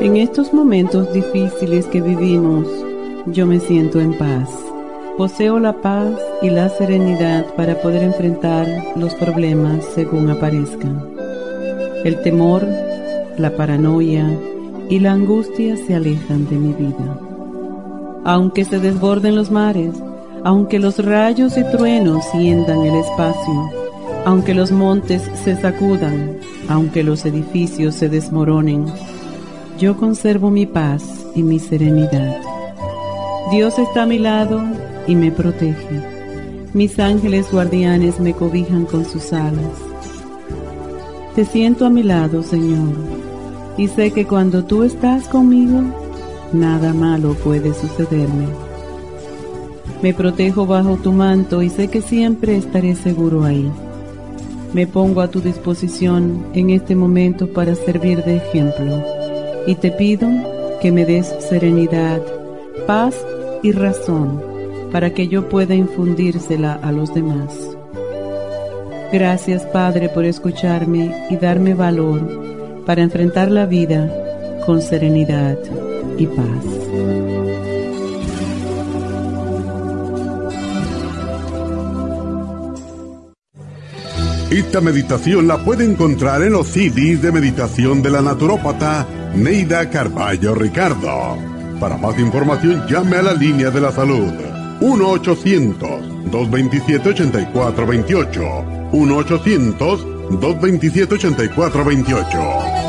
En estos momentos difíciles que vivimos, yo me siento en paz. Poseo la paz y la serenidad para poder enfrentar los problemas según aparezcan. El temor, la paranoia y la angustia se alejan de mi vida. Aunque se desborden los mares, aunque los rayos y truenos siendan el espacio, aunque los montes se sacudan, aunque los edificios se desmoronen, yo conservo mi paz y mi serenidad. Dios está a mi lado y me protege. Mis ángeles guardianes me cobijan con sus alas. Te siento a mi lado, Señor, y sé que cuando tú estás conmigo, nada malo puede sucederme. Me protejo bajo tu manto y sé que siempre estaré seguro ahí. Me pongo a tu disposición en este momento para servir de ejemplo y te pido que me des serenidad, paz y razón para que yo pueda infundírsela a los demás. Gracias Padre por escucharme y darme valor para enfrentar la vida con serenidad y paz. Esta meditación la puede encontrar en los CDs de meditación de la naturópata Neida Carballo Ricardo. Para más información llame a la línea de la salud 1-800-227-8428. 1-800-227-8428.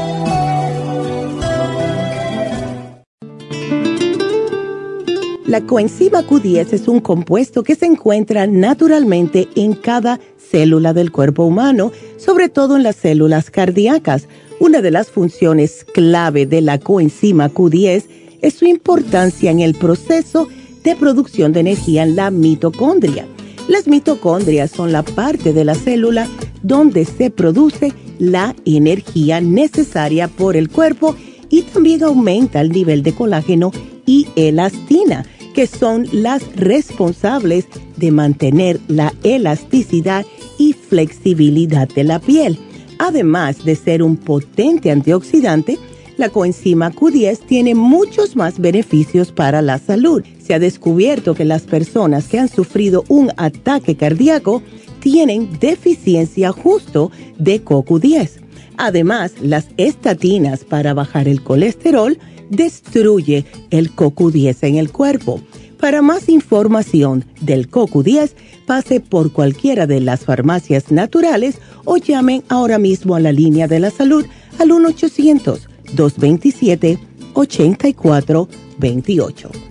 La coenzima Q10 es un compuesto que se encuentra naturalmente en cada célula del cuerpo humano, sobre todo en las células cardíacas una de las funciones clave de la coenzima Q10 es su importancia en el proceso de producción de energía en la mitocondria. Las mitocondrias son la parte de la célula donde se produce la energía necesaria por el cuerpo y también aumenta el nivel de colágeno y elastina, que son las responsables de mantener la elasticidad y flexibilidad de la piel. Además de ser un potente antioxidante, la coenzima Q10 tiene muchos más beneficios para la salud. Se ha descubierto que las personas que han sufrido un ataque cardíaco tienen deficiencia justo de CoQ10. Además, las estatinas para bajar el colesterol destruye el CoQ10 en el cuerpo. Para más información del CoQ10, pase por cualquiera de las farmacias naturales o llamen ahora mismo a la línea de la salud al 1-800-227-8428.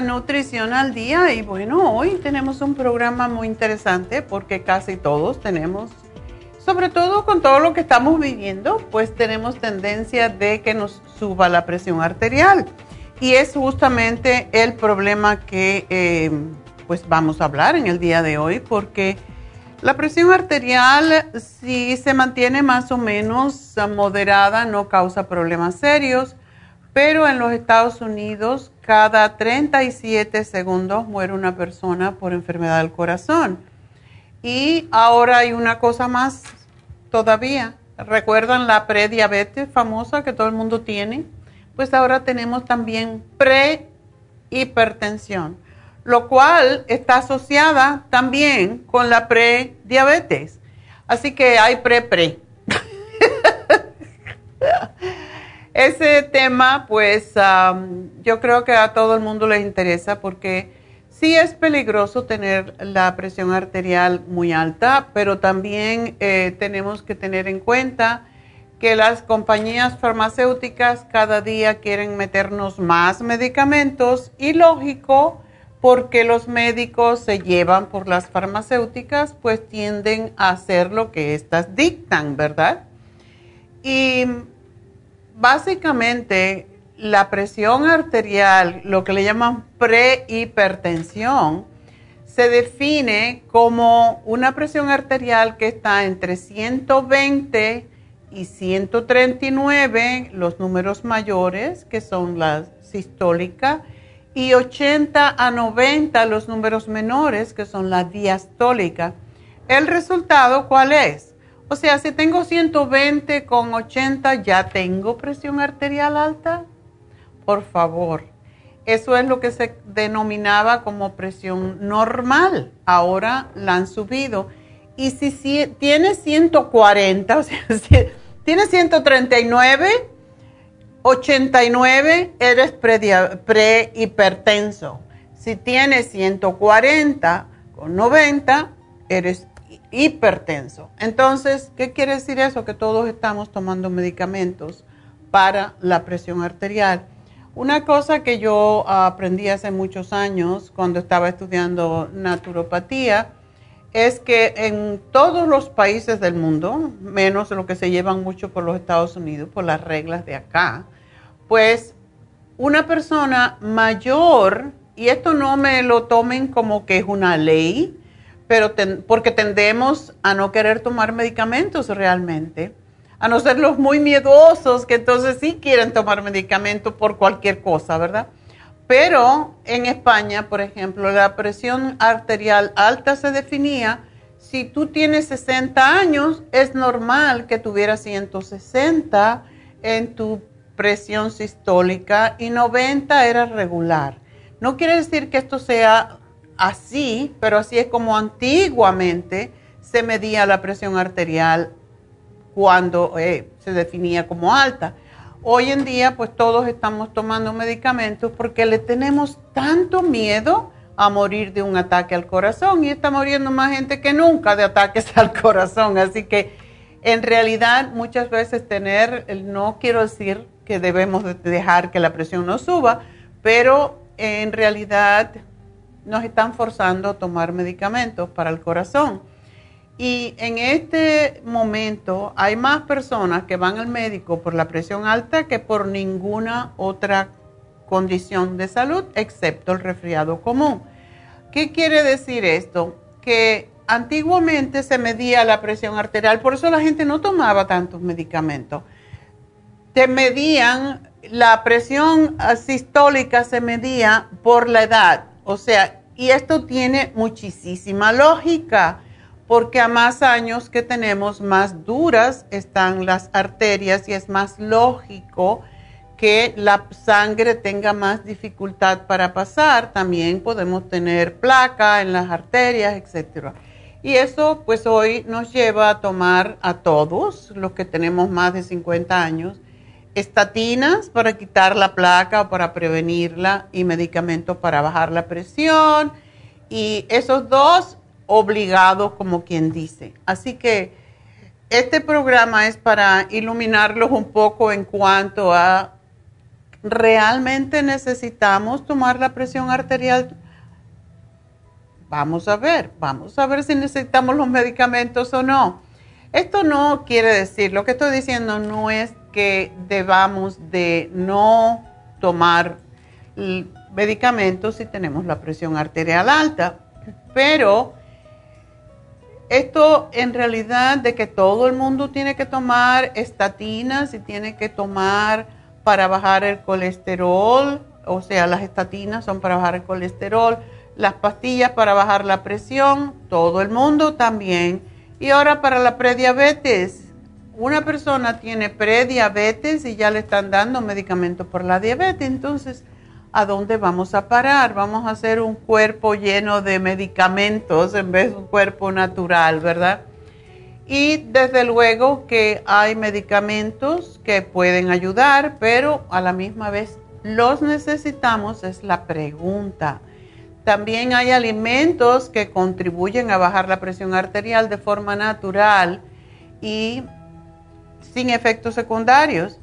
Nutrición al Día. Y bueno, hoy tenemos un programa muy interesante porque casi todos tenemos, sobre todo con todo lo que estamos viviendo, pues tenemos tendencia de que nos suba la presión arterial. Y es justamente el problema que eh, pues vamos a hablar en el día de hoy porque la presión arterial si se mantiene más o menos moderada no causa problemas serios pero en los Estados Unidos cada 37 segundos muere una persona por enfermedad del corazón. Y ahora hay una cosa más todavía. ¿Recuerdan la prediabetes famosa que todo el mundo tiene? Pues ahora tenemos también prehipertensión, lo cual está asociada también con la prediabetes. Así que hay pre-pre. Ese tema, pues yo creo que a todo el mundo les interesa porque sí es peligroso tener la presión arterial muy alta, pero también eh, tenemos que tener en cuenta que las compañías farmacéuticas cada día quieren meternos más medicamentos y lógico, porque los médicos se llevan por las farmacéuticas, pues tienden a hacer lo que éstas dictan, ¿verdad? Y básicamente la presión arterial, lo que le llaman prehipertensión, se define como una presión arterial que está entre 120 y 139, los números mayores, que son la sistólica, y 80 a 90, los números menores, que son la diastólica. ¿El resultado cuál es? O sea, si tengo 120 con 80, ¿ya tengo presión arterial alta? Por favor. Eso es lo que se denominaba como presión normal. Ahora la han subido. Y si, si tiene 140, o sea, si tiene 139, 89, eres prehipertenso. si tienes 140 con 90, eres hipertenso. Entonces, ¿qué quiere decir eso? Que todos estamos tomando medicamentos para la presión arterial. Una cosa que yo aprendí hace muchos años cuando estaba estudiando naturopatía es que en todos los países del mundo, menos lo que se llevan mucho por los Estados Unidos, por las reglas de acá, pues una persona mayor, y esto no me lo tomen como que es una ley, pero porque tendemos a no querer tomar medicamentos realmente, a no ser los muy miedosos que entonces sí quieren tomar medicamentos por cualquier cosa, ¿verdad? Pero en España, por ejemplo, la presión arterial alta se definía, si tú tienes 60 años, es normal que tuvieras 160 en tu presión sistólica y 90 era regular. No quiere decir que esto sea así, pero así es como antiguamente se medía la presión arterial cuando eh, se definía como alta. Hoy en día, pues todos estamos tomando medicamentos porque le tenemos tanto miedo a morir de un ataque al corazón y está muriendo más gente que nunca de ataques al corazón. Así que en realidad muchas veces tener, no quiero decir que debemos dejar que la presión no suba, pero en realidad nos están forzando a tomar medicamentos para el corazón. Y en este momento hay más personas que van al médico por la presión alta que por ninguna otra condición de salud, excepto el resfriado común. ¿Qué quiere decir esto? Que antiguamente se medía la presión arterial, por eso la gente no tomaba tantos medicamentos. Te medían, la presión sistólica se medía por la edad o sea, y esto tiene muchísima lógica, porque a más años que tenemos, más duras están las arterias y es más lógico que la sangre tenga más dificultad para pasar. También podemos tener placa en las arterias, etc. Y eso pues hoy nos lleva a tomar a todos los que tenemos más de 50 años estatinas para quitar la placa o para prevenirla y medicamentos para bajar la presión y esos dos obligados como quien dice. Así que este programa es para iluminarlos un poco en cuanto a realmente necesitamos tomar la presión arterial. Vamos a ver, vamos a ver si necesitamos los medicamentos o no. Esto no quiere decir, lo que estoy diciendo no es que debamos de no tomar medicamentos si tenemos la presión arterial alta, pero esto en realidad de que todo el mundo tiene que tomar estatinas y tiene que tomar para bajar el colesterol, o sea, las estatinas son para bajar el colesterol, las pastillas para bajar la presión, todo el mundo también. Y ahora para la prediabetes, una persona tiene prediabetes y ya le están dando medicamentos por la diabetes, entonces, ¿a dónde vamos a parar? Vamos a hacer un cuerpo lleno de medicamentos en vez de un cuerpo natural, ¿verdad? Y desde luego que hay medicamentos que pueden ayudar, pero a la misma vez los necesitamos, es la pregunta. También hay alimentos que contribuyen a bajar la presión arterial de forma natural y sin efectos secundarios.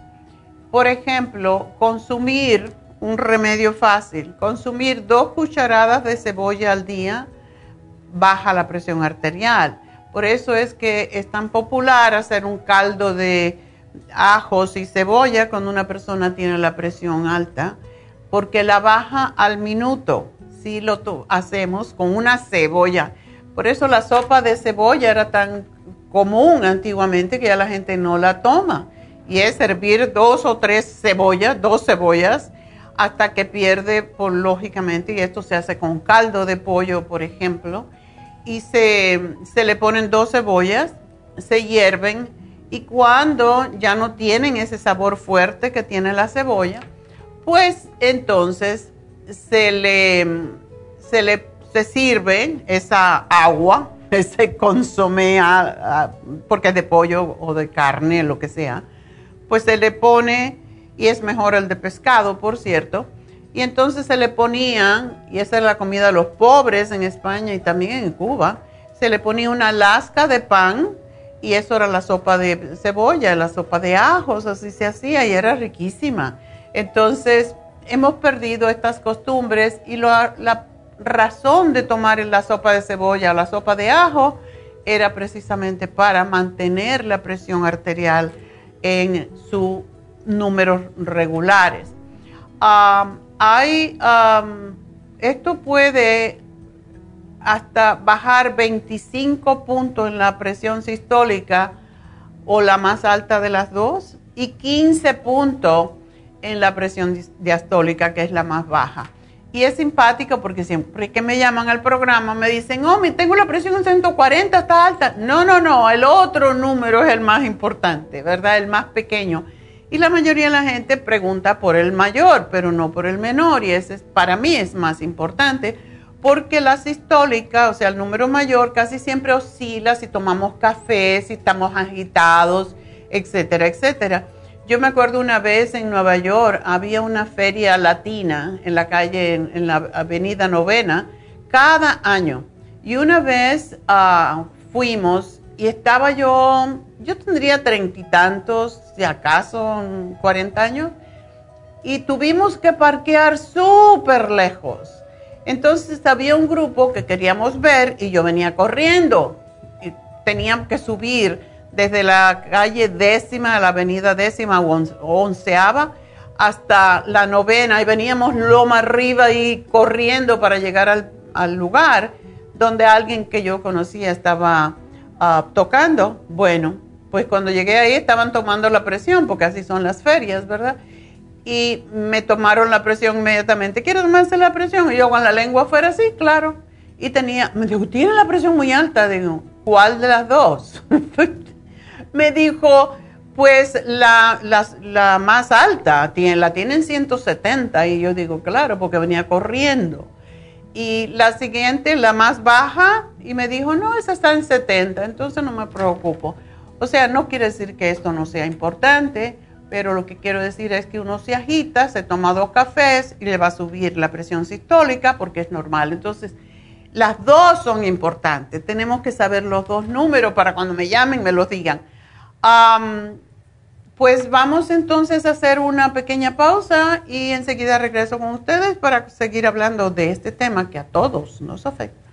Por ejemplo, consumir un remedio fácil, consumir dos cucharadas de cebolla al día baja la presión arterial. Por eso es que es tan popular hacer un caldo de ajos y cebolla cuando una persona tiene la presión alta, porque la baja al minuto si lo hacemos con una cebolla. Por eso la sopa de cebolla era tan común antiguamente que ya la gente no la toma. Y es servir dos o tres cebollas, dos cebollas, hasta que pierde, por lógicamente, y esto se hace con caldo de pollo, por ejemplo, y se, se le ponen dos cebollas, se hierven, y cuando ya no tienen ese sabor fuerte que tiene la cebolla, pues entonces se le, se le se sirve esa agua, ese consomé, porque es de pollo o de carne, lo que sea, pues se le pone, y es mejor el de pescado, por cierto, y entonces se le ponían, y esa es la comida de los pobres en España y también en Cuba, se le ponía una lasca de pan y eso era la sopa de cebolla, la sopa de ajos, así se hacía y era riquísima. Entonces, hemos perdido estas costumbres y la razón de tomar la sopa de cebolla o la sopa de ajo era precisamente para mantener la presión arterial en sus números regulares. hay, esto puede hasta bajar 25 puntos en la presión sistólica o la más alta de las dos y 15 puntos en la presión diastólica, que es la más baja. Y es simpático porque siempre que me llaman al programa me dicen, oh, tengo la presión en 140, está alta. No, no, no, el otro número es el más importante, ¿verdad? El más pequeño. Y la mayoría de la gente pregunta por el mayor, pero no por el menor. Y ese para mí es más importante porque la sistólica, o sea, el número mayor, casi siempre oscila si tomamos café, si estamos agitados, etcétera, etcétera. Yo me acuerdo una vez en Nueva York, había una feria latina en la calle, en, la avenida Novena, cada año. Y una vez ah, fuimos y estaba yo, yo tendría treinta y tantos, si acaso cuarenta años, y tuvimos que parquear súper lejos. Entonces había un grupo que queríamos ver y yo venía corriendo. Y teníamos que subir desde la calle décima, la avenida décima o onceava, hasta la novena, y veníamos loma arriba y corriendo para llegar al, lugar donde alguien que yo conocía estaba ah, tocando. Bueno, pues cuando llegué ahí estaban tomando la presión, porque así son las ferias, ¿verdad? Y me tomaron la presión inmediatamente. ¿Quieres tomarse la presión? Y yo con la lengua fuera así, claro. Y tenía, me dijo, tiene la presión muy alta. Digo, ¿cuál de las dos? me dijo, pues la, la, más alta, tiene, la tienen 170 y yo digo, claro, porque venía corriendo. Y la siguiente, la más baja, y me dijo, no, esa está en 70, entonces no me preocupo. O sea, no quiere decir que esto no sea importante, pero lo que quiero decir es que uno se agita, se toma dos cafés y le va a subir la presión sistólica porque es normal. Entonces, las dos son importantes. Tenemos que saber los dos números para cuando me llamen me los digan pues vamos entonces a hacer una pequeña pausa y enseguida regreso con ustedes para seguir hablando de este tema que a todos nos afecta.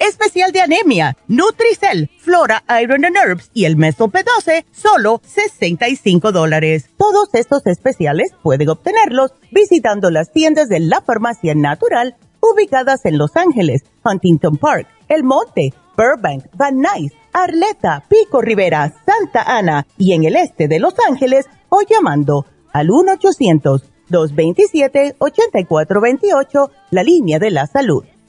especial de anemia, Nutricel, Flora Iron and Herbs y el Meso P12, solo 65 dólares. Todos estos especiales pueden obtenerlos visitando las tiendas de la farmacia natural ubicadas en Los Ángeles, Huntington Park, El Monte, Burbank, Van Nuys, Arleta, Pico Rivera, Santa Ana y en el este de Los Ángeles o llamando al 1-800-227-8428, la línea de la salud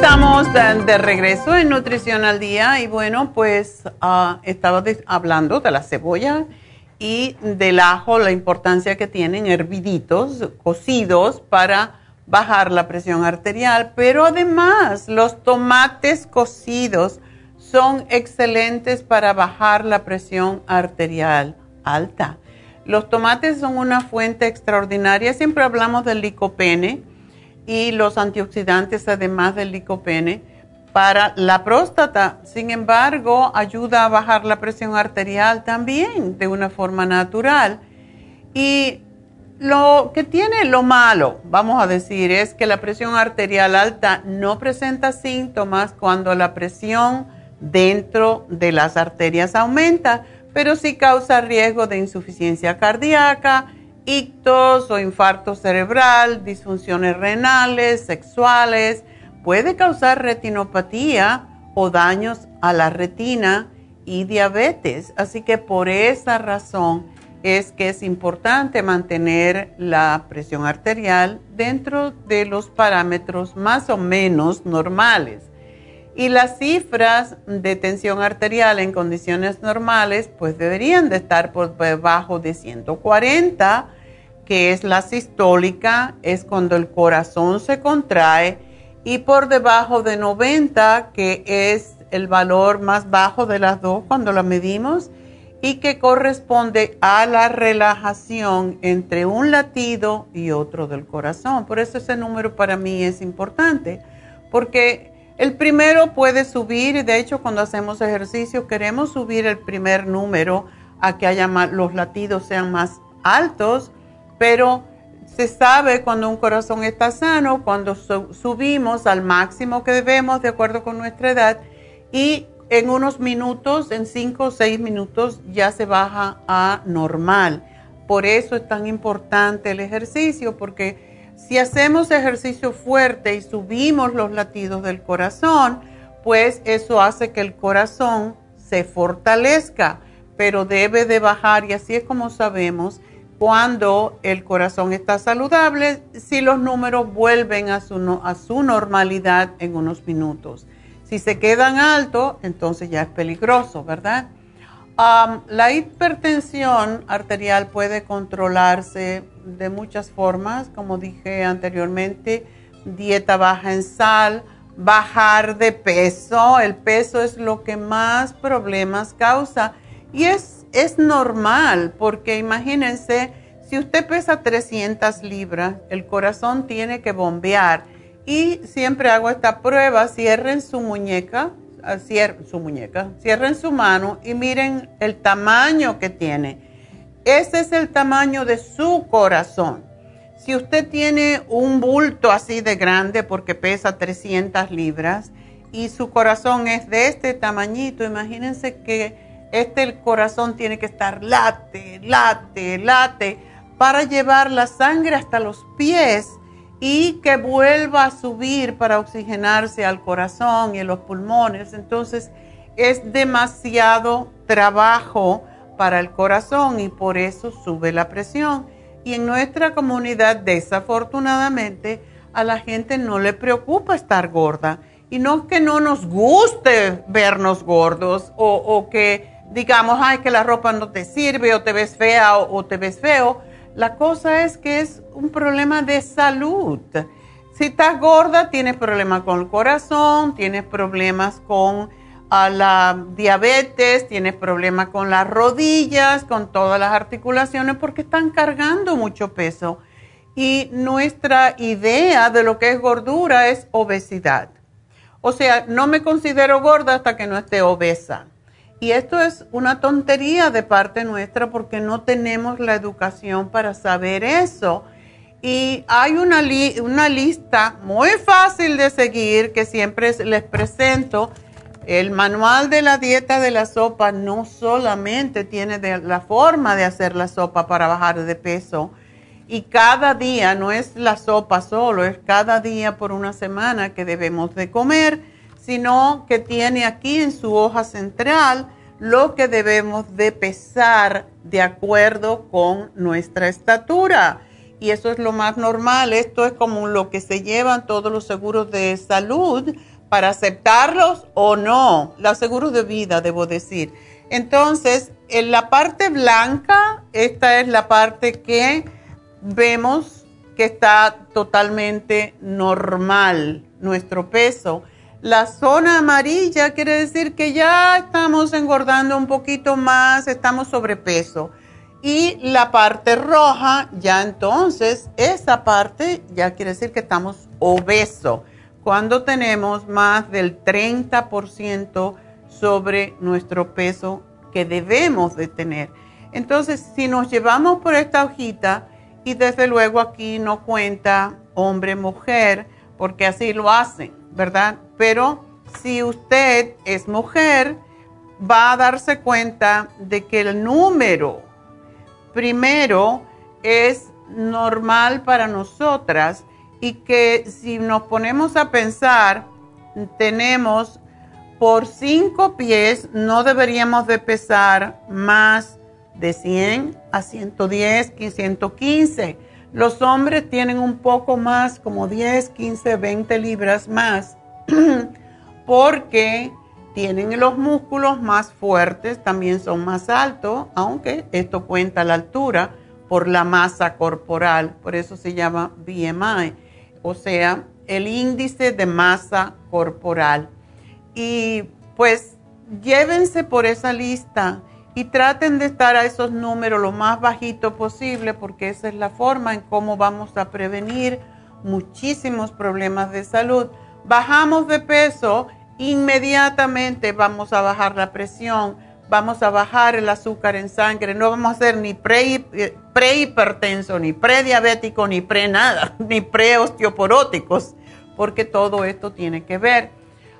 Estamos de, regreso en Nutrición al Día y bueno, pues uh, estaba hablando de la cebolla y del ajo, la importancia que tienen herviditos, cocidos para bajar la presión arterial, pero además los tomates cocidos son excelentes para bajar la presión arterial alta. Los tomates son una fuente extraordinaria, siempre hablamos del licopene y los antioxidantes además del licopene para la próstata. Sin embargo, ayuda a bajar la presión arterial también de una forma natural. Y lo que tiene lo malo, vamos a decir, es que la presión arterial alta no presenta síntomas cuando la presión dentro de las arterias aumenta, pero sí causa riesgo de insuficiencia cardíaca, ictus o infarto cerebral, disfunciones renales, sexuales, puede causar retinopatía o daños a la retina y diabetes. Así que por esa razón es que es importante mantener la presión arterial dentro de los parámetros más o menos normales. Y las cifras de tensión arterial en condiciones normales pues deberían de estar por debajo de 140 que es la sistólica, es cuando el corazón se contrae, y por debajo de 90, que es el valor más bajo de las dos cuando la medimos, y que corresponde a la relajación entre un latido y otro del corazón. Por eso ese número para mí es importante, porque el primero puede subir, y de hecho cuando hacemos ejercicio queremos subir el primer número a que haya los latidos sean más altos, pero se sabe cuando un corazón está sano, cuando subimos al máximo que debemos de acuerdo con nuestra edad y en unos minutos, en 5 o 6 minutos, ya se baja a normal. Por eso es tan importante el ejercicio, porque si hacemos ejercicio fuerte y subimos los latidos del corazón, pues eso hace que el corazón se fortalezca, pero debe de bajar y así es como sabemos cuando el corazón está saludable, si los números vuelven a su, normalidad en unos minutos. Si se quedan altos, entonces ya es peligroso, ¿verdad? la hipertensión arterial puede controlarse de muchas formas, como dije anteriormente, dieta baja en sal, bajar de peso. El peso es lo que más problemas causa y es, es normal porque imagínense, si usted pesa 300 libras, el corazón tiene que bombear y siempre hago esta prueba, cierren su muñeca cierren su muñeca, cierren su mano y miren el tamaño que tiene. Ese es el tamaño de su corazón. Si usted tiene un bulto así de grande porque pesa 300 libras y su corazón es de este tamañito, imagínense que este el corazón tiene que estar late, late, late para llevar la sangre hasta los pies y que vuelva a subir para oxigenarse al corazón y a los pulmones. Entonces es demasiado trabajo para el corazón y por eso sube la presión. Y en nuestra comunidad, desafortunadamente, a la gente no le preocupa estar gorda. Y no que no nos guste vernos gordos o, que digamos, ay, que la ropa no te sirve o te ves fea o te ves feo la cosa es que es un problema de salud. Si estás gorda, tienes problemas con el corazón, tienes problemas con ah, la diabetes, tienes problemas con las rodillas, con todas las articulaciones, porque están cargando mucho peso. Y nuestra idea de lo que es gordura es obesidad. O sea, no me considero gorda hasta que no esté obesa. Y esto es una tontería de parte nuestra porque no tenemos la educación para saber eso. Y hay una, una lista muy fácil de seguir que siempre les presento. El manual de la dieta de la sopa no solamente tiene la forma de hacer la sopa para bajar de peso. Y cada día, no es la sopa solo, es cada día por una semana que debemos de comer sino que tiene aquí en su hoja central lo que debemos de pesar de acuerdo con nuestra estatura. Y eso es lo más normal. Esto es como lo que se llevan todos los seguros de salud para aceptarlos o no. Los seguros de vida, debo decir. Entonces, en la parte blanca, esta es la parte que vemos que está totalmente normal nuestro peso. La zona amarilla quiere decir que ya estamos engordando un poquito más, estamos sobrepeso. Y la parte roja, ya entonces, esa parte ya quiere decir que estamos obeso. Cuando tenemos más del 30% sobre nuestro peso que debemos de tener. Entonces, si nos llevamos por esta hojita, y desde luego aquí no cuenta hombre, mujer, porque así lo hacen, ¿verdad? Pero si usted es mujer, va a darse cuenta de que el número primero es normal para nosotras y que si nos ponemos a pensar, tenemos por cinco pies, no deberíamos de pesar más de 100 a 110, 115. Los hombres tienen un poco más, como 10, 15, 20 libras más porque tienen los músculos más fuertes, también son más altos, aunque esto cuenta la altura por la masa corporal, por eso se llama BMI, o sea, el índice de masa corporal. Y pues llévense por esa lista y traten de estar a esos números lo más bajito posible porque esa es la forma en cómo vamos a prevenir muchísimos problemas de salud bajamos de peso, inmediatamente vamos a bajar la presión, vamos a bajar el azúcar en sangre, no vamos a ser ni pre-hipertenso, pre ni prediabético, ni pre nada, ni pre-osteoporóticos, porque todo esto tiene que ver.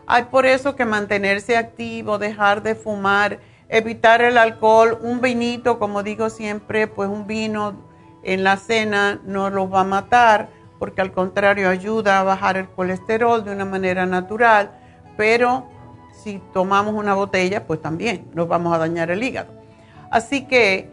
Hay por eso que mantenerse activo, dejar de fumar, evitar el alcohol, un vinito, como digo siempre, pues un vino en la cena no los va a matar porque al contrario ayuda a bajar el colesterol de una manera natural, pero si tomamos una botella, pues también nos vamos a dañar el hígado. Así que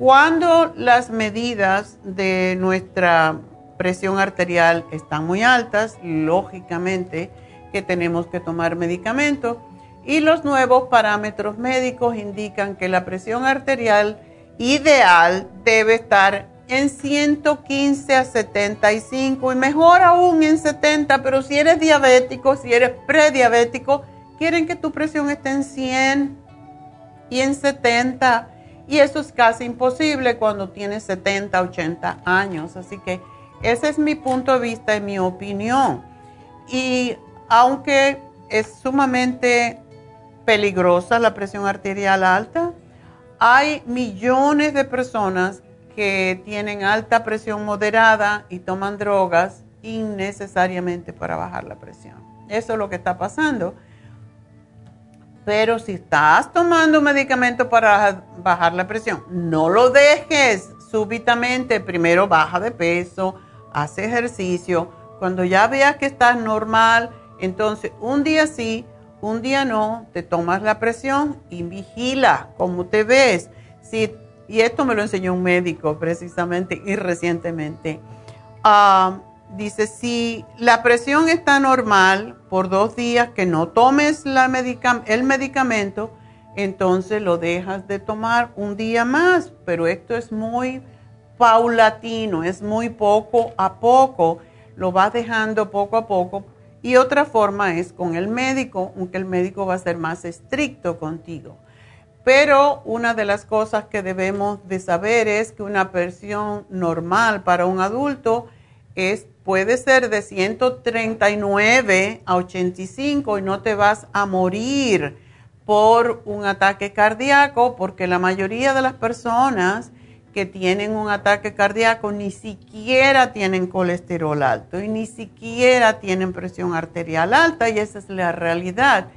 Cuando las medidas de nuestra presión arterial están muy altas, lógicamente que tenemos que tomar medicamentos y los nuevos parámetros médicos indican que la presión arterial ideal debe estar en 115 a 75 y mejor aún en 70, pero si eres diabético, si eres prediabético, quieren que tu presión esté en 100 y en 70 y eso es casi imposible cuando tienes 70, 80 años. Así que ese es mi punto de vista y mi opinión. Y aunque es sumamente peligrosa la presión arterial alta, hay millones de personas que tienen alta presión moderada y toman drogas innecesariamente para bajar la presión. Eso es lo que está pasando. Pero si estás tomando medicamento para bajar la presión, no lo dejes súbitamente. Primero baja de peso, hace ejercicio. Cuando ya veas que estás normal, entonces un día sí, un día no, te tomas la presión y vigila cómo te ves. Si, y esto me lo enseñó un médico precisamente y recientemente. Ah, dice, si la presión está normal por dos días que no tomes el medicamento, entonces lo dejas de tomar un día más, pero esto es muy paulatino, es muy poco a poco, lo vas dejando poco a poco. Y otra forma es con el médico, aunque el médico va a ser más estricto contigo. Pero una de las cosas que debemos de saber es que una presión normal para un adulto es puede ser de 139 a 85 y no te vas a morir por un ataque cardíaco, porque la mayoría de las personas que tienen un ataque cardíaco ni siquiera tienen colesterol alto y ni siquiera tienen presión arterial alta y esa es la realidad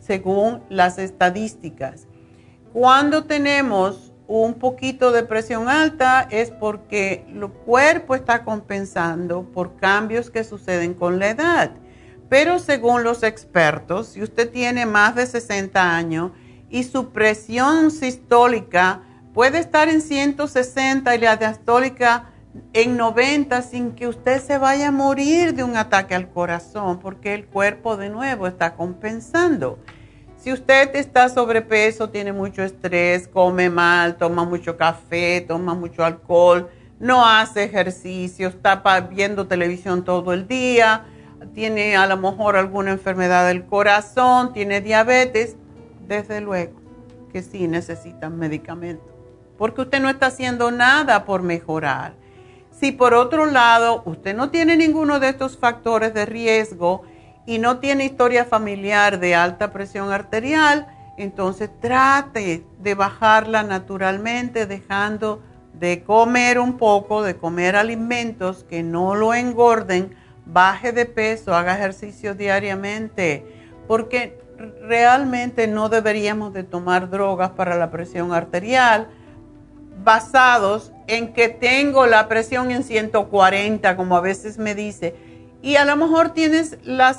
según las estadísticas. Cuando tenemos un poquito de presión alta es porque el cuerpo está compensando por cambios que suceden con la edad. Pero según los expertos, si usted tiene más de 60 años y su presión sistólica puede estar en 160 y la diastólica en 90 sin que usted se vaya a morir de un ataque al corazón, porque el cuerpo de nuevo está compensando. Si usted está sobrepeso, tiene mucho estrés, come mal, toma mucho café, toma mucho alcohol, no hace ejercicio, está viendo televisión todo el día, tiene a lo mejor alguna enfermedad del corazón, tiene diabetes, desde luego que sí necesitan medicamentos, porque usted no está haciendo nada por mejorar. Si por otro lado usted no tiene ninguno de estos factores de riesgo, y no tiene historia familiar de alta presión arterial, entonces trate de bajarla naturalmente, dejando de comer un poco, de comer alimentos que no lo engorden, baje de peso, haga ejercicio diariamente, porque realmente no deberíamos de tomar drogas para la presión arterial basados en que tengo la presión en 140, como a veces me dice y a lo mejor tienes la,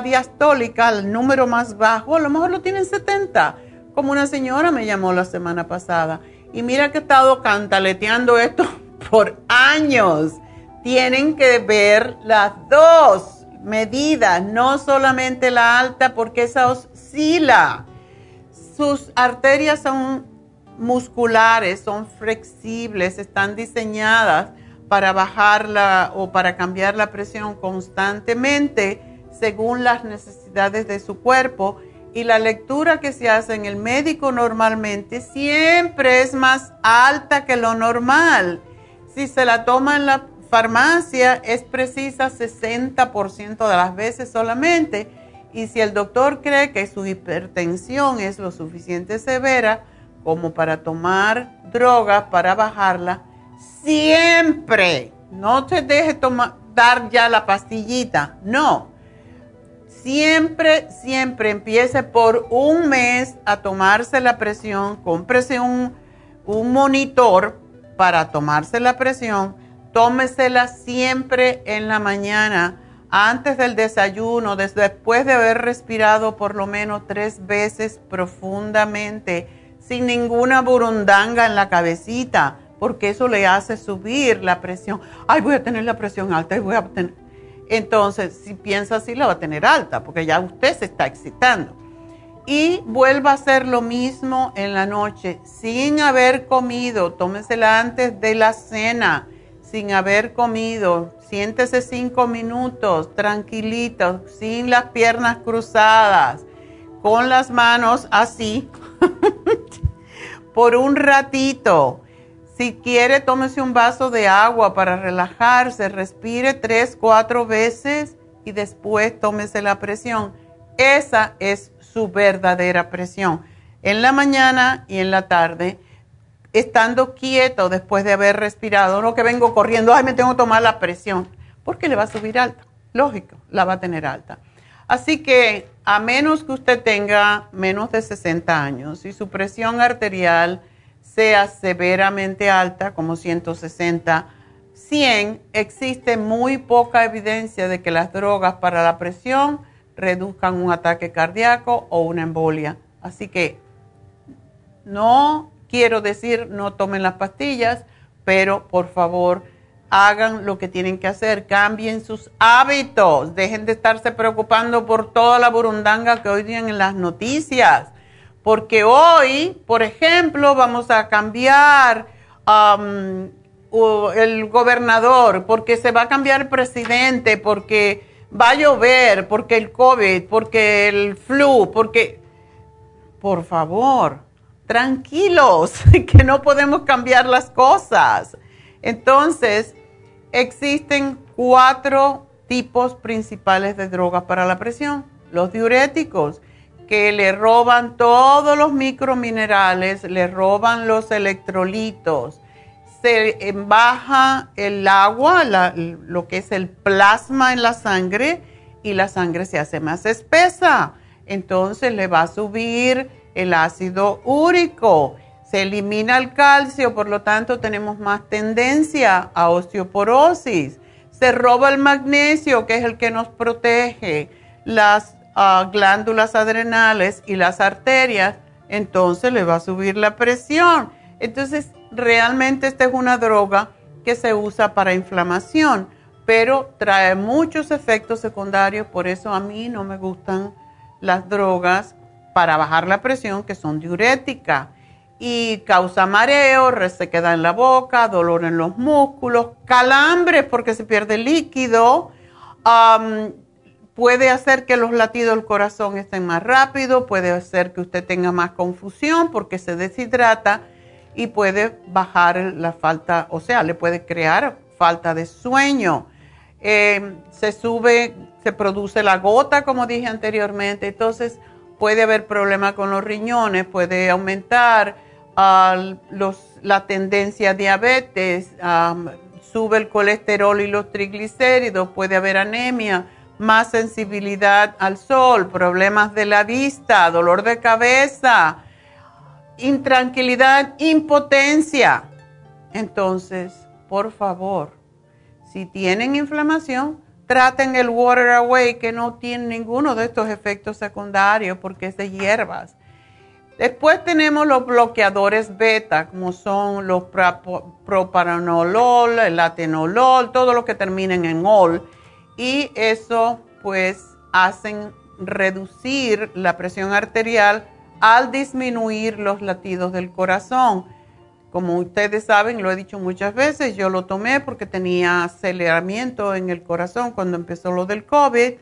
diastólica, el número más bajo, a lo mejor lo tienes 70, como una señora me llamó la semana pasada. Y mira que he estado cantaleteando esto por años. Tienen que ver las dos medidas, no solamente la alta, porque esa oscila. Sus arterias son musculares, son flexibles, están diseñadas para bajarla o para cambiar la presión constantemente según las necesidades de su cuerpo. Y la lectura que se hace en el médico normalmente siempre es más alta que lo normal. Si se la toma en la farmacia es precisa 60% de las veces solamente. Y si el doctor cree que su hipertensión es lo suficiente severa como para tomar drogas para bajarla, siempre, no te deje tomar, dar ya la pastillita, no. Siempre, siempre empiece por un mes a tomarse la presión, cómprese un, un monitor para tomarse la presión, tómesela siempre en la mañana, antes del desayuno, después de haber respirado por lo menos tres veces profundamente sin ninguna burundanga en la cabecita, porque eso le hace subir la presión. Ay, voy a tener la presión alta y voy a tener... Entonces, si piensa así, la va a tener alta, porque ya usted se está excitando. Y vuelva a hacer lo mismo en la noche, sin haber comido. Tómesela antes de la cena, sin haber comido. Siéntese cinco minutos, tranquilito, sin las piernas cruzadas, con las manos así, por un ratito. Si quiere, tómese un vaso de agua para relajarse, respire tres, cuatro veces y después tómese la presión. Esa es su verdadera presión. En la mañana y en la tarde, estando quieto después de haber respirado, no que vengo corriendo, ay, me tengo que tomar la presión, porque le va a subir alta. Lógico, la va a tener alta. Así que a menos que usted tenga menos de 60 años y su presión arterial sea severamente alta, como 160, 100, existe muy poca evidencia de que las drogas para la presión reduzcan un ataque cardíaco o una embolia. Así que no quiero decir no tomen las pastillas, pero por favor hagan lo que tienen que hacer, cambien sus hábitos, dejen de estarse preocupando por toda la burundanga que hoy tienen en las noticias, porque hoy, por ejemplo, vamos a cambiar um, el gobernador, porque se va a cambiar el presidente, porque va a llover, porque el COVID, porque el flu, porque, por favor, tranquilos, que no podemos cambiar las cosas. Entonces, existen cuatro tipos principales de drogas para la presión. Los diuréticos, que le roban todos los microminerales, le roban los electrolitos, se baja el agua, lo que es el plasma en la sangre, y la sangre se hace más espesa. Entonces le va a subir el ácido úrico, se elimina el calcio, por lo tanto tenemos más tendencia a osteoporosis. Se roba el magnesio, que es el que nos protege las ah, glándulas adrenales y las arterias, entonces le va a subir la presión. Entonces, realmente esta es una droga que se usa para inflamación, pero trae muchos efectos secundarios, por eso a mí no me gustan las drogas para bajar la presión que son diuréticas y causa mareo, resequedad en la boca, dolor en los músculos, calambres porque se pierde líquido, puede hacer que los latidos del corazón estén más rápido, puede hacer que usted tenga más confusión porque se deshidrata y puede bajar la falta, o sea, le puede crear falta de sueño. Eh, se sube, se produce la gota, como dije anteriormente, entonces puede haber problemas con los riñones, puede aumentar uh, los, la tendencia a diabetes, sube el colesterol y los triglicéridos, puede haber anemia, más sensibilidad al sol, problemas de la vista, dolor de cabeza, intranquilidad, impotencia. Entonces, por favor, si tienen inflamación, traten el Water Away que no tiene ninguno de estos efectos secundarios porque es de hierbas. Después tenemos los bloqueadores beta, como son los propanolol, el atenolol, todo lo que terminen en ol. Y eso pues hacen reducir la presión arterial al disminuir los latidos del corazón. Como ustedes saben, lo he dicho muchas veces, yo lo tomé porque tenía aceleramiento en el corazón cuando empezó lo del COVID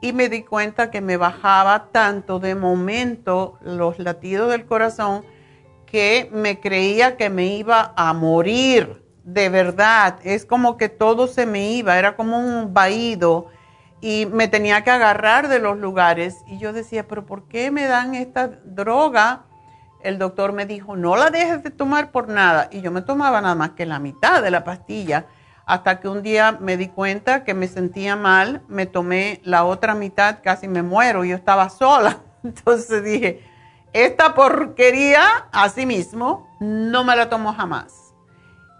y me di cuenta que me bajaba tanto de momento los latidos del corazón que me creía que me iba a morir. De verdad, es como que todo se me iba, era como un vaído y me tenía que agarrar de los lugares. Y yo decía, pero ¿por qué me dan esta droga? El doctor me dijo, no la dejes de tomar por nada. Y yo me tomaba nada más que la mitad de la pastilla. Hasta que un día me di cuenta que me sentía mal, me tomé la otra mitad, casi me muero, yo estaba sola. Entonces dije, esta porquería, así mismo, no me la tomo jamás.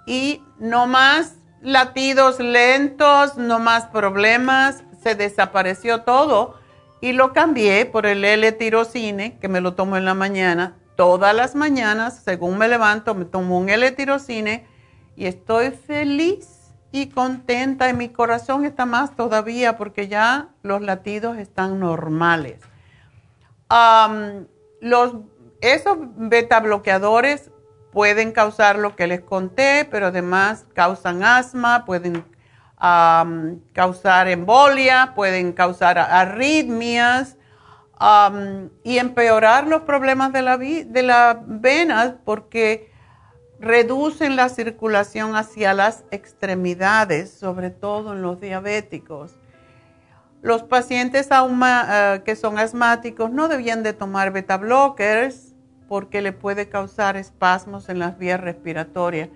Y no más latidos lentos, no más problemas, se desapareció todo y lo cambié por el L-tirocine, que me lo tomo en la mañana todas las mañanas, según me levanto, me tomo un L-tirocine y estoy feliz y contenta y mi corazón está más todavía porque ya los latidos están normales. los, esos beta bloqueadores pueden causar lo que les conté, pero además causan asma, pueden causar embolia, pueden causar arritmias y empeorar los problemas de la, de la venas porque reducen la circulación hacia las extremidades, sobre todo en los diabéticos. Los pacientes eh, que son asmáticos no debían de tomar beta blockers porque le puede causar espasmos en las vías respiratorias.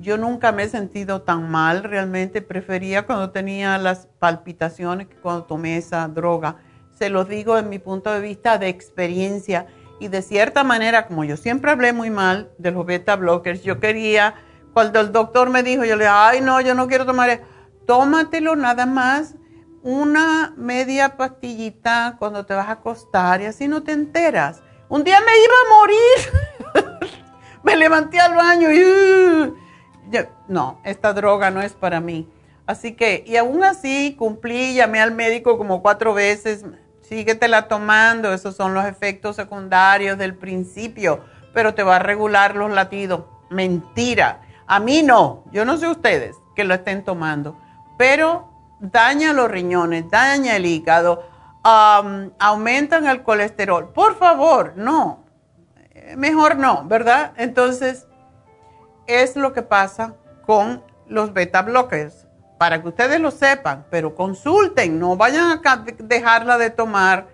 Yo nunca me he sentido tan mal, realmente prefería cuando tenía las palpitaciones que cuando tomé esa droga. Se lo digo en mi punto de vista de experiencia y de cierta manera, como yo siempre hablé muy mal de los beta blockers, yo quería, cuando el doctor me dijo, yo le dije, ay no, yo no quiero tomar, eso. tómatelo nada más una media pastillita cuando te vas a acostar y así no te enteras. Un día me iba a morir. me levanté al baño y... Uh, no, esta droga no es para mí. Así que, y aún así cumplí, llamé al médico como cuatro veces, síguetela tomando, esos son los efectos secundarios del principio, pero te va a regular los latidos. Mentira, a mí no, yo no sé ustedes que lo estén tomando, pero daña los riñones, daña el hígado, aumentan el colesterol. Por favor, no, mejor no, ¿verdad? Entonces, es lo que pasa con los beta blockers. Para que ustedes lo sepan, pero consulten, no vayan a dejarla de tomar.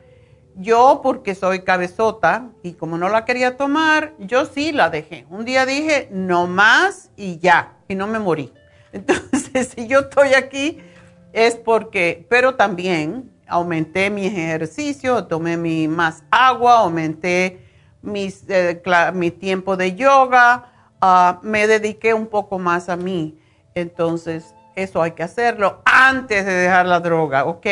Yo, porque soy cabezota y como no la quería tomar, yo sí la dejé. Un día dije, no más y ya, y no me morí. Entonces, si yo estoy aquí, es porque, pero también aumenté mi ejercicio, tomé mi, más agua, aumenté mis, eh, mi tiempo de yoga, Ah, me dediqué un poco más a mí. Entonces, eso hay que hacerlo antes de dejar la droga, ¿ok?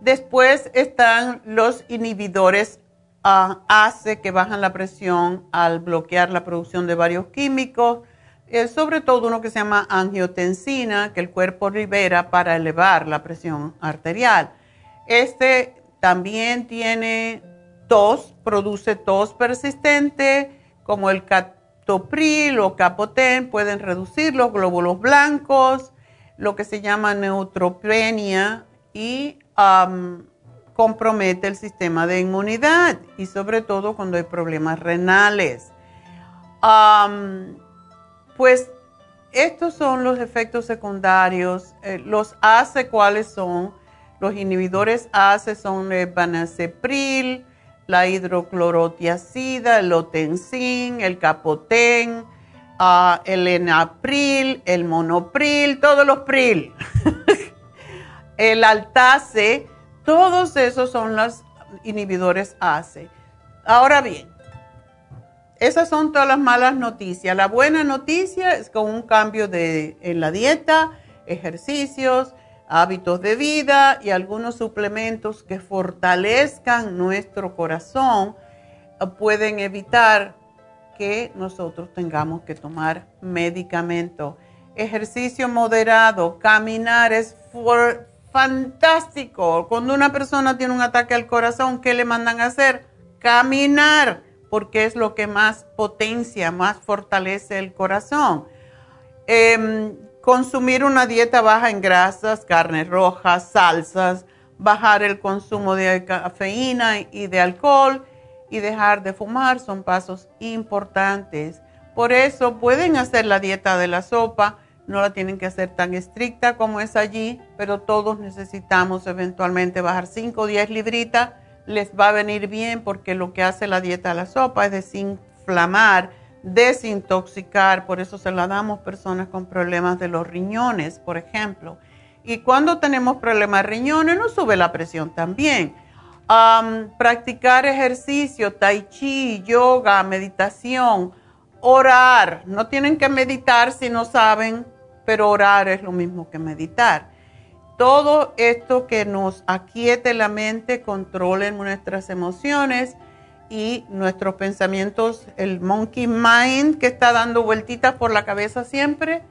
Después están los inhibidores uh, ACE que bajan la presión al bloquear la producción de varios químicos, sobre todo uno que se llama angiotensina, que el cuerpo libera para elevar la presión arterial. Este también tiene tos, produce tos persistente, como el Topril o Capotén pueden reducir los glóbulos blancos, lo que se llama neutropenia y compromete el sistema de inmunidad y sobre todo cuando hay problemas renales. Pues estos son los efectos secundarios. Eh, los ACE, ¿cuáles son? Los inhibidores ACE son el Banacepril, la hidroclorotiacida, el otensin, el capotén, ah, el enapril, el monopril, todos los pril, el altace, todos esos son los inhibidores ACE. Ahora bien, esas son todas las malas noticias. La buena noticia es con un cambio de, en la dieta, ejercicios, hábitos de vida y algunos suplementos que fortalezcan nuestro corazón eh, pueden evitar que nosotros tengamos que tomar medicamento. Ejercicio moderado, caminar es fantástico. Cuando una persona tiene un ataque al corazón, ¿qué le mandan a hacer? Caminar, porque es lo que más potencia, más fortalece el corazón. Em, consumir una dieta baja en grasas, carnes rojas, salsas, bajar el consumo de cafeína y de alcohol y dejar de fumar son pasos importantes. Por eso pueden hacer la dieta de la sopa, no la tienen que hacer tan estricta como es allí, pero todos necesitamos eventualmente bajar 5 o 10 libritas. Les va a venir bien porque lo que hace la dieta de la sopa es desinflamar desintoxicar, por eso se la damos a personas con problemas de los riñones, por ejemplo. Y cuando tenemos problemas de riñones, nos sube la presión también. practicar ejercicio, tai chi, yoga, meditación, orar. No tienen que meditar si no saben, pero orar es lo mismo que meditar. Todo esto que nos aquiete la mente, controle nuestras emociones y nuestros pensamientos, el monkey mind que está dando vueltitas por la cabeza siempre,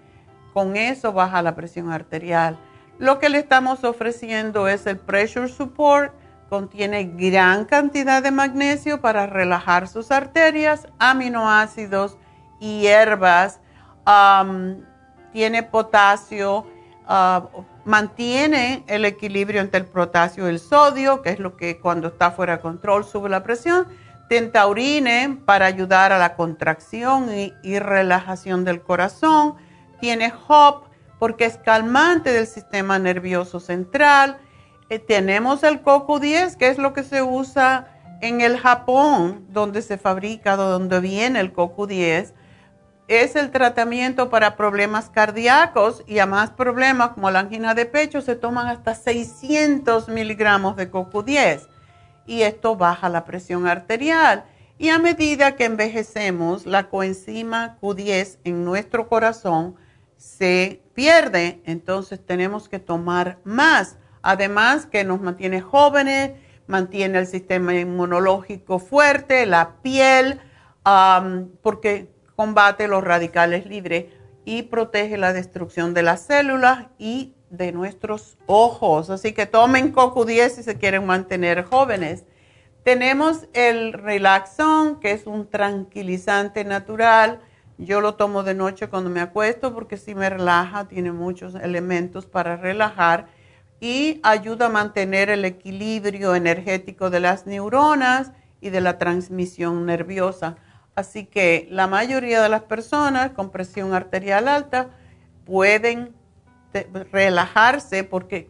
con eso baja la presión arterial. Lo que le estamos ofreciendo es el pressure support, contiene gran cantidad de magnesio para relajar sus arterias, aminoácidos y hierbas, tiene potasio, ah, mantiene el equilibrio entre el potasio y el sodio, que es lo que cuando está fuera de control sube la presión tentaurine para ayudar a la contracción y, relajación del corazón. Tiene HOP porque es calmante del sistema nervioso central. Eh, tenemos el CoQ10, que es lo que se usa en el Japón, donde se fabrica, donde viene el CoQ10. Es el tratamiento para problemas cardíacos y a más problemas como la angina de pecho se toman hasta 600 miligramos de CoQ10 y esto baja la presión arterial. Y a medida que envejecemos, la coenzima Q10 en nuestro corazón se pierde, entonces tenemos que tomar más. Además que nos mantiene jóvenes, mantiene el sistema inmunológico fuerte, la piel, porque combate los radicales libres y protege la destrucción de las células y de nuestros ojos. Así que tomen CoQ10 si se quieren mantener jóvenes. Tenemos el Relaxon, que es un tranquilizante natural. Yo lo tomo de noche cuando me acuesto porque sí me relaja, tiene muchos elementos para relajar y ayuda a mantener el equilibrio energético de las neuronas y de la transmisión nerviosa. Así que la mayoría de las personas con presión arterial alta pueden relajarse porque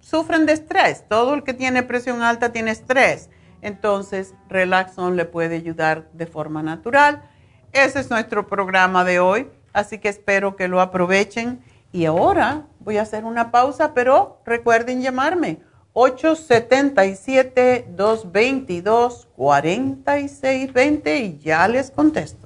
sufren de estrés. Todo el que tiene presión alta tiene estrés. Entonces, Relaxon le puede ayudar de forma natural. Ese es nuestro programa de hoy, así que espero que lo aprovechen. Y ahora voy a hacer una pausa, pero recuerden llamarme 877-222-4620 y ya les contesto.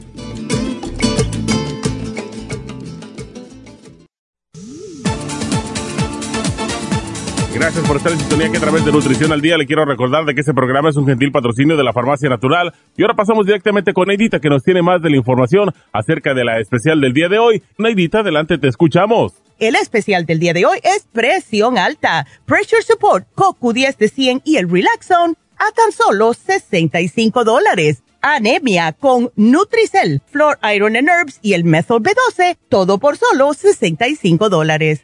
Gracias por estar en sintonía que a través de Nutrición al Día le quiero recordar de que este programa es un gentil patrocinio de la Farmacia Natural. Y ahora pasamos directamente con Neidita que nos tiene más de la información acerca de la especial del día de hoy. Neidita, adelante, te escuchamos. El especial del día de hoy es presión alta, pressure support, CoQ10 de 100 y el Relaxon a tan solo 65 dólares. Anemia con Nutricel, Flor Iron and Herbs y el Methyl B12, todo por solo 65 dólares.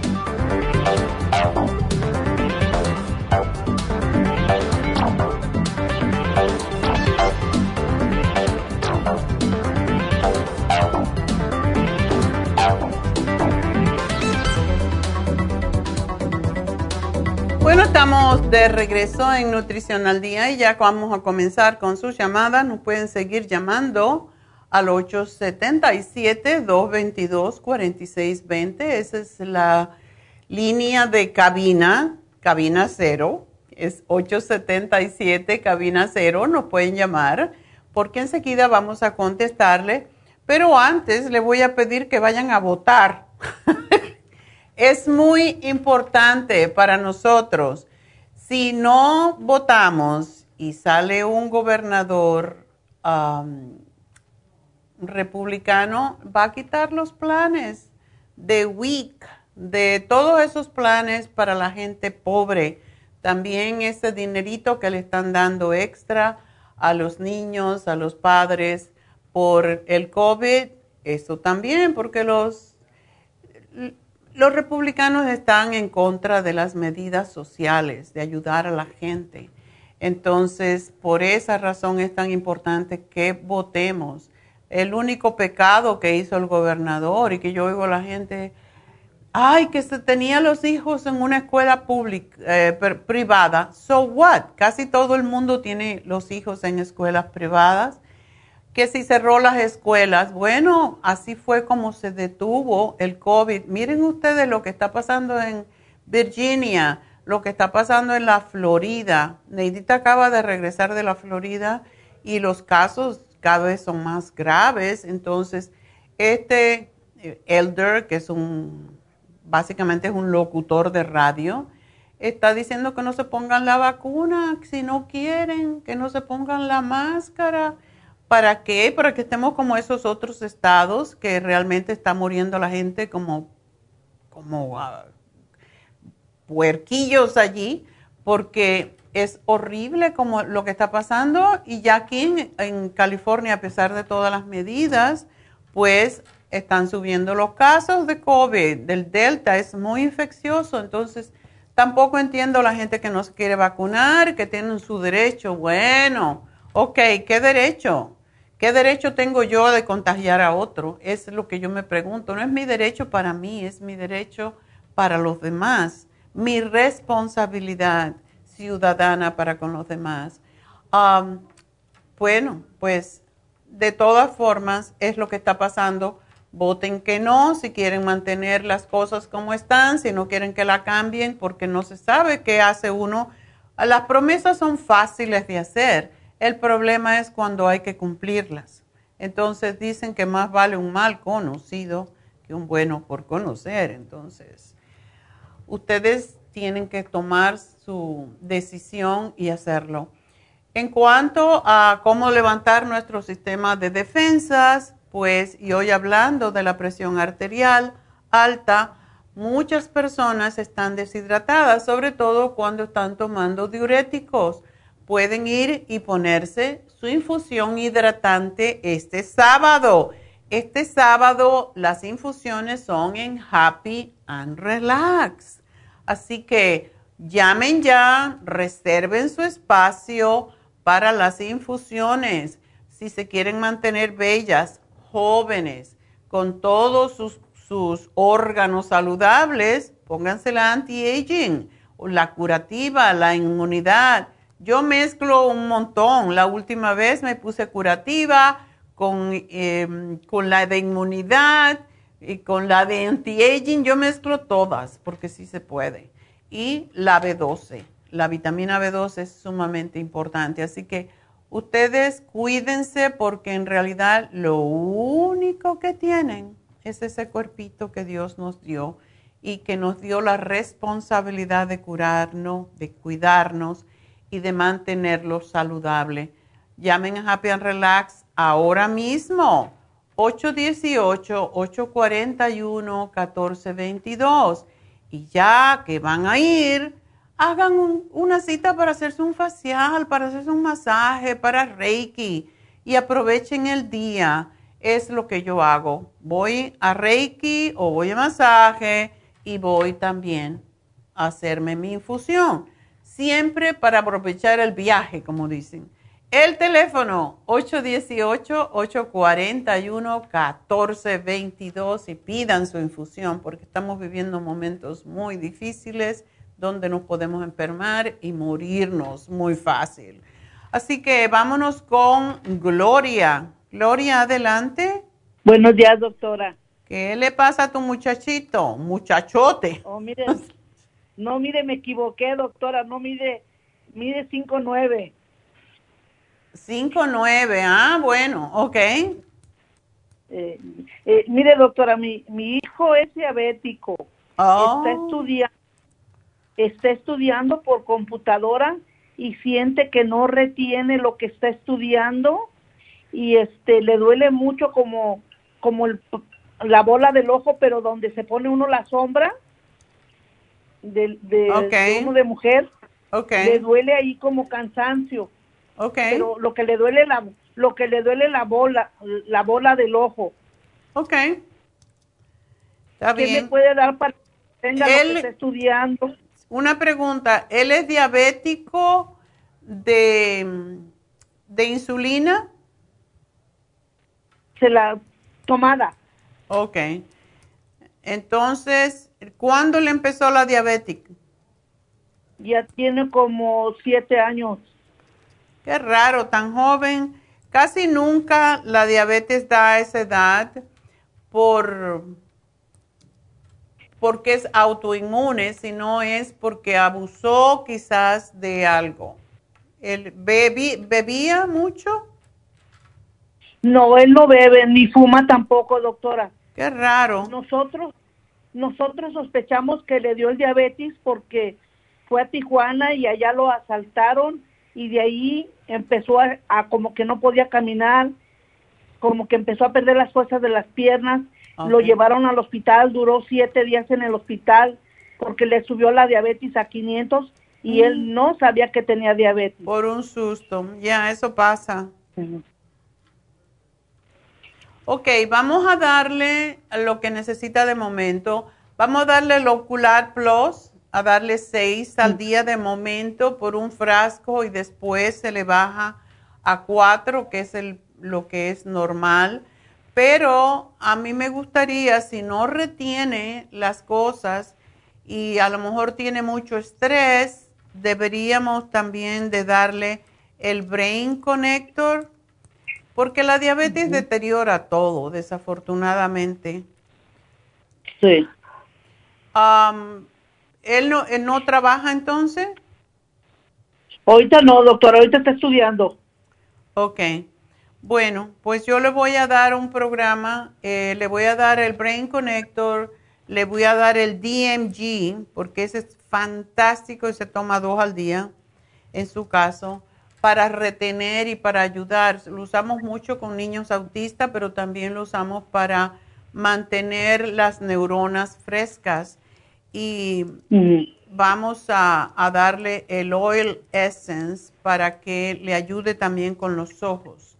Bueno, estamos de regreso en Nutrición al Día y ya vamos a comenzar con sus llamadas. Nos pueden seguir llamando al 877-222-4620. Esa es la línea de cabina, cabina cero. Es 877 cabina cero. Nos pueden llamar porque enseguida vamos a contestarle. Pero antes le voy a pedir que vayan a votar. es muy importante para nosotros. Si no votamos y sale un gobernador republicano, va a quitar los planes de WIC, de todos esos planes para la gente pobre. También ese dinerito que le están dando extra a los niños, a los padres por el COVID, eso también, porque los los republicanos están en contra de las medidas sociales, de ayudar a la gente. Entonces, por esa razón es tan importante que votemos. El único pecado que hizo el gobernador y que yo oigo a la gente, ay, que se tenía los hijos en una escuela pública, eh, privada. So what? Casi todo el mundo tiene los hijos en escuelas privadas que si cerró las escuelas, bueno, así fue como se detuvo el COVID. Miren ustedes lo que está pasando en Virginia, lo que está pasando en la Florida. Neidita acaba de regresar de la Florida y los casos cada vez son más graves. Entonces, este eh, elder, que es un, básicamente es un locutor de radio, está diciendo que no se pongan la vacuna si no quieren, que no se pongan la máscara ¿Para qué? Para que estemos como esos otros estados que realmente está muriendo la gente como, como ah, puerquillos allí, porque es horrible como lo que está pasando y ya aquí en, California, a pesar de todas las medidas, pues están subiendo los casos de COVID, del Delta, es muy infeccioso, entonces tampoco entiendo la gente que no se quiere vacunar, que tienen su derecho. Bueno, ok, ¿qué derecho? ¿Qué derecho tengo yo de contagiar a otro? Es lo que yo me pregunto. No es mi derecho para mí, es mi derecho para los demás. Mi responsabilidad ciudadana para con los demás. bueno, pues de todas formas es lo que está pasando. Voten que no, si quieren mantener las cosas como están, si no quieren que la cambien, porque no se sabe qué hace uno. Las promesas son fáciles de hacer el problema es cuando hay que cumplirlas. Entonces dicen que más vale un mal conocido que un bueno por conocer. Entonces, ustedes tienen que tomar su decisión y hacerlo. En cuanto a cómo levantar nuestro sistema de defensas, pues, y hoy hablando de la presión arterial alta, muchas personas están deshidratadas, sobre todo cuando están tomando diuréticos pueden ir y ponerse su infusión hidratante este sábado. Este sábado las infusiones son en Happy and Relax. Así que llamen ya, reserven su espacio para las infusiones. Si se quieren mantener bellas, jóvenes, con todos sus, sus órganos saludables, pónganse la anti-aging, la curativa, la inmunidad yo mezclo un montón. La última vez me puse curativa con, em, con la de inmunidad y con la de anti-aging. Yo mezclo todas porque sí se puede. Y la B12. La vitamina B12 es sumamente importante. Así que ustedes cuídense porque en realidad lo único que tienen es ese cuerpito que Dios nos dio y que nos dio la responsabilidad de curarnos, de cuidarnos y de mantenerlo saludable. Llamen a Happy and Relax ahora mismo. 818-841-1422. Y ya que van a ir, hagan una cita para hacerse un facial, para hacerse un masaje, para Reiki. Y aprovechen el día. Es lo que yo hago. Voy a Reiki o voy a masaje y voy también a hacerme mi infusión siempre para aprovechar el viaje, como dicen. El teléfono 818-841-1422 y pidan su infusión porque estamos viviendo momentos muy difíciles donde nos podemos enfermar y morirnos muy fácil. Así que vámonos con Gloria. Gloria, adelante. Buenos días, doctora. ¿Qué le pasa a tu muchachito? Muchachote. Oh, mire, no, mire, me equivoqué, doctora, no mide, mide 5'9". 5'9", ah, bueno, ok. Eh, eh, mire, doctora, mi, mi hijo es diabético. Oh. Está, estudiando, está estudiando por computadora y siente que no retiene lo que está estudiando y este le duele mucho como como la bola del ojo, pero donde se pone uno la sombra de, de, uno de mujer, le duele ahí como cansancio. Okay. Pero lo que le duele la lo que le duele la bola, la bola del ojo. Ok. Está ¿Qué me puede dar para que tenga lo que está estudiando? Una pregunta, ¿él es diabético de, de insulina? Se la tomada. Ok. Entonces, ¿cuándo le empezó la diabetes? Ya tiene como siete años. Qué raro, tan joven. Casi nunca la diabetes da a esa edad por porque es autoinmune, sino es porque abusó quizás de algo. ¿El bebía mucho? No, él no bebe ni fuma tampoco, doctora. Qué raro. Nosotros nosotros sospechamos que le dio el diabetes porque fue a Tijuana y allá lo asaltaron y de ahí empezó a, como que no podía caminar, como que empezó a perder las fuerzas de las piernas, lo llevaron al hospital, duró siete días en el hospital porque le subió la diabetes a 500 y él mm. no sabía que tenía diabetes. Por un susto, ya, eso pasa. Ok, vamos a darle lo que necesita de momento. Vamos a darle el Ocular Plus, a darle seis al mm. día de momento por un frasco y después se le baja a cuatro, que es el, lo que es normal. Pero a mí me gustaría, si no retiene las cosas y a lo mejor tiene mucho estrés, deberíamos también de darle el Brain Connector porque la diabetes deteriora todo, desafortunadamente. Sí. ¿él, no, ¿Él no trabaja entonces? Ahorita no, doctora, ahorita está estudiando. Ok. Bueno, pues yo le voy a dar un programa, eh, le voy a dar el Brain Connector, le voy a dar el DMG, porque ese es fantástico y se toma dos al día en su caso para retener y para ayudar. Lo usamos mucho con niños autistas, pero también lo usamos para mantener las neuronas frescas. Y vamos a, darle el Oil Essence para que le ayude también con los ojos.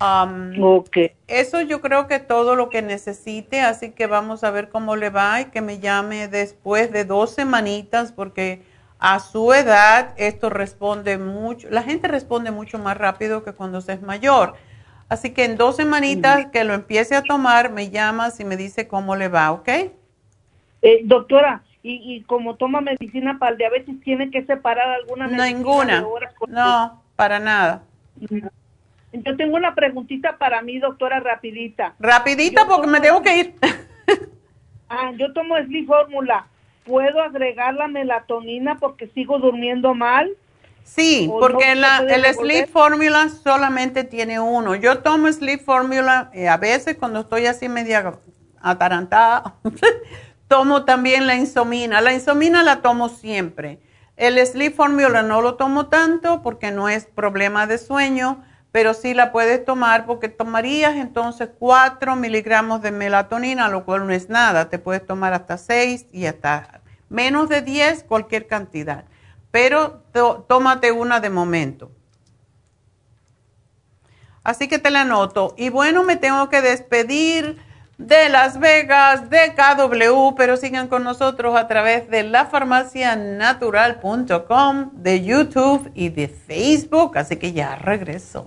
Um, Eso yo creo que todo lo que necesite, así que vamos a ver cómo le va y que me llame después de dos semanitas porque a su edad esto responde mucho, la gente responde mucho más rápido que cuando se es mayor. Así que en dos semanitas que lo empiece a tomar, me llamas y me dice cómo le va, ¿ok? Eh, doctora, y, y, como toma medicina para el diabetes, ¿tiene que separar alguna medicina? Ninguna, no, para nada. Yo tengo una preguntita para mí, doctora, rapidita. Rapidita porque me tengo que ir. ah, yo tomo Sleep Fórmula ¿puedo agregar la melatonina porque sigo durmiendo mal? Sí, porque el Sleep Formula solamente tiene uno. Yo tomo Sleep Formula eh, a veces cuando estoy así media atarantada. tomo también la insomina. La insomina la tomo siempre. El Sleep Formula no lo tomo tanto porque no es problema de sueño, pero sí la puedes tomar porque tomarías entonces 4 miligramos de melatonina, lo cual no es nada. Te puedes tomar hasta 6 y hasta Menos de 10, cualquier cantidad. Pero tómate una de momento. Así que te la anoto. Y bueno, me tengo que despedir de Las Vegas, de KW, pero sigan con nosotros a través de lafarmacianatural.com, de YouTube y de Facebook. Así que ya regreso.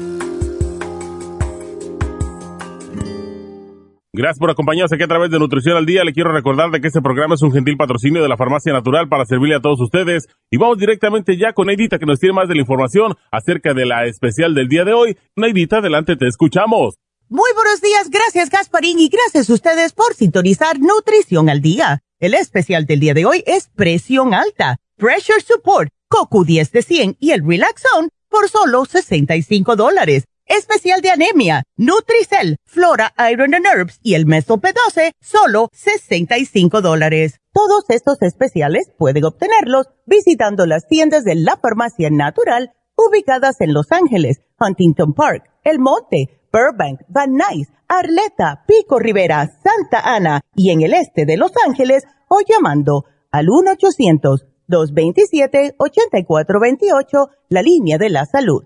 Gracias por acompañarnos aquí a través de Nutrición al Día. Le quiero recordar de que este programa es un gentil patrocinio de la Farmacia Natural para servirle a todos ustedes. Y vamos directamente ya con Neidita que nos tiene más de la información acerca de la especial del día de hoy. Neidita, adelante, te escuchamos. Muy buenos días, gracias Gasparín y gracias a ustedes por sintonizar Nutrición al Día. El especial del día de hoy es presión alta, Pressure Support, Coco 10 de 100 y el Relaxon por solo 65 dólares especial de anemia, Nutricel, Flora Iron and Herbs y el Meso P12, solo 65 dólares. Todos estos especiales pueden obtenerlos visitando las tiendas de la farmacia natural ubicadas en Los Ángeles, Huntington Park, El Monte, Burbank, Van Nuys, Arleta, Pico Rivera, Santa Ana y en el este de Los Ángeles o llamando al 1-800-227-8428, la línea de la salud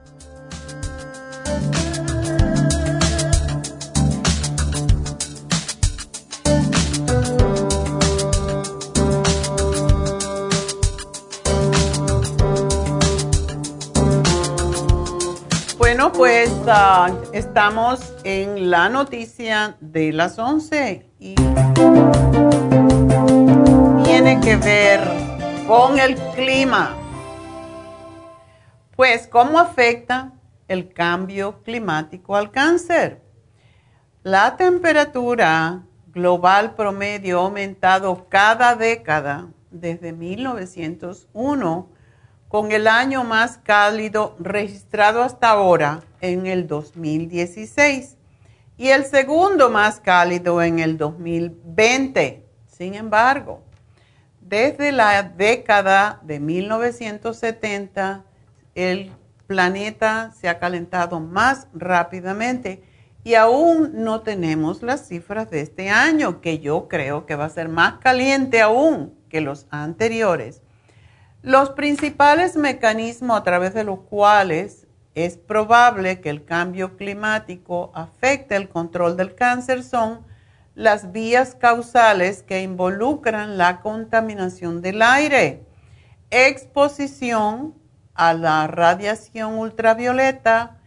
Bueno, pues ah, estamos en la noticia de las 11 y tiene que ver con el clima. Pues, ¿cómo afecta el cambio climático al cáncer? La temperatura global promedio ha aumentado cada década desde 1901 con el año más cálido registrado hasta ahora en el 2016 y el segundo más cálido en el 2020. Sin embargo, desde la década de 1970, el planeta se ha calentado más rápidamente y aún no tenemos las cifras de este año, que yo creo que va a ser más caliente aún que los anteriores. Los principales mecanismos a través de los cuales es probable que el cambio climático afecte el control del cáncer son las vías causales que involucran la contaminación del aire, exposición a la radiación ultravioleta,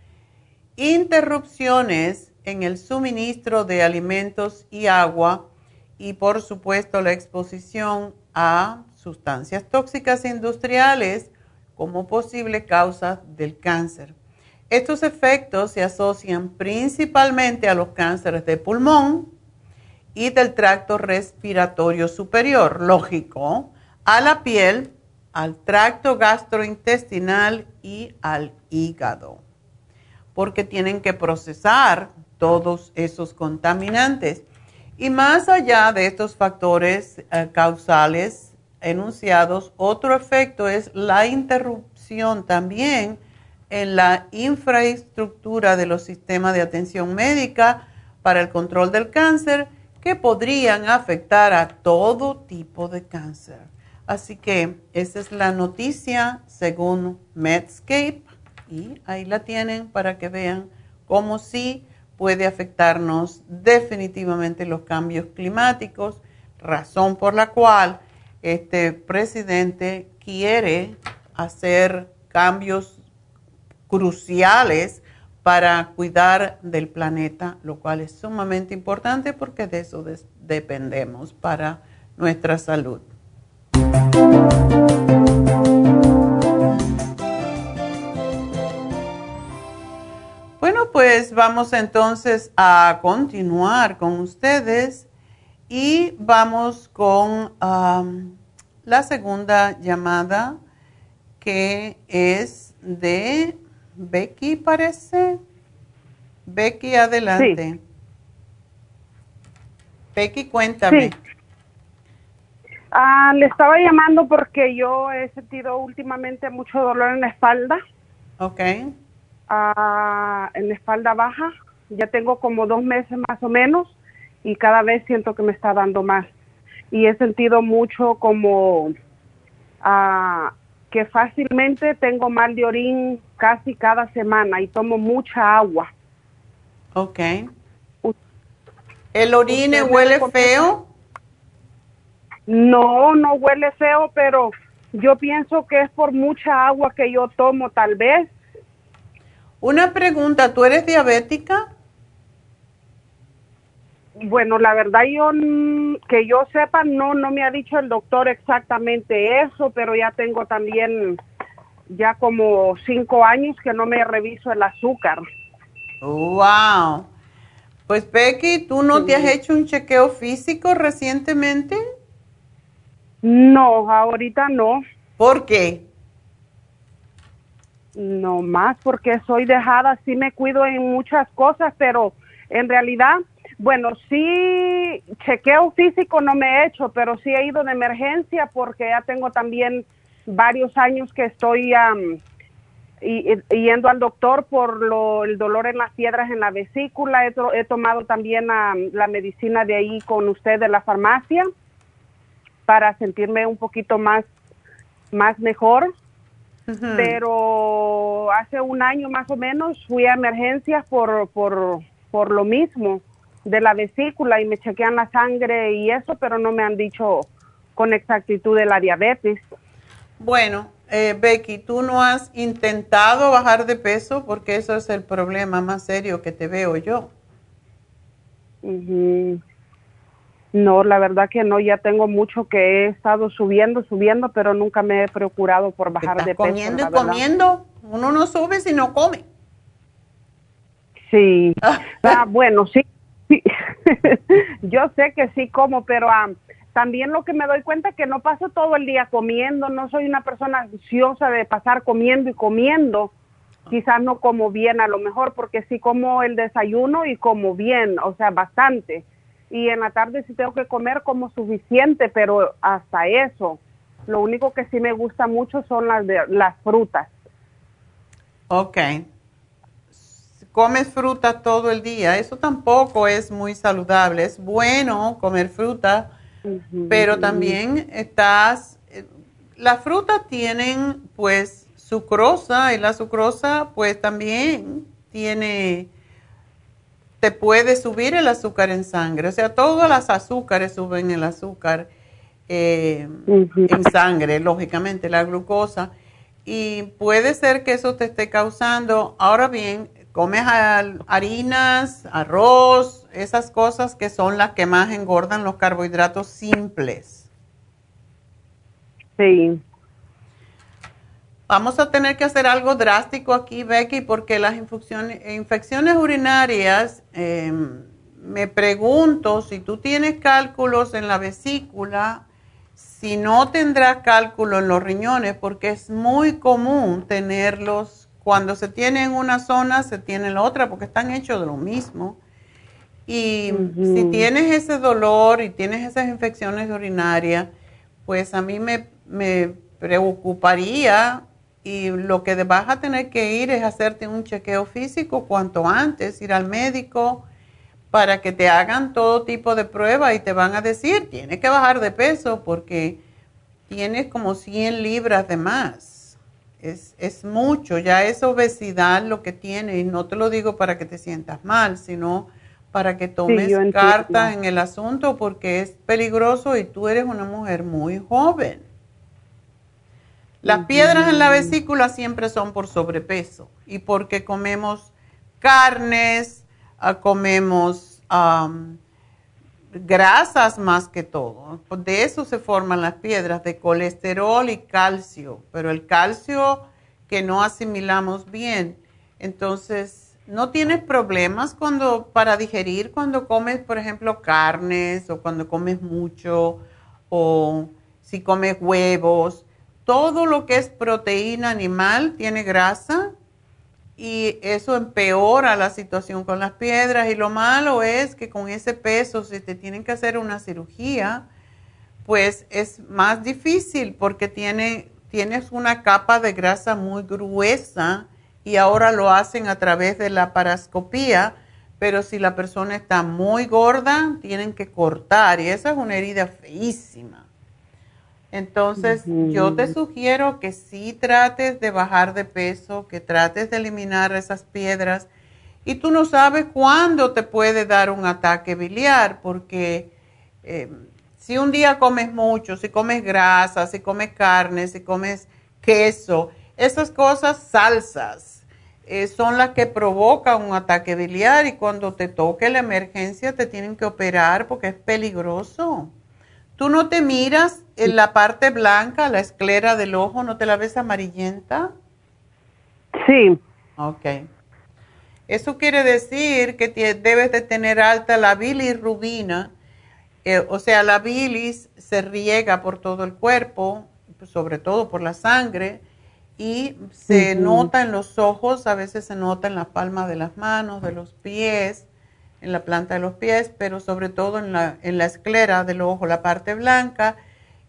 interrupciones en el suministro de alimentos y agua y por supuesto la exposición a sustancias tóxicas industriales como posible causa del cáncer. Estos efectos se asocian principalmente a los cánceres de pulmón y del tracto respiratorio superior, lógico, a la piel, al tracto gastrointestinal y al hígado, porque tienen que procesar todos esos contaminantes. Y más allá de estos factores eh, causales enunciados, otro efecto es la interrupción también en la infraestructura de los sistemas de atención médica para el control del cáncer que podrían afectar a todo tipo de cáncer. Así que esa es la noticia según Medscape y ahí la tienen para que vean cómo sí puede afectarnos definitivamente los cambios climáticos, razón por la cual este presidente quiere hacer cambios cruciales para cuidar del planeta, lo cual es sumamente importante porque de eso dependemos para nuestra salud. Bueno, pues vamos entonces a continuar con ustedes y vamos con la segunda llamada que es de Becky, parece. Becky, adelante. Becky, cuéntame. Ah, le estaba llamando porque yo he sentido últimamente mucho dolor en la espalda. Ok. Ah, en la espalda baja. Ya tengo como dos meses más o menos y cada vez siento que me está dando más. Y he sentido mucho como ah, que fácilmente tengo mal de orín casi cada semana y tomo mucha agua. Ok. ¿El orine huele feo? No, no huele feo, pero yo pienso que es por mucha agua que yo tomo, tal vez. Una pregunta, ¿tú eres diabética? Bueno, la verdad yo que yo sepa no no me ha dicho el doctor exactamente eso, pero ya tengo también ya como cinco años que no me reviso el azúcar. Wow. Pues Becky, ¿tú no te has hecho un chequeo físico recientemente? No, ahorita no. ¿Por qué? No más porque soy dejada, sí me cuido en muchas cosas, pero en realidad bueno, sí, chequeo físico no me he hecho, pero sí he ido de emergencia porque ya tengo también varios años que estoy yendo al doctor por lo, el dolor en las piedras en la vesícula. He, tomado también la medicina de ahí con usted de la farmacia para sentirme un poquito más, más mejor. Pero hace un año más o menos fui a emergencias por, por, por lo mismo de la vesícula y me chequean la sangre y eso, pero no me han dicho con exactitud de la diabetes. Bueno, eh, Becky, ¿tú no has intentado bajar de peso? Porque eso es el problema más serio que te veo yo. No, la verdad que no, ya tengo mucho que he estado subiendo, subiendo, pero nunca me he procurado por bajar de peso. Comiendo y comiendo, uno no sube si no come. Sí, ah, bueno, sí, Sí, yo sé que sí como, pero también lo que me doy cuenta es que no paso todo el día comiendo, no soy una persona ansiosa de pasar comiendo y comiendo. Quizás no como bien a lo mejor, porque sí como el desayuno y como bien, o sea, bastante. Y en la tarde si tengo que comer como suficiente, pero hasta eso. Lo único que sí me gusta mucho son las, de, las frutas. Ok comes fruta todo el día, eso tampoco es muy saludable. Es bueno comer fruta, pero también estás, eh, las frutas tienen pues sucrosa y la sucrosa pues también tiene, te puede subir el azúcar en sangre. O sea, todas las azúcares suben el azúcar eh, en sangre, lógicamente, la glucosa. Y puede ser que eso te esté causando, ahora bien, comes harinas, arroz, esas cosas que son las que más engordan los carbohidratos simples. Sí. Vamos a tener que hacer algo drástico aquí, Becky, porque las infecciones, urinarias, em, me pregunto si tú tienes cálculos en la vesícula, si no tendrás cálculo en los riñones, porque es muy común tenerlos, cuando se tiene en una zona, se tiene en la otra, porque están hechos de lo mismo. Y si tienes ese dolor y tienes esas infecciones urinarias, pues a mí me, me preocuparía y lo que vas a tener que ir es hacerte un chequeo físico cuanto antes, ir al médico para que te hagan todo tipo de pruebas y te van a decir, tienes que bajar de peso porque tienes como 100 libras de más. Es, es mucho, ya es obesidad lo que tienes y no te lo digo para que te sientas mal, sino para que tomes cartas en el asunto porque es peligroso y tú eres una mujer muy joven. Las piedras en la vesícula siempre son por sobrepeso y porque comemos carnes, Ah, comemos grasas más que todo. De eso se forman las piedras, de colesterol y calcio, pero el calcio que no asimilamos bien. Entonces, no tienes problemas cuando para digerir cuando comes, por ejemplo, carnes o cuando comes mucho o si comes huevos. Todo lo que es proteína animal tiene grasa y eso empeora la situación con las piedras. Y lo malo es que con ese peso si te tienen que hacer una cirugía pues es más difícil porque tiene, tienes una capa de grasa muy gruesa y ahora lo hacen a través de la parascopía. Pero si la persona está muy gorda tienen que cortar. Y esa es una herida feísima entonces, yo te sugiero que sí trates de bajar de peso, que trates de eliminar esas piedras. Y tú no sabes cuándo te puede dar un ataque biliar, porque eh, si un día comes mucho, si comes grasa, si comes carne, si comes queso, esas cosas salsas eh, son las que provocan un ataque biliar y cuando te toque la emergencia te tienen que operar porque es peligroso. ¿Tú no te miras en la parte blanca, la esclera del ojo, no te la ves amarillenta? Sí. Ok. Eso quiere decir que debes de tener alta la bilirrubina, eh, o sea, la bilis se riega por todo el cuerpo, sobre todo por la sangre, y se nota en los ojos, a veces se nota en la palma de las manos, de los pies, en la planta de los pies, pero sobre todo en la, en la esclera del ojo, la parte blanca,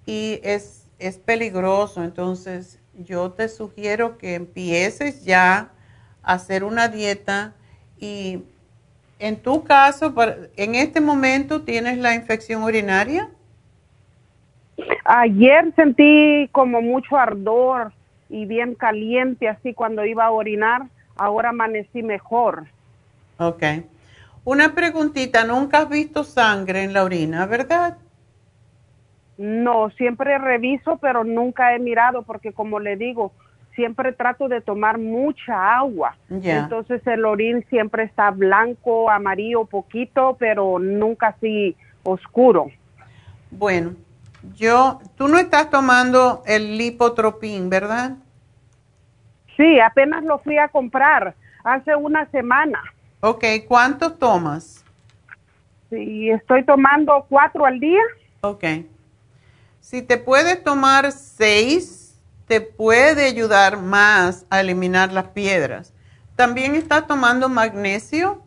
y es, es peligroso. Entonces, yo te sugiero que empieces ya a hacer una dieta y en tu caso, en este momento, ¿tienes la infección urinaria? Ayer sentí como mucho ardor y bien caliente así cuando iba a orinar. Ahora amanecí mejor. Ok. Una preguntita, nunca has visto sangre en la orina, ¿verdad? No, siempre reviso, pero nunca he mirado porque como le digo, siempre trato de tomar mucha agua. Entonces el orín siempre está blanco, amarillo, poquito, pero nunca así oscuro. Bueno, yo, tú no estás tomando el lipotropín, ¿verdad? Sí, apenas lo fui a comprar hace una semana. Ok, ¿cuántos tomas? Sí, estoy tomando cuatro al día. Ok. Si te puedes tomar seis, te puede ayudar más a eliminar las piedras. ¿También estás tomando magnesio?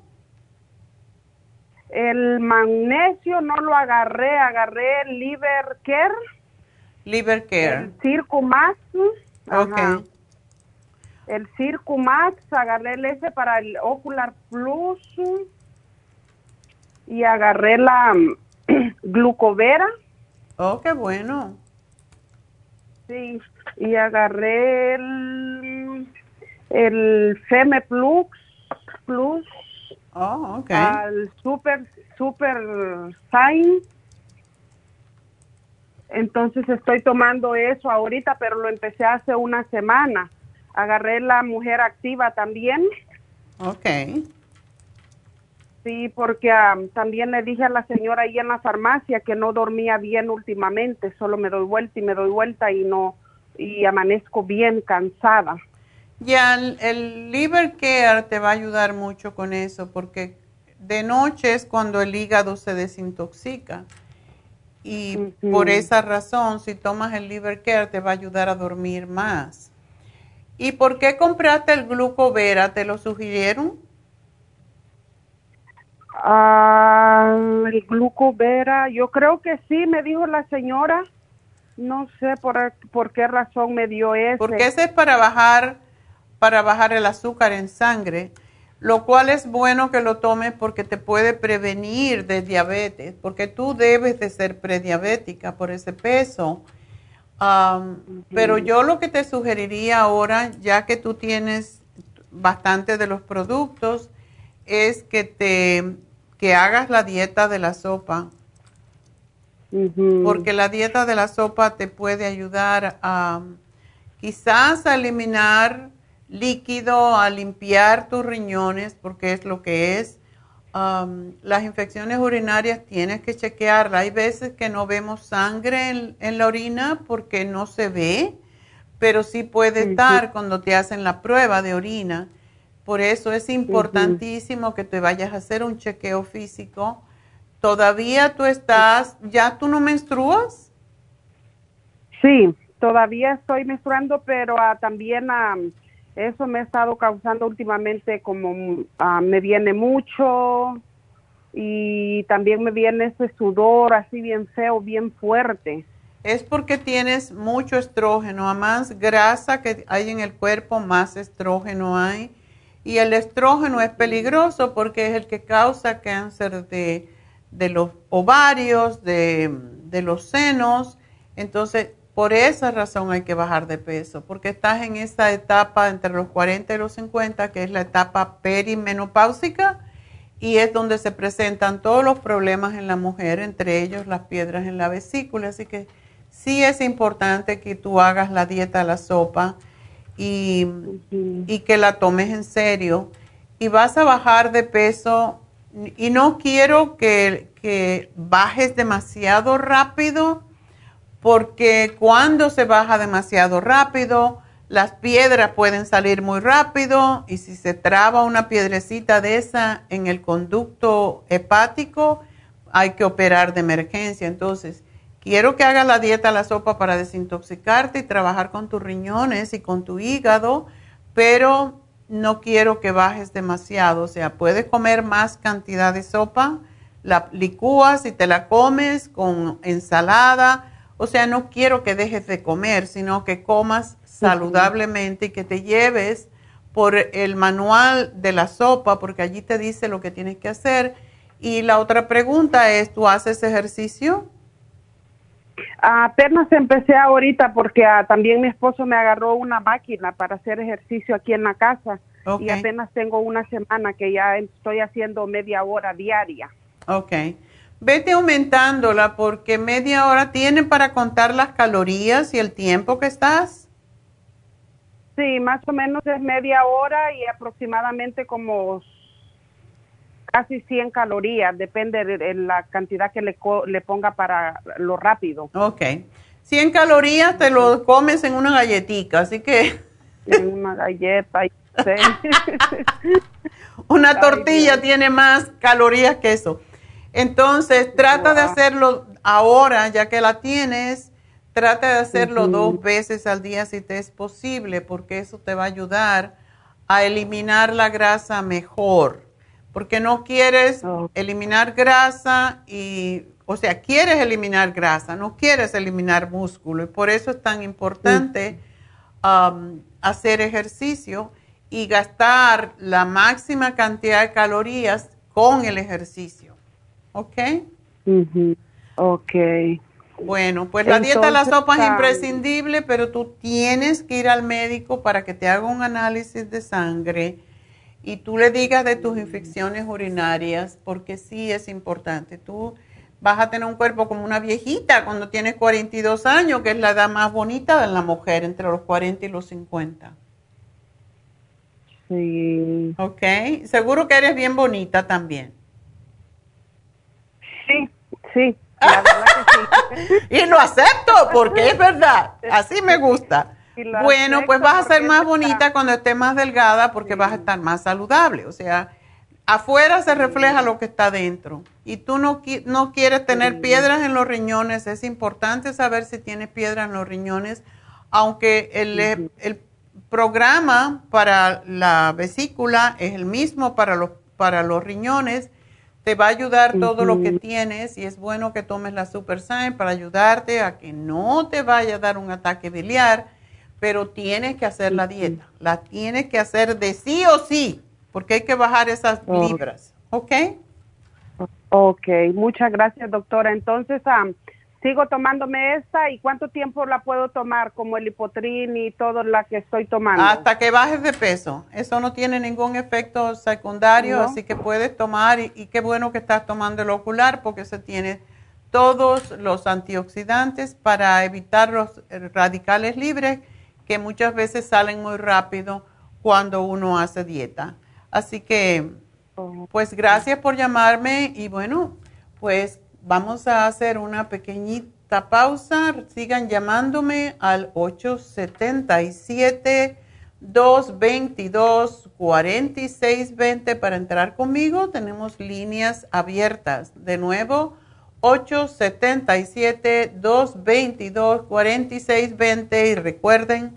El magnesio no lo agarré, agarré el Liver Care. Liver Care. El Circo Max. Ok el Circumax, agarré el S para el Ocular Plus y agarré la glucovera. Oh, qué bueno. Sí, y agarré el, el Feme Plus, Plus. Oh, ok. Al Super, Super Sign. Entonces estoy tomando eso ahorita, pero lo empecé hace una semana agarré la mujer activa también. Ok. Sí, porque también le dije a la señora ahí en la farmacia que no dormía bien últimamente, solo me doy vuelta y me doy vuelta y no, y amanezco bien cansada. Ya, el, el liver care te va a ayudar mucho con eso, porque de noche es cuando el hígado se desintoxica Y por esa razón, si tomas el liver care, te va a ayudar a dormir más. ¿Y por qué compraste el glucovera? ¿Te lo sugirieron? Ah, el glucovera, yo creo que sí, me dijo la señora. No sé por, por qué razón me dio ese. Porque ese es para bajar, para bajar el azúcar en sangre, lo cual es bueno que lo tomes porque te puede prevenir de diabetes, porque tú debes de ser prediabética por ese peso. Pero yo lo que te sugeriría ahora, ya que tú tienes bastante de los productos, es que te que hagas la dieta de la sopa. Porque la dieta de la sopa te puede ayudar a quizás a eliminar líquido, a limpiar tus riñones, porque es lo que es. Las infecciones urinarias tienes que chequearla. Hay veces que no vemos sangre en, la orina porque no se ve, pero sí puede estar cuando te hacen la prueba de orina. Por eso es importantísimo que te vayas a hacer un chequeo físico. ¿Todavía tú estás, ya tú no menstruas? Sí, todavía estoy menstruando, pero ah, también eso me ha estado causando últimamente como ah, me viene mucho y también me viene ese sudor así bien feo, bien fuerte. Es porque tienes mucho estrógeno, a más grasa que hay en el cuerpo, más estrógeno hay y el estrógeno es peligroso porque es el que causa cáncer de, los ovarios, de, los senos. Entonces, por esa razón hay que bajar de peso, porque estás en esa etapa entre los 40 y los 50, que es la etapa perimenopáusica, y es donde se presentan todos los problemas en la mujer, entre ellos las piedras en la vesícula. Así que sí es importante que tú hagas la dieta la sopa y, que la tomes en serio. Y vas a bajar de peso y no quiero que, que bajes demasiado rápido porque cuando se baja demasiado rápido, las piedras pueden salir muy rápido y si se traba una piedrecita de esa en el conducto hepático, hay que operar de emergencia. Entonces, Quiero que hagas la dieta la sopa para desintoxicarte y trabajar con tus riñones y con tu hígado, pero no quiero que bajes demasiado. O sea, puedes comer más cantidad de sopa, la licúas y te la comes con ensalada. O sea, no quiero que dejes de comer, sino que comas saludablemente y que te lleves por el manual de la sopa, porque allí te dice lo que tienes que hacer. Y la otra pregunta es, ¿tú haces ejercicio? Apenas empecé ahorita porque ah, también mi esposo me agarró una máquina para hacer ejercicio aquí en la casa y apenas tengo una semana que ya estoy haciendo media hora diaria. Ok. Vete aumentándola porque media hora tiene para contar las calorías y el tiempo que estás. Sí, más o menos es media hora y aproximadamente como casi 100 calorías, depende de, la cantidad que le, le, ponga para lo rápido. Ok. 100 calorías te lo comes en una galletita, así que... En una galleta. una tortilla tiene más calorías que eso. Entonces, trata de hacerlo ahora, ya que la tienes, trata de hacerlo dos veces al día si te es posible, porque eso te va a ayudar a eliminar la grasa mejor. Porque no quieres eliminar grasa y, o sea, quieres eliminar grasa, no quieres eliminar músculo. Y por eso es tan importante um, hacer ejercicio y gastar la máxima cantidad de calorías con el ejercicio. ¿Ok? Ok. Bueno, pues la dieta de la sopa es imprescindible, pero tú tienes que ir al médico para que te haga un análisis de sangre y tú le digas de tus infecciones urinarias, porque sí es importante. Tú vas a tener un cuerpo como una viejita cuando tienes 42 años, que es la edad más bonita de la mujer, entre los 40 y los 50. Sí. Ok, seguro que eres bien bonita también. Sí, sí. La verdad que sí. y lo acepto porque es verdad, así me gusta. Bueno, pues vas a ser más bonita cuando estés más delgada porque vas a estar más saludable. O sea, afuera se refleja lo que está dentro. Y tú no, no quieres tener piedras en los riñones. Es importante saber si tienes piedras en los riñones, aunque el, el programa para la vesícula es el mismo para los, para los riñones. Te va a ayudar todo lo que tienes y es bueno que tomes la Super para ayudarte a que no te vaya a dar un ataque biliar, pero tienes que hacer la dieta. La tienes que hacer de sí o sí porque hay que bajar esas libras, ¿ok? Ok, muchas gracias, doctora. Entonces, sigo tomándome esta y cuánto tiempo la puedo tomar, como el hipotrin y todo la que estoy tomando. Hasta que bajes de peso. Eso no tiene ningún efecto secundario, así que puedes tomar y, y, qué bueno que estás tomando el ocular porque se tiene todos los antioxidantes para evitar los radicales libres que muchas veces salen muy rápido cuando uno hace dieta. Así que, pues gracias por llamarme y bueno, pues vamos a hacer una pequeñita pausa. Sigan llamándome al 877-222-4620 para entrar conmigo. Tenemos líneas abiertas. De nuevo, 877-222-4620 y recuerden,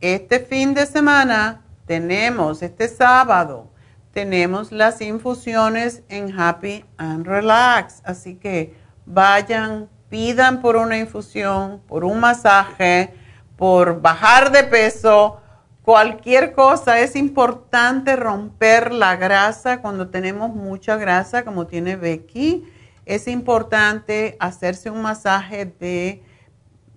este fin de semana tenemos este sábado, tenemos las infusiones en Happy and Relax. Así que vayan, pidan por una infusión, por un masaje, por bajar de peso, cualquier cosa. Es importante romper la grasa cuando tenemos mucha grasa, como tiene Becky. Es importante hacerse un masaje de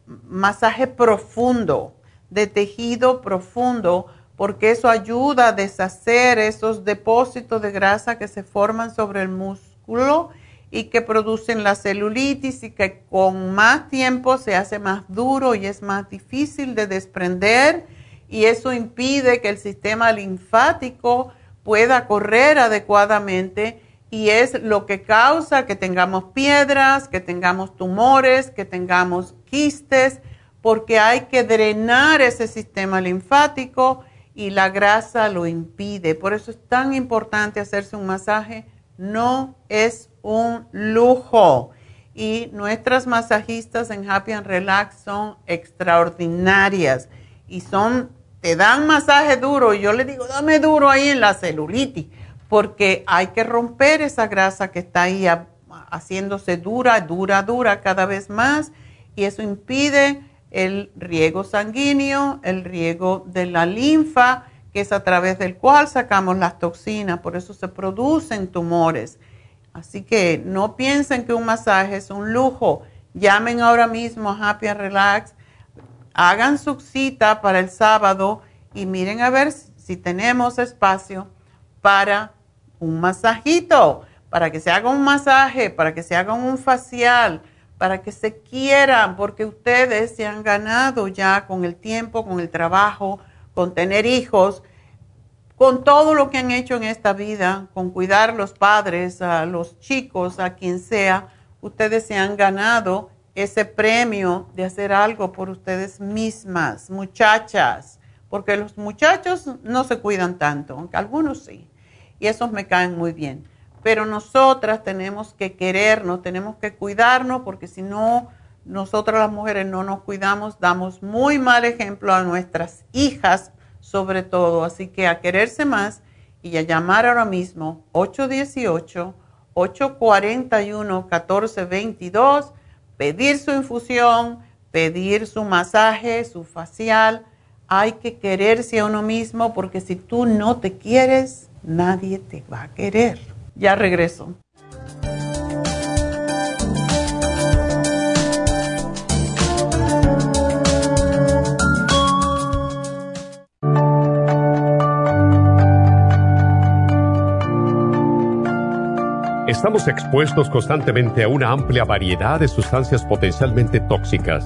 masaje profundo, de tejido profundo porque eso ayuda a deshacer esos depósitos de grasa que se forman sobre el músculo y que producen la celulitis y que con más tiempo se hace más duro y es más difícil de desprender. Y eso impide que el sistema linfático pueda correr adecuadamente y es lo que causa que tengamos piedras, que tengamos tumores, que tengamos quistes, porque hay que drenar ese sistema linfático y la grasa lo impide. Por eso es tan importante hacerse un masaje. No es un lujo. Y nuestras masajistas en Happy and Relax son extraordinarias y son, te dan masaje duro y yo le digo, dame duro ahí en la celulitis, porque hay que romper esa grasa que está ahí haciéndose dura, dura, dura cada vez más y eso impide el riego sanguíneo, el riego de la linfa, que es a través del cual sacamos las toxinas, por eso se producen tumores. Así que no piensen que un masaje es un lujo. Llamen ahora mismo a Happy Relax, hagan su cita para el sábado y miren a ver si tenemos espacio para un masajito, para que se haga un masaje, para que se haga un facial para que se quieran, porque ustedes se han ganado ya con el tiempo, con el trabajo, con tener hijos, con todo lo que han hecho en esta vida, con cuidar a los padres, a los chicos, a quien sea, ustedes se han ganado ese premio de hacer algo por ustedes mismas, muchachas, porque los muchachos no se cuidan tanto, aunque algunos sí, y esos me caen muy bien pero nosotras tenemos que querernos, tenemos que cuidarnos, porque si no, nosotras las mujeres no nos cuidamos, damos muy mal ejemplo a nuestras hijas, sobre todo. Así que a quererse más y a llamar ahora mismo 818-841-1422, pedir su infusión, pedir su masaje, su facial. Hay que quererse a uno mismo porque si tú no te quieres, nadie te va a querer. Ya regreso. Estamos expuestos constantemente a una amplia variedad de sustancias potencialmente tóxicas.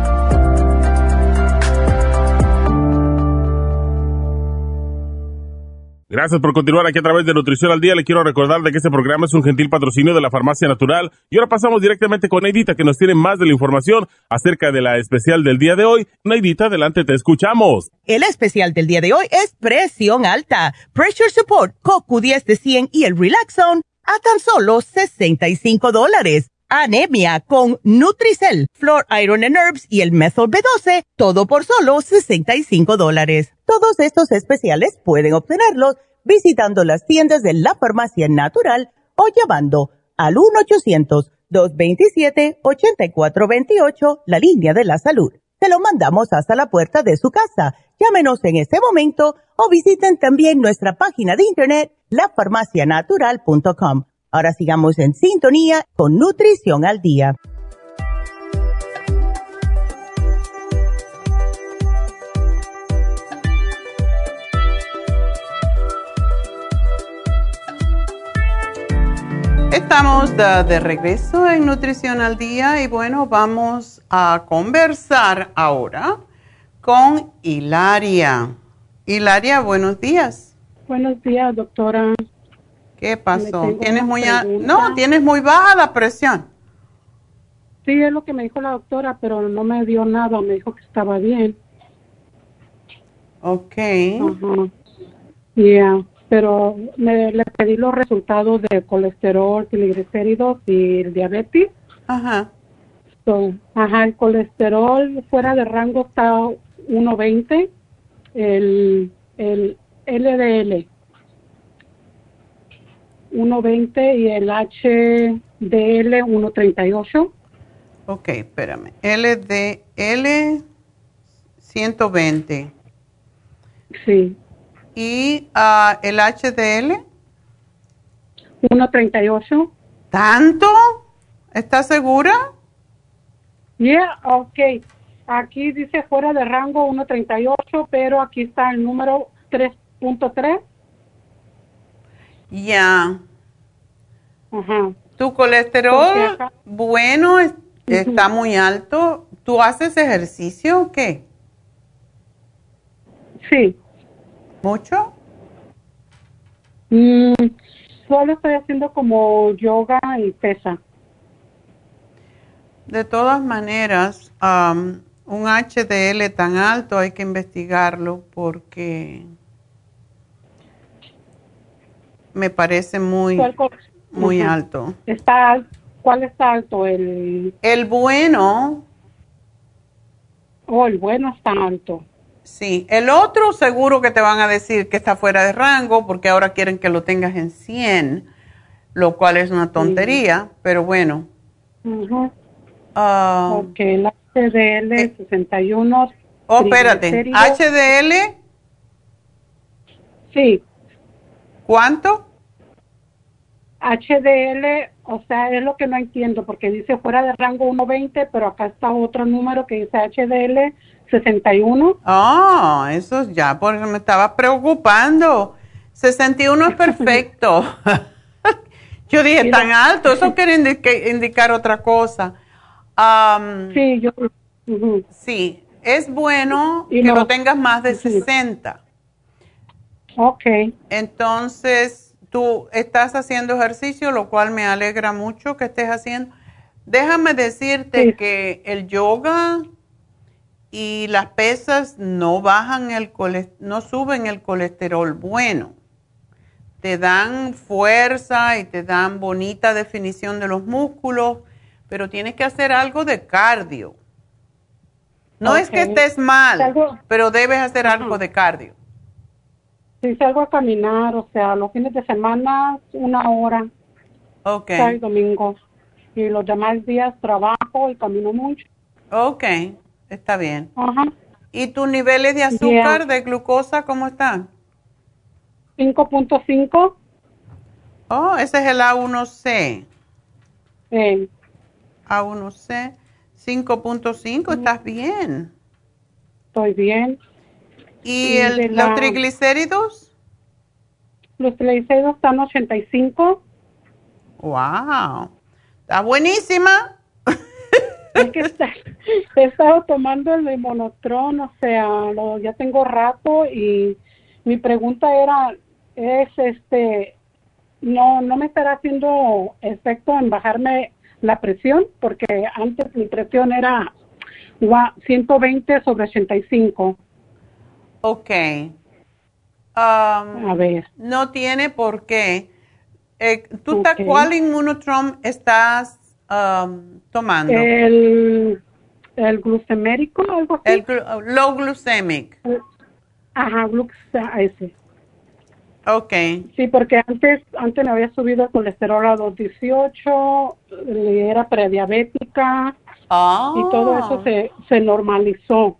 Gracias por continuar aquí a través de Nutrición al Día. Le quiero recordar de que este programa es un gentil patrocinio de la Farmacia Natural. Y ahora pasamos directamente con Neidita, que nos tiene más de la información acerca de la especial del día de hoy. Neidita, adelante, te escuchamos. El especial del día de hoy es presión alta, Pressure Support, CoQ10 de 100 y el Relaxon a tan solo 65 dólares. Anemia con Nutricel, Flor Iron and Herbs y el Methyl B12, todo por solo 65 dólares. Todos estos especiales pueden obtenerlos visitando las tiendas de la farmacia natural o llamando al 1-800-227-8428, la línea de la salud. Se lo mandamos hasta la puerta de su casa. Llámenos en este momento o visiten también nuestra página de internet, lafarmacianatural.com. Ahora sigamos en sintonía con Nutrición al Día. Estamos de, regreso en Nutrición al Día y bueno, vamos a conversar ahora con Hilaria. Hilaria, buenos días. Buenos días, doctora. ¿Qué pasó? ¿Tienes muy, no, tienes muy baja la presión. Sí, es lo que me dijo la doctora, pero no me dio nada, me dijo que estaba bien. Ok. Ya pero me, le pedí los resultados de colesterol, triglicéridos y el diabetes. Ajá. ajá, el colesterol fuera de rango está 1.20, el, el LDL 1.20 y el HDL 1.38. Ok, espérame. LDL 120. Sí. ¿Y uh, el HDL? 1.38. ¿Tanto? ¿Estás segura? Yeah, ok. Aquí dice fuera de rango 1.38, pero aquí está el número 3.3. Ya. Tu colesterol, bueno, está muy alto. ¿Tú haces ejercicio o qué? Sí. ¿Mucho? Mm, solo estoy haciendo como yoga y pesa. De todas maneras, un HDL tan alto hay que investigarlo porque me parece muy, muy alto. Está, ¿Cuál está alto? El, el bueno. Oh, el bueno está alto. Sí, el otro seguro que te van a decir que está fuera de rango porque ahora quieren que lo tengas en 100, lo cual es una tontería, pero bueno. Ah, ok, el HDL 61. Eh, oh, espérate, HDL. Sí. ¿Cuánto? HDL, o sea, es lo que no entiendo, porque dice fuera de rango 120, pero acá está otro número que dice HDL 61. Ah, eso ya, porque me estaba preocupando. 61 es perfecto. yo dije, tan alto, eso quiere indicar otra cosa. sí, yo. Sí, Es bueno Y que no- lo tengas más de Sí. 60. Ok. Entonces, tú estás haciendo ejercicio, lo cual me alegra mucho que estés haciendo. Déjame decirte Sí. que el yoga y las pesas no bajan el no suben el colesterol bueno. Te dan fuerza y te dan bonita definición de los músculos, pero tienes que hacer algo de cardio. No es que estés mal, pero debes hacer algo de cardio. Si salgo a caminar, o sea, los fines de semana, una hora, Ok. sábado y domingo. Y los demás días trabajo y camino mucho. Ok, está bien. Ajá. ¿Y tus niveles de azúcar, de glucosa, cómo están? 5.5. Oh, ese es el A1C. Eh, A1C, 5.5, estás bien. estoy bien. ¿Y Y el- la- los triglicéridos? Los triglicéridos están 85. ¡Wow! Está buenísima. Es que está- he estado tomando el limonotrón, o sea, lo, ya tengo rato y mi pregunta era, es este, no, no me estará haciendo efecto en bajarme la presión, porque antes mi presión era gua- 120 sobre 85. Ok. Um, A ver, no tiene por qué. Eh, ¿Tú estás- Ok. cuál inmunotrom estás um, tomando? el, el glucemérico, algo así. el glu- low glucemic. Ajá, glux, ese. Ok. Sí, porque antes antes me había subido el colesterol a 218, eh, era prediabética Ah. y todo eso se, se normalizó.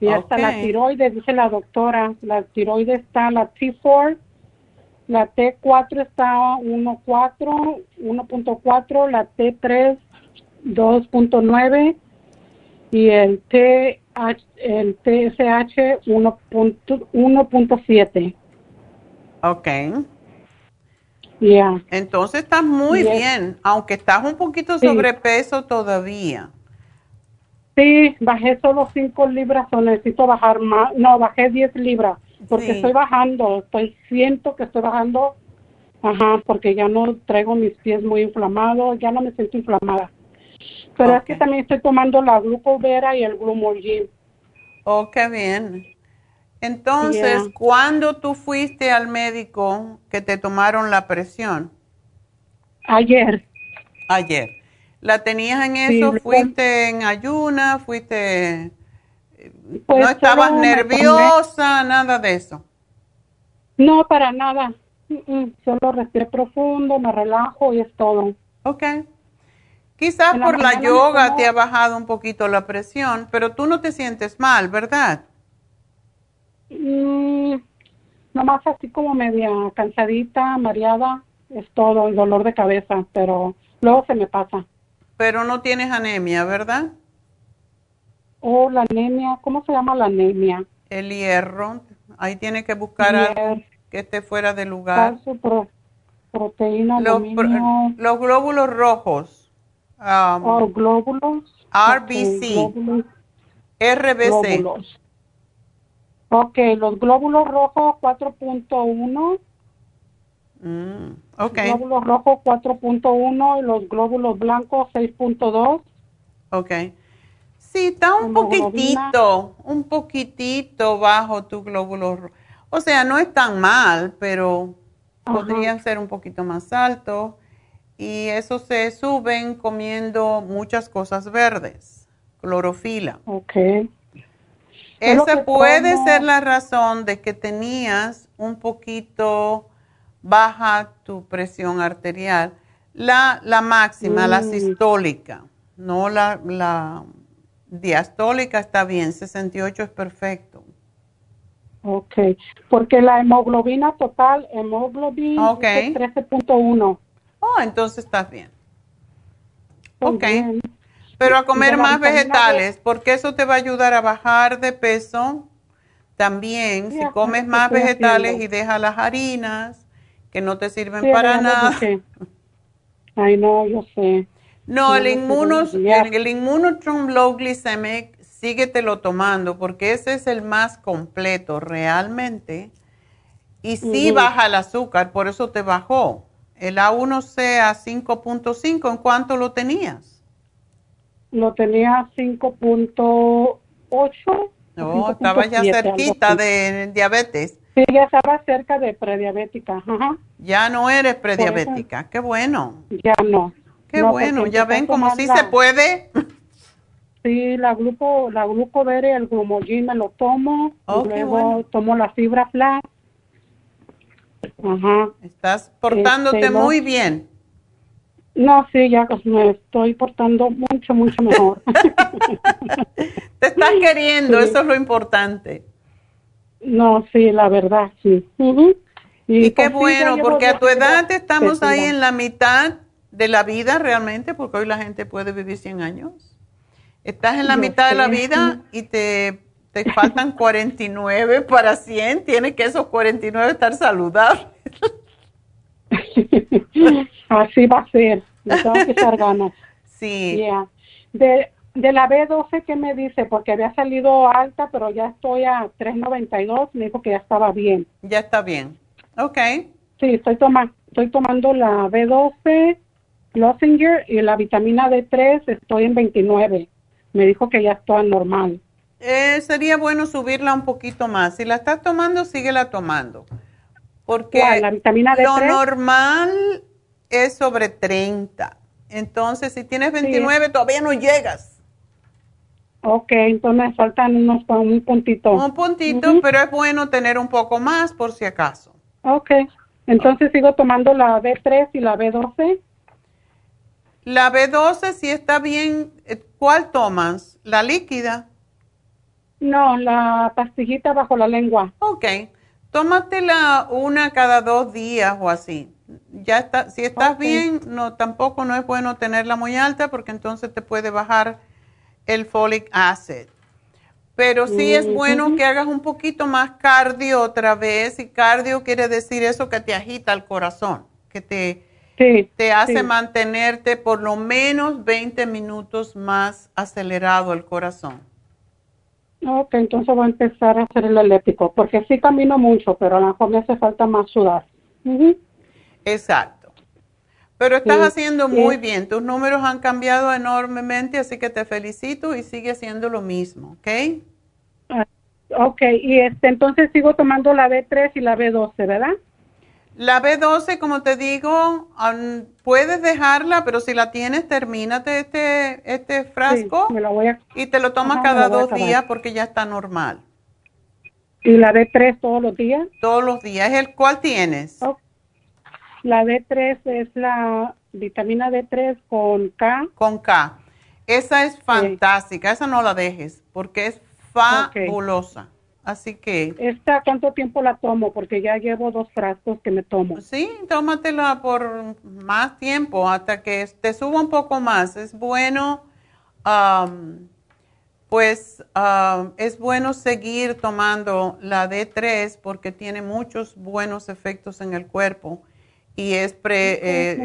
Y hasta Ok. la tiroides, dice la doctora, la tiroides está, la T4, la T4 está 1.4, 1.4, la T3 2.9 y el TH, el TSH 1.7. Ok. Ya. Entonces estás muy Yes. bien, aunque estás un poquito Sí. sobrepeso todavía. Sí, bajé solo 5 libras o necesito bajar más. No, bajé 10 libras porque Sí. estoy bajando. Estoy siento que estoy bajando. Ajá, porque ya no traigo mis pies muy inflamados, ya no me siento inflamada. Pero es que también estoy tomando la glucovera y el glumolgin. Oh, qué bien. Entonces, Yeah. ¿cuándo tú fuiste al médico que te tomaron la presión? Ayer, Ayer. ¿La tenías en eso? ¿Fuiste en ayuna? ¿Fuiste... Pues no estabas solo me nerviosa? Nada de eso. no para nada. Solo respiré profundo, me relajo y es todo. Ok. Quizás la por la yoga te ha bajado un poquito la presión, pero tú no te sientes mal, ¿verdad? Mm, nomás así como media cansadita, mareada, es todo, el dolor de cabeza, pero luego se me pasa. Pero no tienes anemia, ¿verdad? O la anemia, ¿cómo se llama la anemia? El hierro. Ahí tienes que buscar algo que esté fuera de lugar. pro- proteína, Los, aluminio, pro- los glóbulos rojos. um, o glóbulos. RBC. Glóbulos, RBC. glóbulos. Ok, los glóbulos rojos 4.1, Mm, ok, glóbulos rojos 4.1 y los glóbulos blancos 6.2. ok. Sí, está un Hemoglobina. poquitito, un poquitito bajo tu glóbulo rojo. O sea, no es tan mal, pero Ajá. podrían ser un poquito más altos. Y eso se suben comiendo muchas cosas verdes, clorofila. Ok. Esa puede tomo. ser la razón de que tenías un poquito baja tu presión arterial. La, la máxima, la Mm. sistólica, no la, la diastólica está bien, 68 es perfecto. Ok, porque la hemoglobina total, hemoglobina es 13.1. Oh, entonces estás bien. Muy Ok. bien. Pero a comer más vegetales, porque eso te va a ayudar a bajar de peso. También, Sí, si comes más estoy vegetales haciendo. y dejas las harinas, que no te sirven Sí, para nada. dije. Ay, no, yo sé. No, el, no sé inmunos, dónde enviar. el, el Immunotrom Low Glycemic síguetelo tomando porque ese es el más completo realmente. Y sí baja el azúcar, por eso te bajó. El A1C a 5.5, ¿en cuánto lo tenías? Lo tenía 5.8. No, estaba ya cerquita de diabetes. Sí, ya estaba cerca de prediabética. Ya no eres prediabética, qué bueno. Ya no. Qué bueno, ya ven como sí se puede. Sí, la gluco, la glucovere, el glumogin me lo tomo, Oh, y luego bueno. tomo la fibra flax. Ajá. Estás portándote Este, no. muy bien. No, sí, ya pues, me estoy portando mucho, mucho mejor. Te estás queriendo, Sí. eso es lo importante. No, sí, la verdad, sí. Y, qué bueno, porque a tu edad estamos ahí en la mitad de la vida realmente, porque hoy la gente puede vivir 100 años. Estás en la Yo mitad de la vida y te, te faltan 49 para 100. Tienes que esos 49 estar saludables. Así va a ser. Tengo que echar ganas. Sí. Yeah. De, de la B12, ¿qué me dice? Porque había salido alta, pero ya estoy a 3.92. Me dijo que ya estaba bien. Ya está bien. Ok. Sí, estoy, toma, estoy tomando la B12, Lossinger y la vitamina D3. Estoy en 29. Me dijo que ya está normal. Eh, sería bueno subirla un poquito más. Si la estás tomando, síguela tomando. Porque. ¿La vitamina lo D3? normal es sobre 30. Entonces, si tienes 29, todavía no llegas. Ok, entonces me faltan unos un puntito. Un puntito, pero es bueno tener un poco más por si acaso. Ok, entonces sigo tomando la B3 y la B12. La B12, si está bien, eh, ¿cuál tomas? ¿La líquida? No, la pastillita bajo la lengua. Ok, tómatela una cada dos días o así. Ya está, si estás bien, no, tampoco no es bueno tenerla muy alta porque entonces te puede bajar el folic acid. Pero sí es bueno que hagas un poquito más cardio otra vez y cardio quiere decir eso que te agita el corazón, que te, Sí. te hace sí. mantenerte por lo menos 20 minutos más acelerado el corazón. Ok, entonces voy a empezar a hacer el eléptico, porque sí camino mucho, pero a lo mejor me hace falta más sudar. Ujú. Exacto. Pero estás Sí, haciendo muy bien. Tus números han cambiado enormemente, así que te felicito y sigue haciendo lo mismo, ¿ok? Ah, Ok, y este, entonces sigo tomando la B3 y la B12, ¿verdad? La B12, como te digo, am, puedes dejarla, pero si la tienes, termínate este, este frasco Sí, me la voy a... y te lo tomas Ajá, cada dos días porque ya está normal. ¿Y la B3 todos los días? Todos los días. ¿El cuál tienes? La D3 es la vitamina D3 con K. Con K. Esa es fantástica. Esa no la dejes porque es fabulosa. Así que ¿Esta cuánto tiempo la tomo? Porque ya llevo dos frascos que me tomo. Sí, tómatela por más tiempo hasta que te suba un poco más. Es bueno, pues es bueno seguir tomando la D3 porque tiene muchos buenos efectos en el cuerpo y es, pre- eh,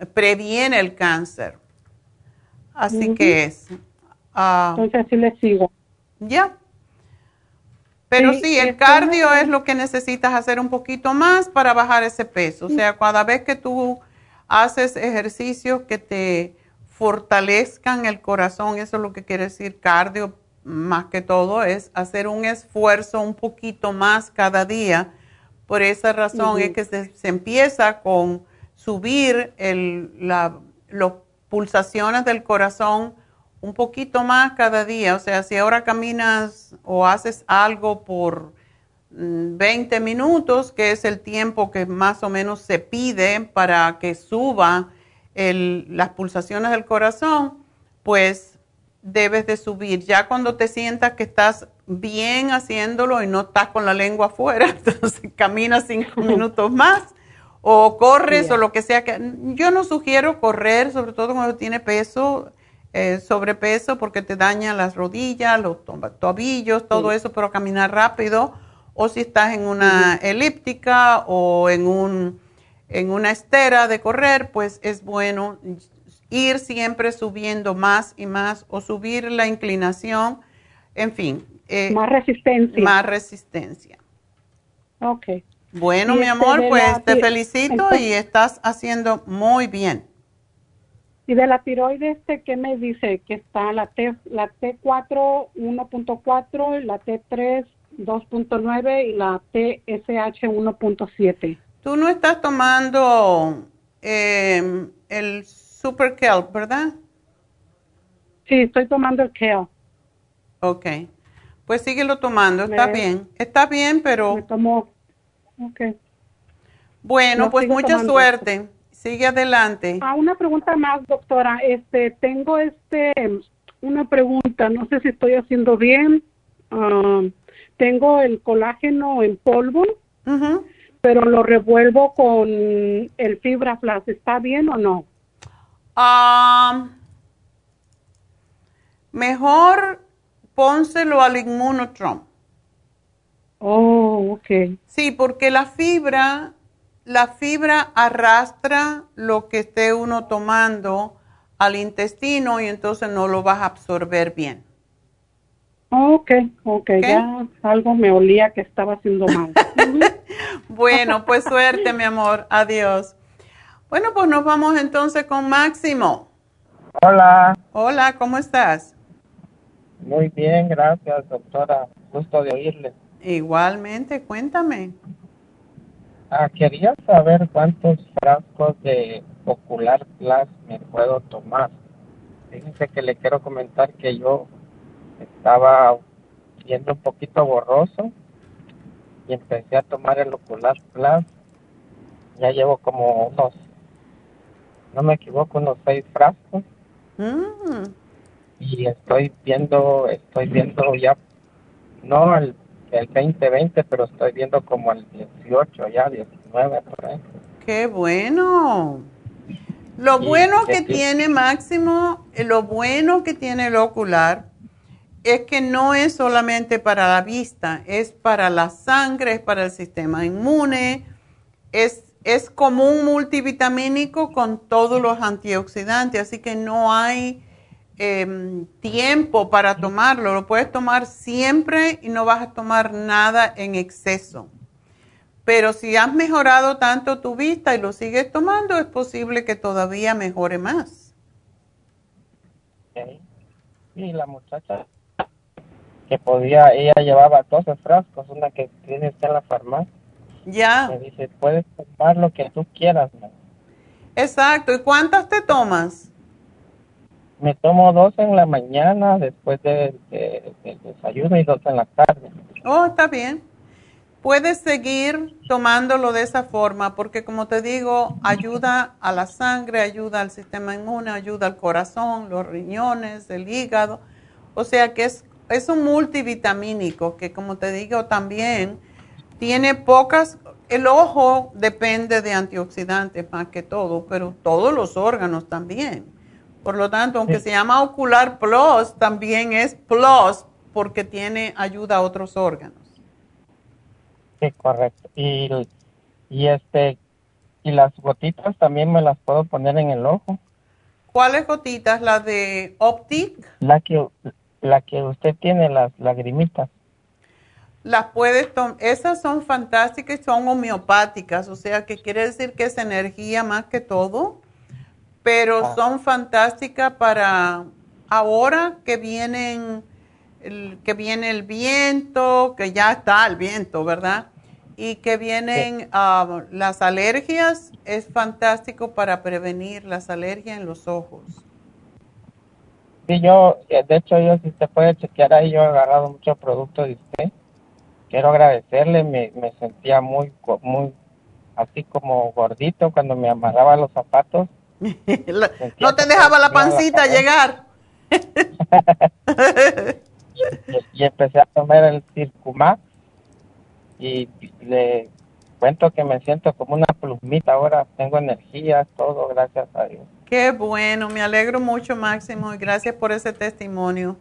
es- previene el cáncer. Así que es. ah, Entonces así le sigo. ya. Pero Sí, sí, el este, cardio es lo que necesitas hacer un poquito más para bajar ese peso. O sea, cada vez que tú haces ejercicios que te fortalezcan el corazón, eso es lo que quiere decir cardio más que todo, es hacer un esfuerzo un poquito más cada día. Por esa razón es que se, se empieza con subir el, la, las pulsaciones del corazón un poquito más cada día. O sea, si ahora caminas o haces algo por mm, 20 minutos, que es el tiempo que más o menos se pide para que suba el- las pulsaciones del corazón, pues debes de subir. Ya cuando te sientas que estás bien haciéndolo y no estás con la lengua afuera, entonces caminas cinco minutos más o corres Yeah. o lo que sea. que Yo no sugiero correr, sobre todo cuando tiene peso, eh, sobrepeso, porque te daña las rodillas, los to- tobillos, todo eso, pero caminar rápido. O si estás en una elíptica o en, un, en una estera de correr, pues es bueno ir siempre subiendo más y más o subir la inclinación en fin. eh, Más resistencia. Más resistencia. Ok. Bueno, Y mi este amor, de pues la te felicito entonces- y estás haciendo muy bien. Y de la tiroides, este, ¿qué me dice? Que está la T, la T4 1.4, la T3 2.9 y la TSH 1.7. Tú no estás tomando eh, el Super Kelp, ¿verdad? Sí, estoy tomando el Kale. Ok. Pues síguelo tomando, está Me- bien. Está bien, pero Me tomo. Ok. bueno, pues mucha suerte. Sigue adelante. Ah, una pregunta más, doctora. Este, tengo este una pregunta. No sé si estoy haciendo bien. Ah, tengo el colágeno en polvo, pero lo revuelvo con el fibra flash. ¿Está bien o no? Mejor pónselo al Immunotron. Oh, ok. Sí, porque la fibra, la fibra arrastra lo que esté uno tomando al intestino y entonces no lo vas a absorber bien. Ok, ok, ya algo me olía que estaba haciendo mal. Bueno, pues suerte, mi amor. Adiós. Bueno, pues nos vamos entonces con Máximo. Hola, Hola, ¿cómo estás? muy bien, gracias, doctora. Gusto de oírle. Igualmente, cuéntame. Ah, quería saber cuántos frascos de Ocular Plus me puedo tomar. Fíjese que le quiero comentar que yo estaba viendo un poquito borroso y empecé a tomar el Ocular Plus. Ya llevo como unos, no me equivoco, unos seis frascos. Mm, y estoy viendo, estoy viendo ya, no el, el 2020, pero estoy viendo como el 18 ya, 19 por ahí. qué bueno. Lo bueno que tiene Máximo, eh, lo bueno que tiene el ocular es que no es solamente para la vista, es para la sangre, es para el sistema inmune, es, es como un multivitamínico con todos los antioxidantes, así que no hay em, tiempo para tomarlo, lo puedes tomar siempre y no vas a tomar nada en exceso. Pero si has mejorado tanto tu vista y lo sigues tomando, es posible que todavía mejore más. Y la muchacha que podía, ella llevaba 12 frascos, una que tiene usted en la farmacia. Ya, Me dice, puedes tomar lo que tú quieras. exacto. ¿Y cuántas te tomas? Me tomo dos en la mañana después de- de- del desayuno y dos en la tarde. Oh, está bien. Puedes seguir tomándolo de esa forma porque, como te digo, ayuda a la sangre, ayuda al sistema inmune, ayuda al corazón, los riñones, el hígado. O sea que es, es un multivitamínico que, como te digo, también tiene pocas. El ojo depende de antioxidantes más que todo, pero todos los órganos también. Por lo tanto, aunque Sí. se llama Ocular Plus, también es Plus porque tiene ayuda a otros órganos. Sí, correcto. Y, y este, y las gotitas también me las puedo poner en el ojo. ¿Cuáles gotitas? ¿La de Optic? La que, la que usted tiene, las lagrimitas. Las puedes tomar. Esas son fantásticas y son homeopáticas, o sea que quiere decir que es energía más que todo, pero Ah. son fantásticas para ahora que vienen el, que viene el viento, que ya está el viento, ¿verdad? Y que vienen ah, las alergias, es fantástico para prevenir las alergias en los ojos. Sí, yo, eh, de hecho, yo si te puede chequear ahí, yo he agarrado muchos productos de usted. Quiero agradecerle, me, me sentía muy, muy, así como gordito cuando me amarraba los zapatos. La- no te dejaba la pancita llegar. Y, y empecé a tomar el Circumax y le cuento que me siento como una plumita ahora, tengo energía, todo, gracias a Dios. Qué bueno, me alegro mucho, Máximo, y gracias por ese testimonio.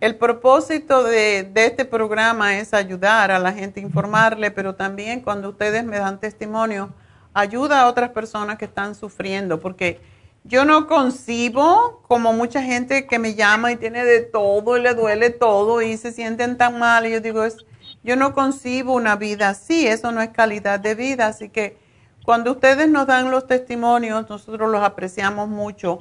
El propósito de, este programa es ayudar a la gente, informarle, pero también cuando ustedes me dan testimonio, ayuda a otras personas que están sufriendo, porque Yo no concibo como mucha gente que me llama y tiene de todo y le duele todo y se sienten tan mal. Y yo digo, es, yo no concibo una vida así, eso no es calidad de vida. Así que cuando ustedes nos dan los testimonios, nosotros los apreciamos mucho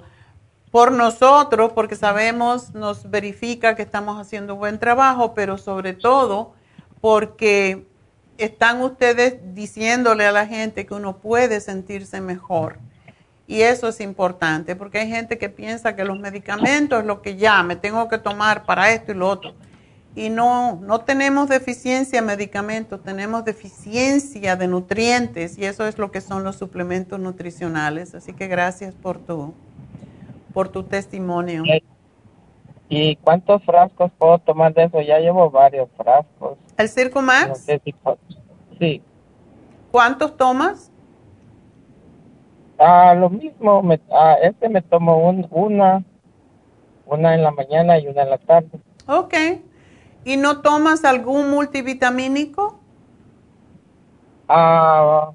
por nosotros, porque sabemos, nos verifica que estamos haciendo buen trabajo, pero sobre todo porque están ustedes diciéndole a la gente que uno puede sentirse mejor. Y eso es importante, porque hay gente que piensa que los medicamentos es lo que ya me tengo que tomar para esto y lo otro. Y no, no tenemos deficiencia de medicamentos, tenemos deficiencia de nutrientes y eso es lo que son los suplementos nutricionales. Así que gracias por tu, por tu testimonio. ¿Y cuántos frascos puedo tomar de eso? Ya llevo varios frascos. ¿El Circo Max? sí. ¿Cuántos tomas? Ah, lo mismo, me, ah, este me tomo una, una en la mañana y una en la tarde. Ok. ¿Y no tomas algún multivitamínico? Ah,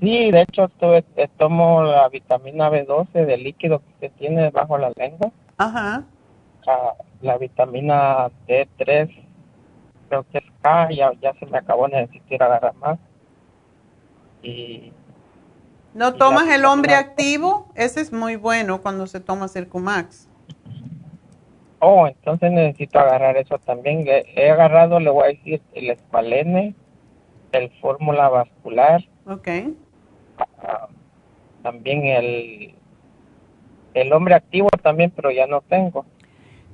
sí, de hecho tuve, tomo la vitamina B12 de líquido que se tiene debajo de la lengua. Ajá. Ah, la vitamina D3, creo que es K, ya, ya se me acabó, necesito agarrar más. Y ¿No tomas el hombre activo? Ese es muy bueno cuando se toma Circumax. Oh, entonces necesito agarrar eso también. He agarrado, le voy a decir, el espalene, el fórmula vascular. Ok. Ah, también el, el hombre activo también, pero ya no tengo.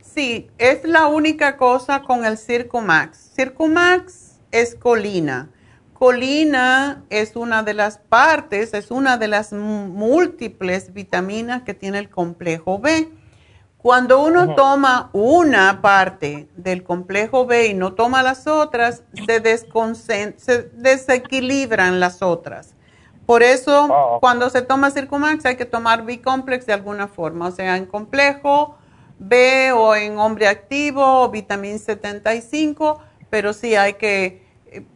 Sí, es la única cosa con el Circumax. Circumax es colina colina es una de las partes, es una de las múltiples vitaminas que tiene el complejo B. Cuando uno toma una parte del complejo B y no toma las otras, se, se desequilibran las otras. Por eso, oh. cuando se toma Circumax hay que tomar B-complex de alguna forma, o sea, en complejo B o en hombre activo o vitamina 75, pero sí hay que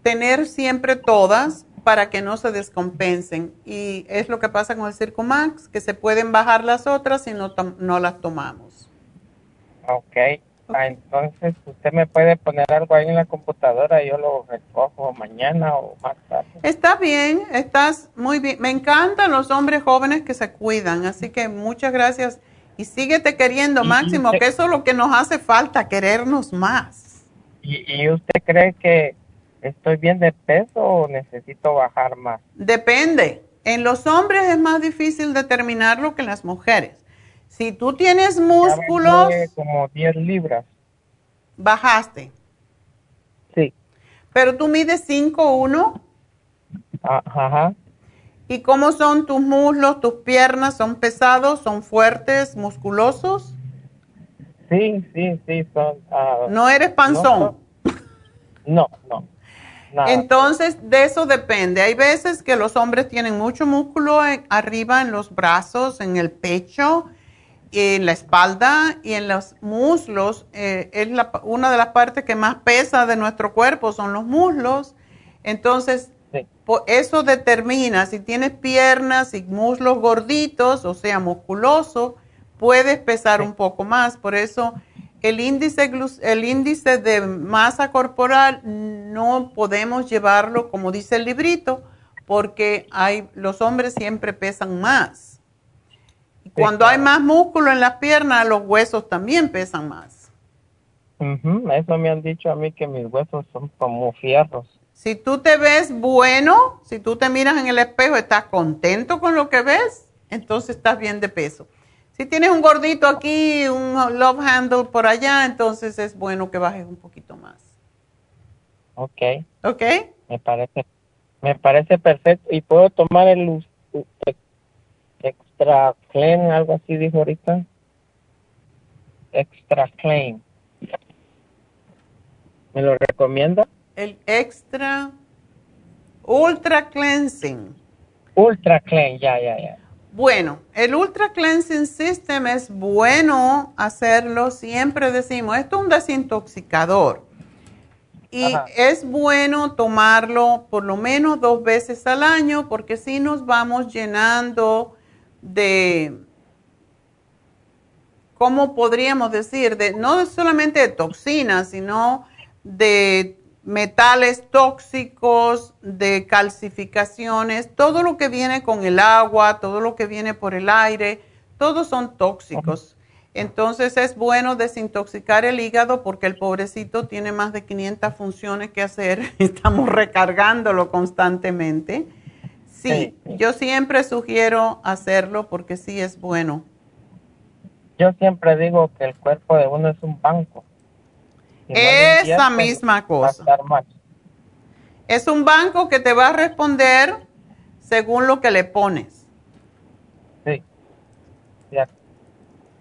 tener siempre todas para que no se descompensen. Y es lo que pasa con el Circumax, que se pueden bajar las otras si no, no las tomamos. Ok. Ah, entonces, usted me puede poner algo ahí en la computadora y yo lo recojo mañana o más tarde. Está bien, estás muy bien. Me encantan los hombres jóvenes que se cuidan, así que muchas gracias. Y síguete queriendo, Máximo, que eso es lo que nos hace falta, querernos más. ¿Y, y usted cree que ¿Estoy bien de peso o necesito bajar más? Depende. En los hombres es más difícil determinarlo que en las mujeres. Si tú tienes músculos... Como 10 libras. Bajaste. Sí. Pero tú mides 5'1". Ajá. ¿Y cómo son tus muslos, tus piernas? ¿Son pesados, son fuertes, musculosos? Sí, sí, sí, son... Ah, ¿No eres panzón? no. no. Entonces, de eso depende. Hay veces que los hombres tienen mucho músculo arriba en los brazos, en el pecho, en la espalda y en los muslos. Eh, es una de las partes que más pesa de nuestro cuerpo, son los muslos. Entonces, eso determina si tienes piernas y muslos gorditos, o sea, musculoso, puedes pesar un poco más. Por eso el índice, el índice de masa corporal no podemos llevarlo como dice el librito, porque hay, los hombres siempre pesan más. Cuando hay más músculo en las piernas, los huesos también pesan más. Eso me han dicho a mí que mis huesos son como fierros. Si tú te ves bueno, si tú te miras en el espejo, estás contento con lo que ves, entonces estás bien de peso. Si tienes un gordito aquí, un love handle por allá, entonces es bueno que bajes un poquito más. Ok. Ok. Me parece, me parece perfecto. ¿Y puedo tomar el extra clean, algo así dijo ahorita? Extra clean. ¿Me lo recomienda? El extra ultra cleansing. Ultra clean, ya, ya, ya. Bueno, el Ultra Cleansing System es bueno hacerlo, siempre decimos, esto es un desintoxicador. Y es bueno tomarlo por lo menos dos veces al año porque si nos vamos llenando de ¿cómo podríamos decir? De, no solamente de toxinas, sino de metales tóxicos, de calcificaciones, todo lo que viene con el agua, todo lo que viene por el aire, todos son tóxicos. Entonces es bueno desintoxicar el hígado porque el pobrecito tiene más de 500 funciones que hacer. Estamos recargándolo constantemente. Sí, yo siempre sugiero hacerlo porque sí es bueno. Yo siempre digo que el cuerpo de uno es un banco. Esa misma cosa. Es un banco que te va a responder según lo que le pones. Sí.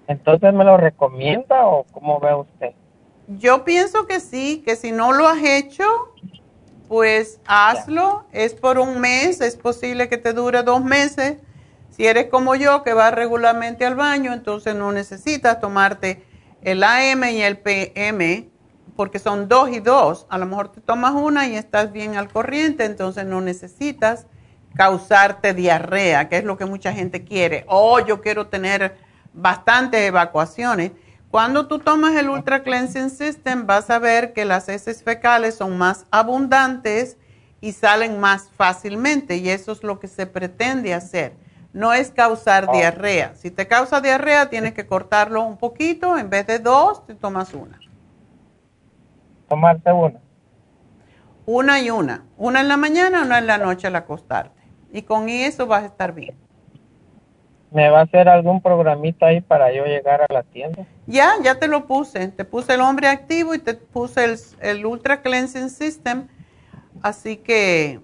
Entonces, ¿me lo recomienda o cómo ve usted? Yo pienso que sí, que si no lo has hecho, pues hazlo. Es por un mes, es posible que te dure dos meses. Si eres como yo, que vas regularmente al baño, entonces no necesitas tomarte el AM y el PM, porque son dos y dos. A lo mejor te tomas una y estás bien al corriente, entonces no necesitas causarte diarrea, que es lo que mucha gente quiere. Oh, yo quiero tener bastantes evacuaciones. Cuando tú tomas el Ultra Cleansing System, vas a ver que las heces fecales son más abundantes y salen más fácilmente, y eso es lo que se pretende hacer. No es causar oh. diarrea. Si te causa diarrea, tienes que cortarlo un poquito. En vez de dos, te tomas una. Tomarte una. Una y una. Una en la mañana, una en la noche al acostarte. Y con eso vas a estar bien. ¿Me va a hacer algún programita ahí para yo llegar a la tienda? Ya, ya te lo puse. Te puse el hombre activo y te puse el, Ultra Cleansing System. Así que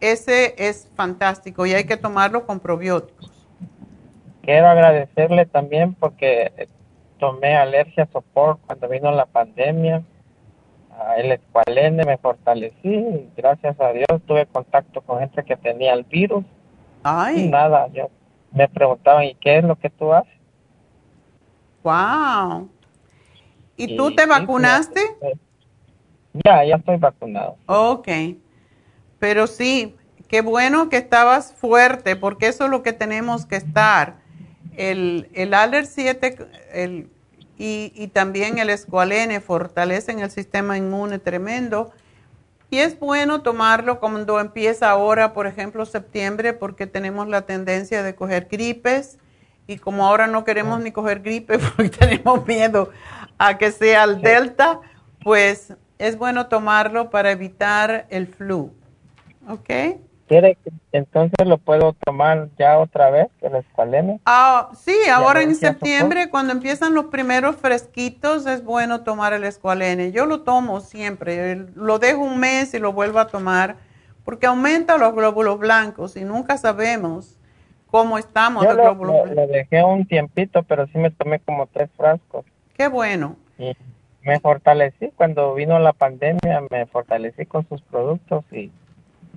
ese es fantástico y hay que tomarlo con probióticos. Quiero agradecerle también porque tomé alergia sopor cuando vino la pandemia. El escualene me fortalecí. Gracias a Dios tuve contacto con gente que tenía el virus. Ay. Y nada, yo me preguntaban, ¿y qué es lo que tú haces? Wow. ¿Y, tú te vacunaste? ya, ya estoy vacunado. Ok. Pero sí, qué bueno que estabas fuerte, porque eso es lo que tenemos que estar. El, el Aller 7 el, y, y también el Escualene fortalecen el sistema inmune tremendo y es bueno tomarlo cuando empieza ahora, por ejemplo, septiembre, porque tenemos la tendencia de coger gripes y como ahora no queremos ni coger gripe porque tenemos miedo a que sea el delta, pues es bueno tomarlo para evitar el flu. ¿Ok? ¿Quiere que entonces lo puedo tomar ya otra vez, el escualene? Ah, sí, ahora en septiembre, cuando empiezan los primeros fresquitos, es bueno tomar el escualene. Yo lo tomo siempre, lo dejo un mes y lo vuelvo a tomar, porque aumenta los glóbulos blancos y nunca sabemos cómo estamos glóbulos blancos. Lo dejé un tiempito, pero sí me tomé como tres frascos. Qué bueno. Y me fortalecí, cuando vino la pandemia, me fortalecí con sus productos y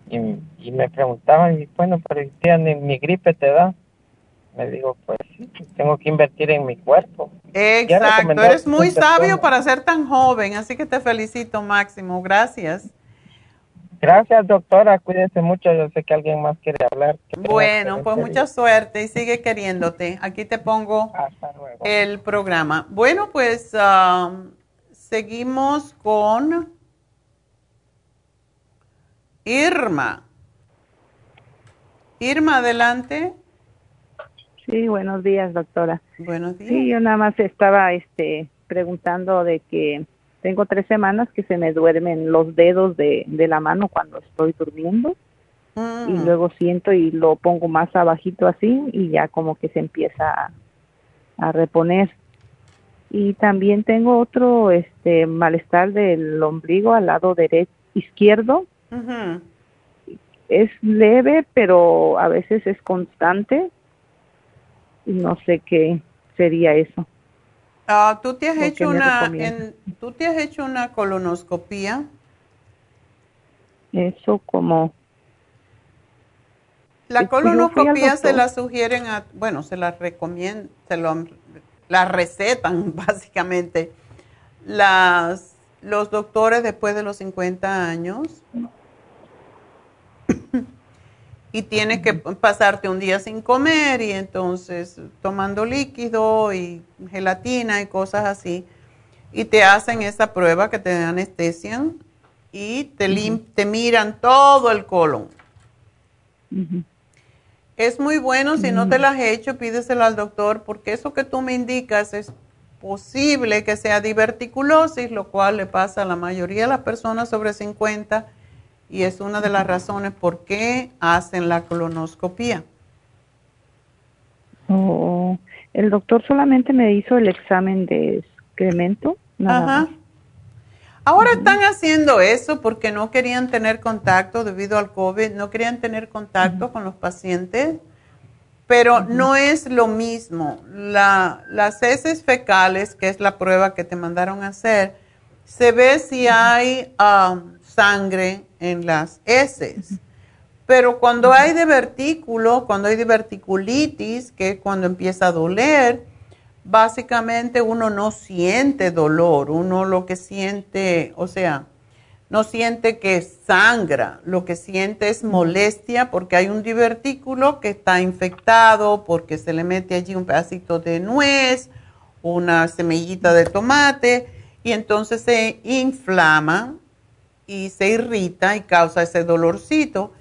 y, me preguntaban, y bueno, pero tía, ni, ni gripe te da. Me digo, pues tengo que invertir en mi cuerpo. Exacto, eres muy sabio para ser tan joven, así que te felicito, Máximo. Gracias. Gracias, doctora. Cuídense mucho. Yo sé que alguien más quiere hablar. Bueno, pues mucha suerte y sigue queriéndote. Aquí te pongo el programa. Bueno, pues um, seguimos con Irma. Irma, adelante. Sí, buenos días, doctora. Buenos días. Sí, yo nada más estaba este, preguntando de que tengo tres semanas que se me duermen los dedos de, la mano cuando estoy durmiendo y mm. luego siento y lo pongo más abajito así y ya como que se empieza a, reponer. Y también tengo otro este malestar del ombligo al lado derecho izquierdo es leve, pero a veces es constante. Y no sé qué sería eso. Ah, ¿tú, te has hecho una, ¿Tú te has hecho una colonoscopía? Eso como... La colonoscopía se la sugieren, a, bueno, se la recomiendan, se lo, la recetan básicamente. Las, los doctores después de los 50 años y tienes que pasarte un día sin comer y entonces tomando líquido y gelatina y cosas así. Y te hacen esa prueba que te anestesian y te, te miran todo el colon. Es muy bueno, si no te lo has hecho, pídeselo al doctor, porque eso que tú me indicas es posible que sea diverticulosis, lo cual le pasa a la mayoría de las personas sobre 50 y es una de las razones por qué hacen la colonoscopia. Oh, el doctor solamente me hizo el examen de excremento. Ajá. Ahora están haciendo eso porque no querían tener contacto debido al COVID, no querían tener contacto con los pacientes, pero no es lo mismo. La, las heces fecales, que es la prueba que te mandaron a hacer, se ve si hay um, sangre en las heces. Pero cuando hay divertículo, cuando hay diverticulitis, que es cuando empieza a doler, básicamente uno no siente dolor, uno lo que siente, o sea, no siente que sangra, lo que siente es molestia porque hay un divertículo que está infectado, porque se le mete allí un pedacito de nuez, una semillita de tomate, y entonces se inflama y se irrita y causa ese dolorcito.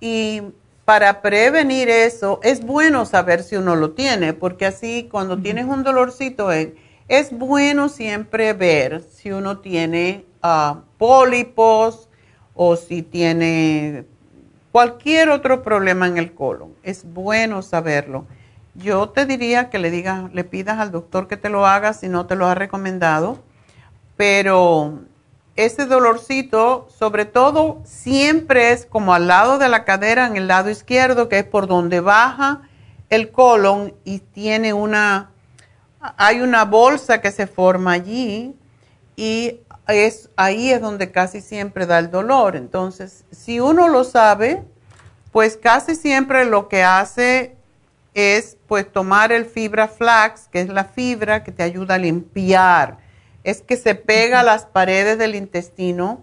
Y para prevenir eso, es bueno saber si uno lo tiene, porque así cuando tienes un dolorcito, es, es bueno siempre ver si uno tiene uh, pólipos o si tiene cualquier otro problema en el colon. Es bueno saberlo. Yo te diría que le digas, le pidas al doctor que te lo haga si no te lo ha recomendado, pero ese dolorcito, sobre todo, siempre es como al lado de la cadera, en el lado izquierdo, que es por donde baja el colon y tiene una, hay una bolsa que se forma allí y es, ahí es donde casi siempre da el dolor. Entonces, si uno lo sabe, pues casi siempre lo que hace es pues tomar el fibra flax, que es la fibra que te ayuda a limpiar es que se pega a las paredes del intestino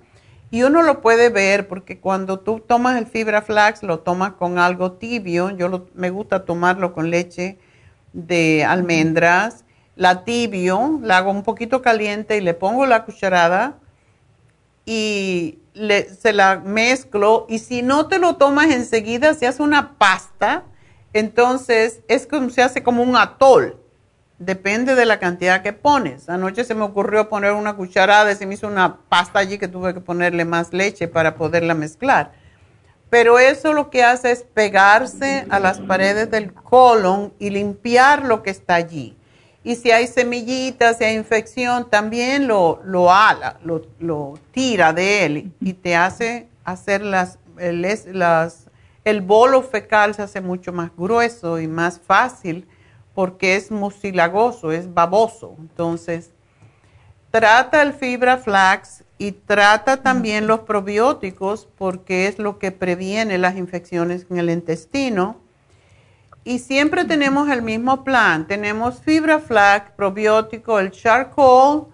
y uno lo puede ver porque cuando tú tomas el fibra flax lo tomas con algo tibio, yo me gusta tomarlo con leche de almendras, la tibio, la hago un poquito caliente y le pongo la cucharada y se la mezclo. Y si no te lo tomas enseguida se hace una pasta, entonces es como se hace como un atol Depende de la cantidad que pones. Anoche se me ocurrió poner una cucharada y se me hizo una pasta allí que tuve que ponerle más leche para poderla mezclar. Pero eso lo que hace es pegarse a las paredes del colon y limpiar lo que está allí. Y si hay semillitas, si hay infección, también lo, lo ala, lo, lo tira de él y te hace hacer las, las, el bolo fecal se hace mucho más grueso y más fácil porque es mucilagoso, es baboso. Entonces, trata el fibra flax y trata también los probióticos porque es lo que previene las infecciones en el intestino. Y siempre tenemos el mismo plan. Tenemos fibra flax, probiótico, el charcoal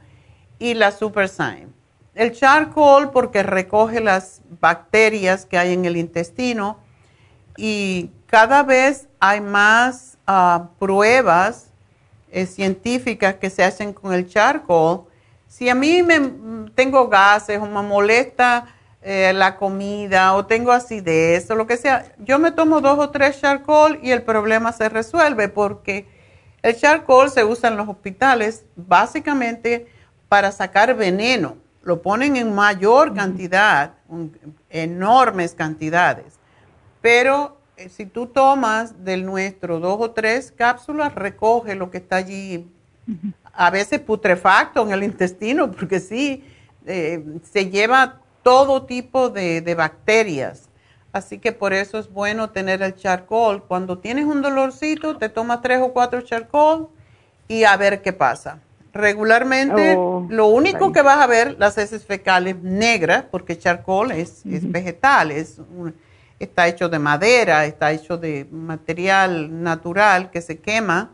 y la superzyme. El charcoal porque recoge las bacterias que hay en el intestino y cada vez hay más pruebas eh, científicas que se hacen con el charcoal. Si a mí me tengo gases o me molesta eh, la comida o tengo acidez o lo que sea, yo me tomo dos o tres charcoal y el problema se resuelve porque el charcoal se usa en los hospitales básicamente para sacar veneno. Lo ponen en mayor cantidad, enormes cantidades, pero si tú tomas del nuestro dos o tres cápsulas, recoge lo que está allí, a veces putrefacto en el intestino, porque sí, eh, se lleva todo tipo de, bacterias. Así que por eso es bueno tener el charcoal. Cuando tienes un dolorcito, te tomas tres o cuatro charcoal y a ver qué pasa. Regularmente, oh, lo único que vas a ver, las heces fecales negras, porque charcoal es, es vegetal, es un, está hecho de madera, está hecho de material natural que se quema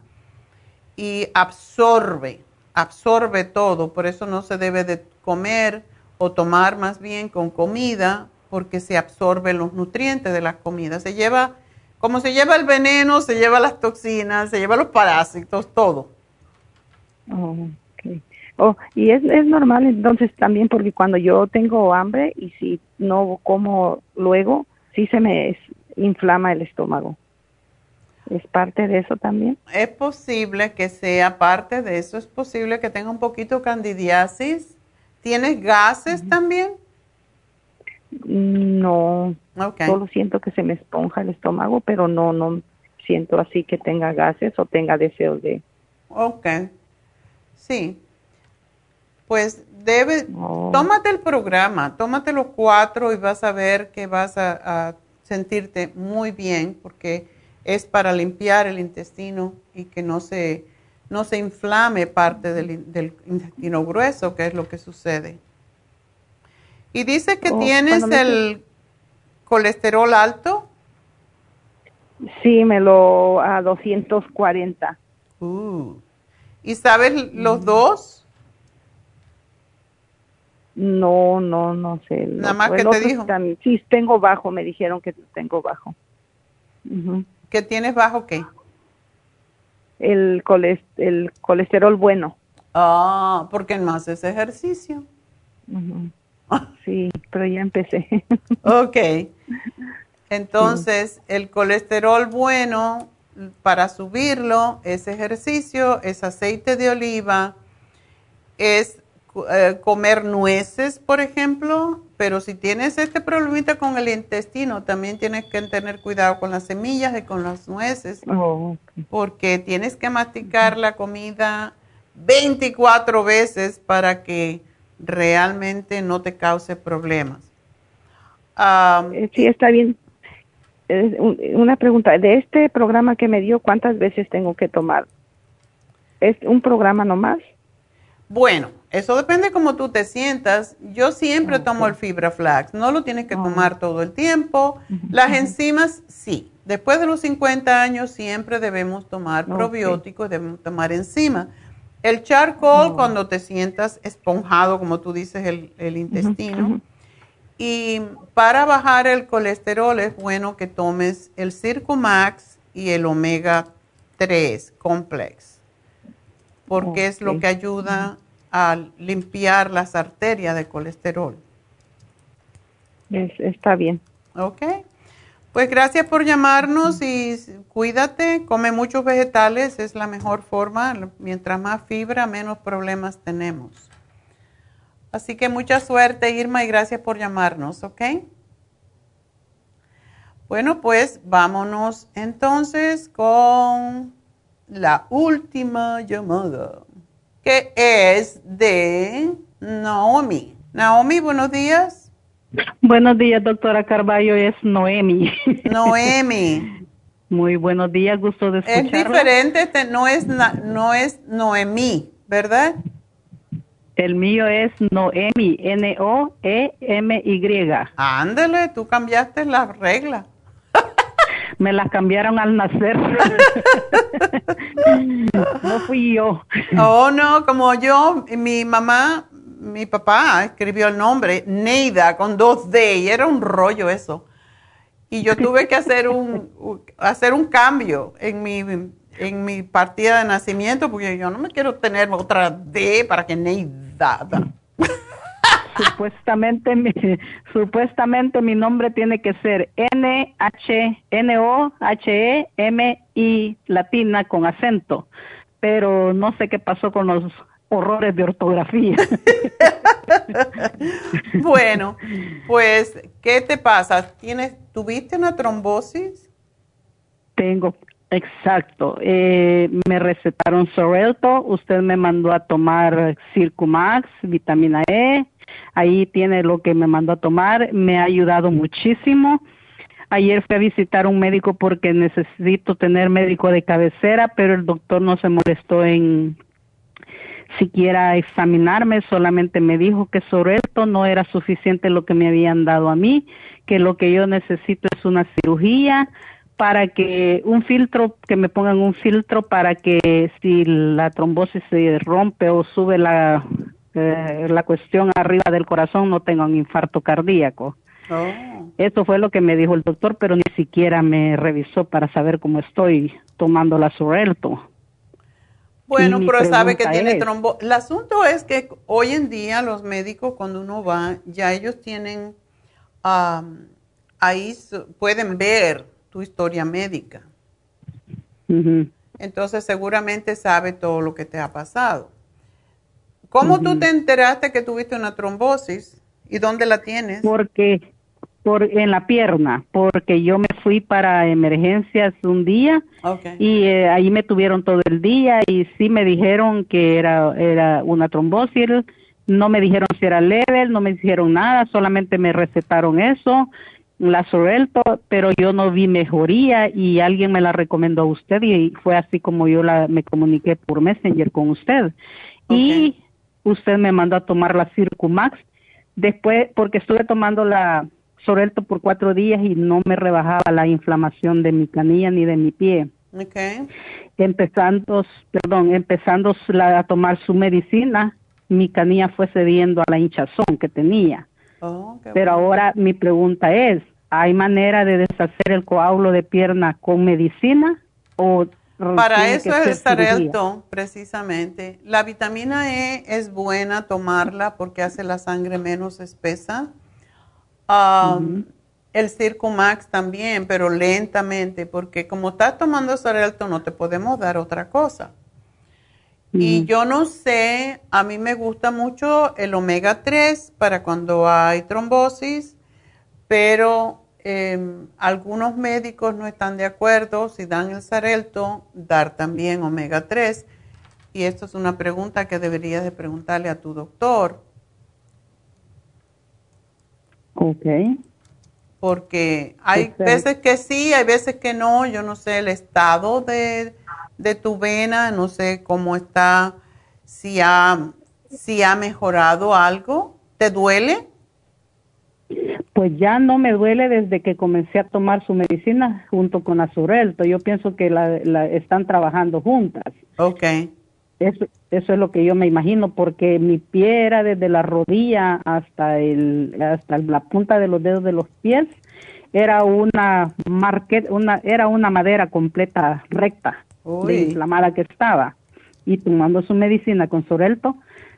y absorbe, absorbe todo, por eso no se debe de comer o tomar más bien con comida porque se absorben los nutrientes de las comidas. Se lleva, como se lleva el veneno, se lleva las toxinas, se lleva los parásitos, todo. Oh, okay. oh y es, es normal entonces también porque cuando yo tengo hambre y si no como luego, sí se me inflama el estómago. ¿Es parte de eso también? Es posible que sea parte de eso, es posible que tenga un poquito candidiasis. ¿Tienes gases también? No, solo siento que se me esponja el estómago, pero no, no siento así que tenga gases o tenga deseos de... Ok, sí. Pues debe, oh. tómate el programa, tómate los cuatro y vas a ver que vas a, a sentirte muy bien porque es para limpiar el intestino y que no se, no se inflame parte del, del intestino grueso, que es lo que sucede. Y dice que oh, tienes el colesterol alto. Sí, me lo a 240. Uh. ¿Y sabes los mm. dos? No, no, no sé. Nada más que te dijo. sí, tengo bajo, me dijeron que tengo bajo. ¿Que tienes bajo qué? El, el colesterol bueno. Ah, porque no haces ejercicio. Sí, pero ya empecé. ok. Entonces, el colesterol bueno, para subirlo, es ejercicio, es aceite de oliva, es eh, comer nueces, por ejemplo, pero si tienes este problemita con el intestino, también tienes que tener cuidado con las semillas y con las nueces, oh, porque tienes que masticar la comida 24 veces para que realmente no te cause problemas. Eh, sí, está bien. Una pregunta, de este programa que me dio, ¿cuántas veces tengo que tomar? ¿Es un programa nomás? Bueno, eso depende cómo tú te sientas. Yo siempre tomo el fibra flax. No lo tienes que ah. tomar todo el tiempo. Las enzimas, sí. Después de los 50 años siempre debemos tomar probióticos, debemos tomar enzimas. El charcoal, cuando te sientas esponjado, como tú dices, el, intestino. Y para bajar el colesterol es bueno que tomes el Circumax y el omega 3 complex, porque es lo que ayuda a limpiar las arterias de colesterol. está bien. Ok. Pues gracias por llamarnos y cuídate, come muchos vegetales, es la mejor forma. Mientras más fibra, menos problemas tenemos. Así que mucha suerte, Irma, y gracias por llamarnos, ¿ok? Bueno, pues vámonos entonces con la última llamada, que es de Naomi. Naomi, buenos días. Buenos días, doctora Carballo, es Noemi. Noemi. Muy buenos días, gusto de escucharla. Es diferente, no es, no es Noemí, ¿verdad? El mío es Noemi, N-O-E-M-Y. Ándale, tú cambiaste las reglas. Me las cambiaron al nacer. no fui yo. Oh, no, como yo, mi mamá mi papá escribió el nombre, Neida, con dos D, y era un rollo eso. Y yo tuve que hacer un, hacer un cambio en mi, en mi partida de nacimiento, porque yo no me quiero tener otra D para que Neida. Supuestamente mi, supuestamente mi nombre tiene que ser N H N O H E M I latina con acento, pero no sé qué pasó con los horrores de ortografía. bueno, pues, ¿qué te pasa? ¿Tienes, ¿Tuviste una trombosis? Tengo, exacto. Eh, me recetaron Sorelto, usted me mandó a tomar Circumax, vitamina E, ahí tiene lo que me mandó a tomar, me ha ayudado muchísimo. Ayer fui a visitar un médico porque necesito tener médico de cabecera, pero el doctor no se molestó en siquiera examinarme, solamente me dijo que sobre esto no era suficiente lo que me habían dado a mí, que lo que yo necesito es una cirugía para que un filtro, que me pongan un filtro para que si la trombosis se rompe o sube la, eh, la cuestión arriba del corazón no tenga un infarto cardíaco. Oh. Eso fue lo que me dijo el doctor, pero ni siquiera me revisó para saber cómo estoy tomando la Sorelto. Bueno, pero sabe que tiene trombo. El asunto es que hoy en día los médicos cuando uno va, ya ellos tienen, am, ahí pueden ver tu historia médica. Entonces seguramente sabe todo lo que te ha pasado. ¿Cómo tú te enteraste que tuviste una trombosis? ¿Y dónde la tienes? Porque por en la pierna, porque yo me fui para emergencias un día Okay. y eh, ahí me tuvieron todo el día y sí me dijeron que era era una trombosis, no me dijeron si era leve, no me dijeron nada, solamente me recetaron eso, la Sorelto, pero yo no vi mejoría y alguien me la recomendó a usted y fue así como yo la me comuniqué por Messenger con usted. Y usted me mandó a tomar la Circumax después porque estuve tomando la Sorelto por cuatro días y no me rebajaba la inflamación de mi canilla ni de mi pie Okay. empezando, perdón, empezando la- a tomar su medicina, mi canilla fue cediendo a la hinchazón que tenía. Oh, Pero ahora mi pregunta es, ¿hay manera de deshacer el coágulo de pierna con medicina o Para eso que es el? Xarelto, precisamente. La vitamina E es buena tomarla porque hace la sangre menos espesa. El Circumax también, pero lentamente, porque como estás tomando Xarelto no te podemos dar otra cosa. Y yo no sé, a mí me gusta mucho el omega 3 para cuando hay trombosis, pero eh, algunos médicos no están de acuerdo si dan el Xarelto, dar también omega 3. Y esto es una pregunta que deberías de preguntarle a tu doctor, Ok. porque hay veces que sí, hay veces que no. Yo no sé el estado de, de tu vena, no sé cómo está, si ha, si ha mejorado algo. ¿Te duele? Pues ya no me duele desde que comencé a tomar su medicina junto con la Surelto. Yo pienso que la, la están trabajando juntas. Ok. Eso, eso es lo que yo me imagino, porque mi pie era desde la rodilla hasta el hasta la punta de los dedos de los pies, era una una era una madera completa recta, Uy. de inflamada que estaba. Y tomando su medicina con Sorelto,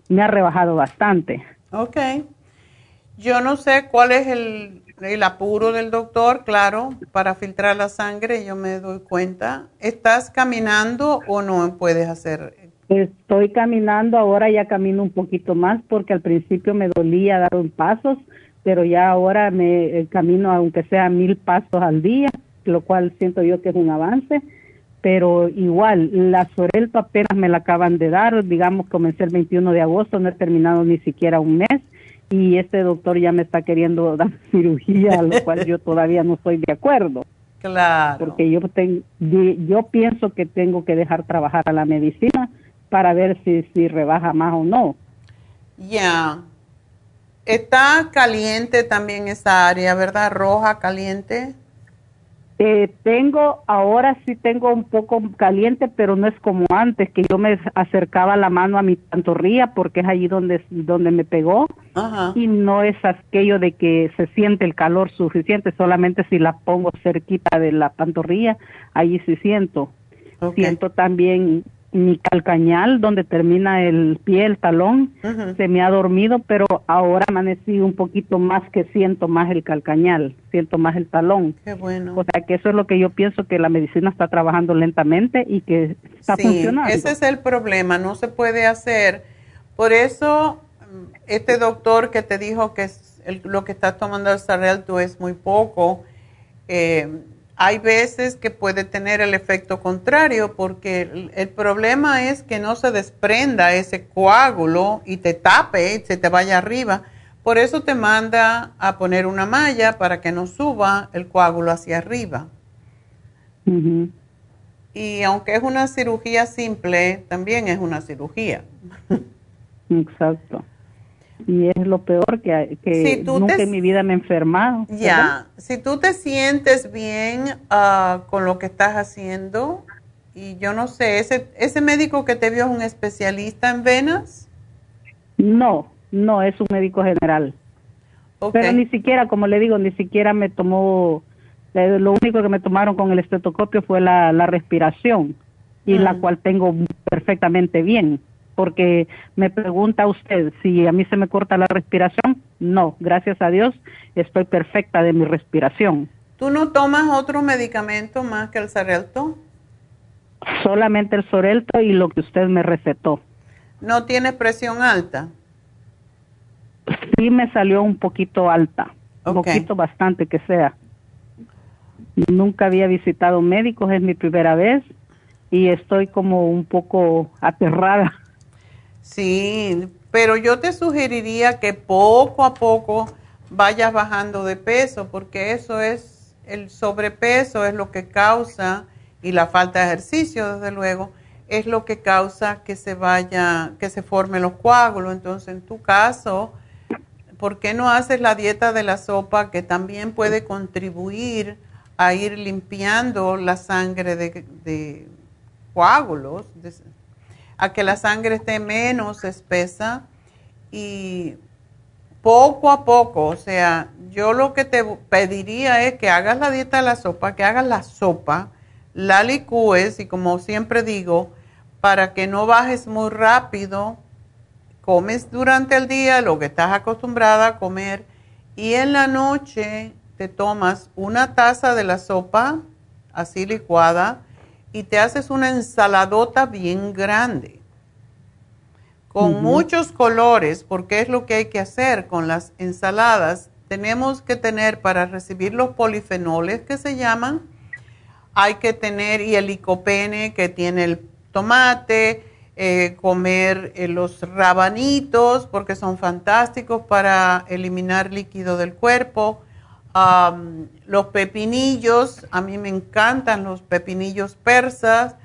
me ha rebajado bastante. Ok. Yo no sé cuál es el, apuro del doctor, claro, para filtrar la sangre, yo me doy cuenta. ¿Estás caminando o no puedes hacer? Estoy caminando, ahora ya camino un poquito más porque al principio me dolía dar un pasos, pero ya ahora me eh, camino aunque sea mil pasos al día, lo cual siento yo que es un avance, pero igual, la Sorelto apenas me la acaban de dar, digamos, comencé el 21 de agosto, no he terminado ni siquiera un mes y este doctor ya me está queriendo dar cirugía, a lo cual yo todavía no estoy de acuerdo. Claro. Porque yo, ten- di- yo pienso que tengo que dejar trabajar a la medicina para ver si, si rebaja más o no. Ya. Está caliente también esa área, ¿verdad? Roja, caliente. Eh, tengo, ahora sí tengo un poco caliente, pero no es como antes, que yo me acercaba la mano a mi pantorrilla porque es allí donde, donde me pegó. Ajá. Y no es aquello de que se siente el calor suficiente, solamente si la pongo cerquita de la pantorrilla, allí sí siento. Siento también mi calcañal, donde termina el pie, el talón, se me ha dormido, pero ahora amanecí un poquito más que siento más el calcañal, siento más el talón. Qué bueno. O sea que eso es lo que yo pienso que la medicina está trabajando lentamente y que está Sí, funcionando. ese es el problema, no se puede hacer. Por eso, mm, este doctor que te dijo que es el- lo que estás tomando el Xarelto es muy poco, eh, hay veces que puede tener el efecto contrario porque el, el problema es que no se desprenda ese coágulo y te tape, y se te vaya arriba. Por eso te manda a poner una malla para que no suba el coágulo hacia arriba. Y aunque es una cirugía simple, también es una cirugía. Exacto. Y es lo peor que, que Si nunca te- en mi vida me he enfermado. Ya, si tú te sientes bien ah, con lo que estás haciendo, y yo no sé, ese, ese médico que te vio es un especialista en venas. No, no, es un médico general. Pero ni siquiera, como le digo, ni siquiera me tomó, lo único que me tomaron con el estetoscopio fue la, la respiración y la Mm. cual tengo perfectamente bien. Porque me pregunta usted si a mí se me corta la respiración. No, gracias a Dios estoy perfecta de mi respiración. ¿Tú no tomas otro medicamento más que el Xarelto? Solamente el Sorelto y lo que usted me recetó. ¿No tienes presión alta? Sí me salió un poquito alta, un poquito bastante que sea. Nunca había visitado médicos, es mi primera vez y estoy como un poco aterrada. Sí, pero yo te sugeriría que poco a poco vayas bajando de peso, porque eso es, el sobrepeso es lo que causa, y la falta de ejercicio, desde luego, es lo que causa que se vaya, que se formen los coágulos. Entonces, en tu caso, ¿por qué no haces la dieta de la sopa que también puede contribuir a ir limpiando la sangre de, coágulos, a que la sangre esté menos espesa y poco a poco, o sea, yo lo que te pediría es que hagas la dieta de la sopa, que hagas la sopa, la licúes y como siempre digo, para que no bajes muy rápido, comes durante el día lo que estás acostumbrada a comer y en la noche te tomas una taza de la sopa así licuada y te haces una ensaladota bien grande con muchos colores, porque es lo que hay que hacer con las ensaladas. Tenemos que tener para recibir los polifenoles que se llaman, hay que tener y el licopene que tiene el tomate, eh, comer eh, los rabanitos porque son fantásticos para eliminar líquido del cuerpo. Los pepinillos, a mí me encantan los pepinillos persas.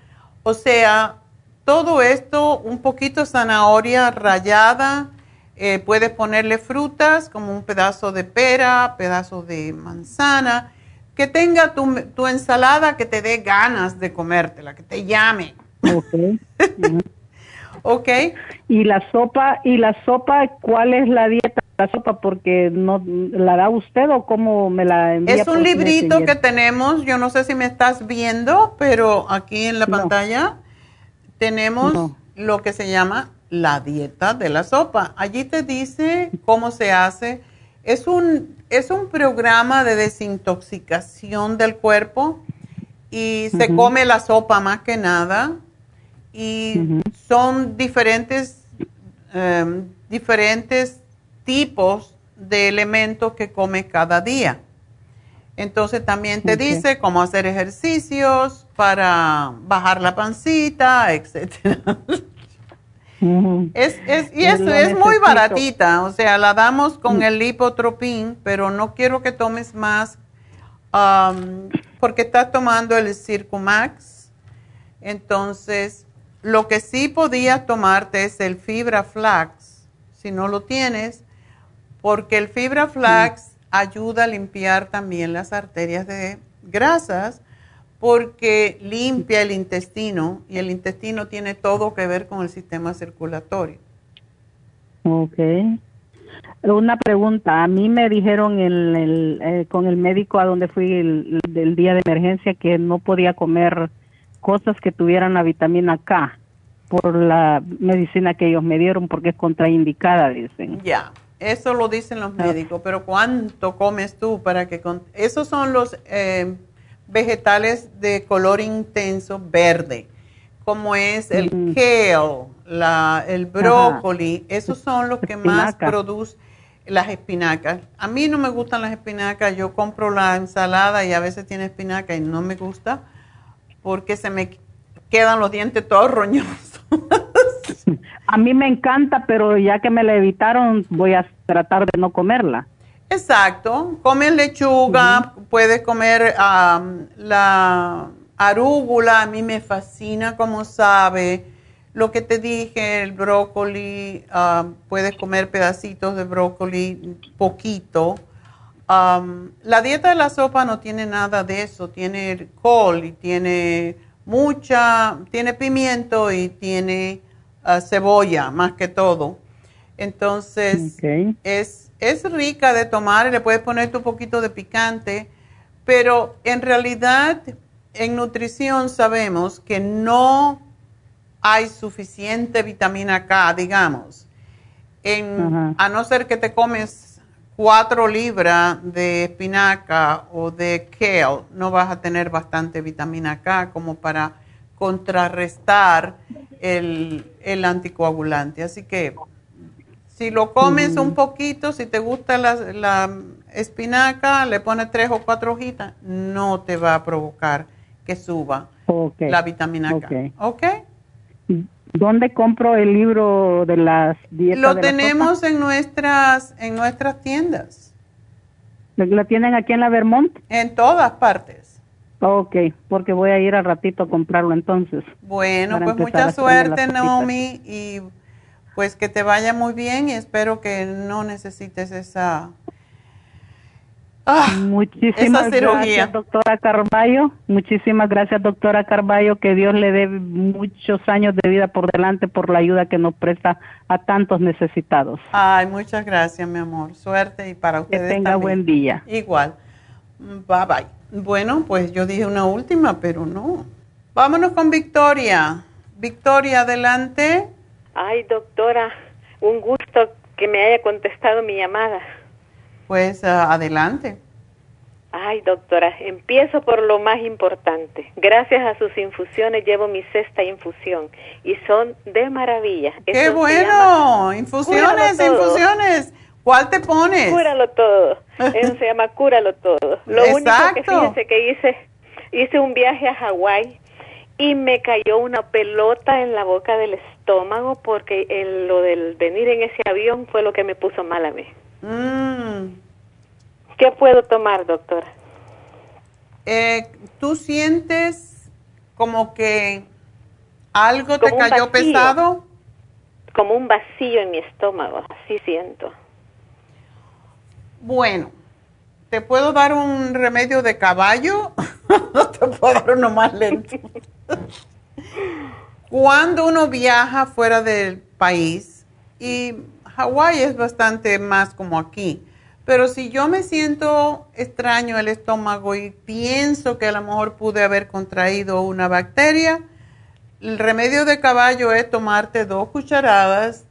O sea, todo esto, un poquito de zanahoria rallada, eh, puedes ponerle frutas como un pedazo de pera, pedazo de manzana, que tenga tu, tu ensalada que te dé ganas de comértela, que te llame. Okay. ok. Y la sopa, y la sopa, ¿cuál es la dieta la sopa? Porque no la da usted o cómo me la envía. Es un librito que tenemos, yo no sé si me estás viendo, pero aquí en la pantalla tenemos lo que se llama la dieta de la sopa. Allí te dice cómo se hace. Es un, es un programa de desintoxicación del cuerpo y se come la sopa más que nada y son diferentes, em, diferentes tipos de elementos que come cada día. Entonces también te dice cómo hacer ejercicios para bajar la pancita, etcétera. Es, es, y eso es muy baratita, o sea, la damos con el lipotropín, pero no quiero que tomes más porque estás tomando el Circumax. Entonces, lo que sí podías tomarte es el Fibra Flax, si no lo tienes, porque el Fibra Flax ayuda a limpiar también las arterias de grasas porque limpia el intestino y el intestino tiene todo que ver con el sistema circulatorio. Ok. Una pregunta. A mí me dijeron el, el, eh, con el médico a donde fui el, el día de emergencia que no podía comer cosas que tuvieran la vitamina K por la medicina que ellos me dieron porque es contraindicada, dicen. Ya, eso lo dicen los médicos, pero ¿cuánto comes tú para que... con- Esos son los eh, vegetales de color intenso verde, como es el kale, la, el brócoli, esos son los que más producen las espinacas. A mí no me gustan las espinacas, yo compro la ensalada y a veces tiene espinaca y no me gusta porque se me quedan los dientes todos roñosos. A mí me encanta, pero ya que me la evitaron, voy a tratar de no comerla. Exacto, comes lechuga, puedes comer am, la arúgula, a mí me fascina como sabe. Lo que te dije, el brócoli, am, puedes comer pedacitos de brócoli, poquito. Am, la dieta de la sopa no tiene nada de eso, tiene col y tiene mucha, tiene pimiento y tiene ah, cebolla más que todo. Entonces, es, es rica de tomar, le puedes poner un poquito de picante, pero en realidad en nutrición sabemos que no hay suficiente vitamina K, digamos. En, a no ser que te comes cuatro libras de espinaca o de kale, no vas a tener bastante vitamina K como para contrarrestar el, el anticoagulante. Así que si lo comes un poquito, si te gusta la, la, espinaca, le pones tres o cuatro hojitas, no te va a provocar que suba la vitamina K. ¿Ok? ¿Dónde compro el libro de las dietas? Lo tenemos en nuestras en nuestras tiendas. ¿La tienen aquí en la Vermont? En todas partes. Ok, porque voy a ir al ratito a comprarlo entonces. Bueno, pues mucha suerte, Naomi, y pues que te vaya muy bien y espero que no necesites esa Ah, muchísimas gracias, doctora Carballo. Muchísimas gracias, doctora Carballo. Que Dios le dé muchos años de vida por delante por la ayuda que nos presta a tantos necesitados. Ay, muchas gracias, mi amor. Suerte y para ustedes. Que tenga buen día. Igual. Bye bye. Bueno, pues yo dije una última, pero no. Vámonos con Victoria. Victoria, adelante. Ay, doctora, un gusto que me haya contestado mi llamada. Pues ah, adelante. Ay, doctora, empiezo por lo más importante. Gracias a sus infusiones llevo mi sexta infusión y son de maravilla. ¡Qué bueno! infusiones, infusiones. ¿Cuál te pones? Cúralo todo. Eso se llama cúralo todo. Lo único que fíjese que hice, hice un viaje a Hawái y me cayó una pelota en la boca del estómago porque lo del venir en ese avión fue lo que me puso mal a mí. Mm. ¿Qué puedo tomar, doctora? Eh, ¿Tú sientes como que algo te cayó pesado? Como un vacío en mi estómago, así siento. Bueno, ¿te puedo dar un remedio de caballo? no te puedo dar uno más lento. Cuando uno viaja fuera del país y Hawái es bastante más como aquí. Pero si yo me siento extraño el estómago y pienso que a lo mejor pude haber contraído una bacteria, el remedio de caballo es tomarte dos cucharadas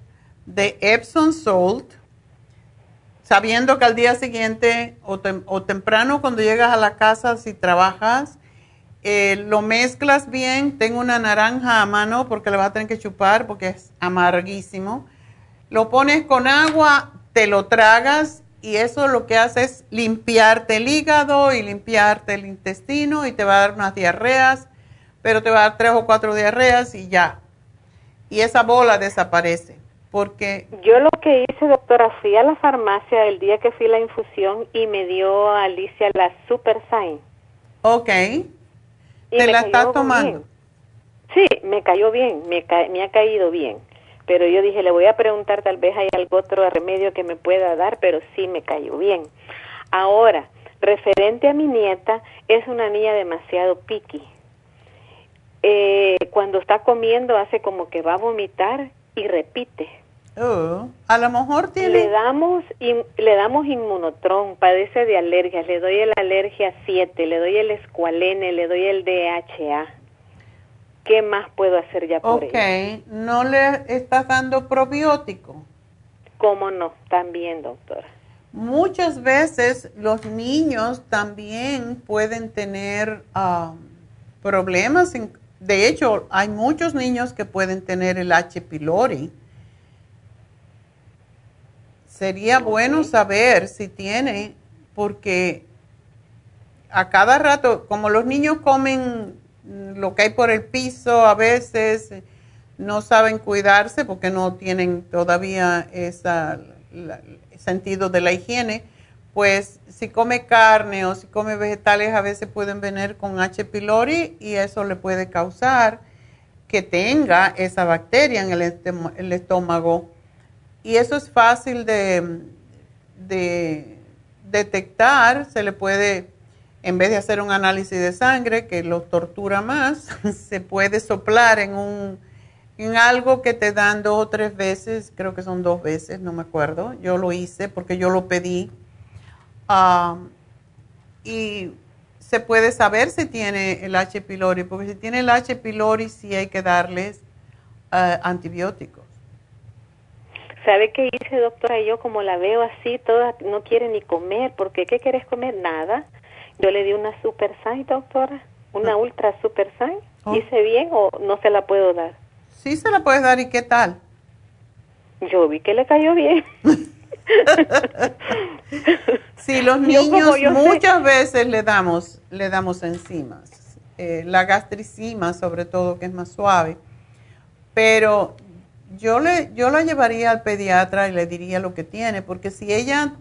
de Epsom salt, sabiendo que al día siguiente o, temprano cuando llegas a la casa, si trabajas, eh, lo mezclas bien. Tengo una naranja a mano porque le vas a tener que chupar porque es amarguísimo lo pones con agua, te lo tragas y eso lo que hace es limpiarte el hígado y limpiarte el intestino y te va a dar unas diarreas, pero te va a dar tres o cuatro diarreas y ya. Y esa bola desaparece. Porque yo lo que hice, doctora, fui a la farmacia el día que fui la infusión y me dio a Alicia la Super Sign. Ok. ¿Te la estás tomando? Sí, me cayó bien, me, me ha caído bien pero yo dije, le voy a preguntar, tal vez hay algún otro remedio que me pueda dar, pero sí me cayó bien. Ahora, referente a mi nieta, es una niña demasiado piqui. Eh, cuando está comiendo hace como que va a vomitar y repite. Oh, a lo mejor tiene... Le damos, le damos inmunotron, padece de alergias, le doy el alergia 7, le doy el escualene, le doy el DHA ¿qué más puedo hacer ya por ella? Ok, ¿no le estás dando probiótico? ¿Cómo no? También, doctora. Muchas veces los niños también pueden tener problemas. de hecho, hay muchos niños que pueden tener el H. pylori. Sería bueno saber si tiene, porque a cada rato, como los niños comen lo que hay por el piso a veces no saben cuidarse porque no tienen todavía ese sentido de la higiene, pues si come carne o si come vegetales a veces pueden venir con H. pylori y eso le puede causar que tenga esa bacteria en el, estómago. Y eso es fácil de, de detectar, se le puede en vez de hacer un análisis de sangre que lo tortura más, se puede soplar en un, en algo que te dan dos o tres veces, creo que son dos veces, no me acuerdo. Yo lo hice porque yo lo pedí. Ah, y se puede saber si tiene el H. pylori, porque si tiene el H. pylori sí hay que darles uh, antibióticos. ¿Sabe qué hice, doctora? Yo como la veo así, toda no quiere ni comer, porque ¿qué quieres comer? Nada. Yo le di una Super Sign, doctora, una ah. Ultra Super Sign. Oh. ¿Hice bien o no se la puedo dar? Sí se la puedes dar, ¿y qué tal? Yo vi que le cayó bien. sí, los niños muchas veces le damos, le damos enzimas. Eh, la gastricima, sobre todo, que es más suave. Pero yo, le, yo la llevaría al pediatra y le diría lo que tiene, porque si ella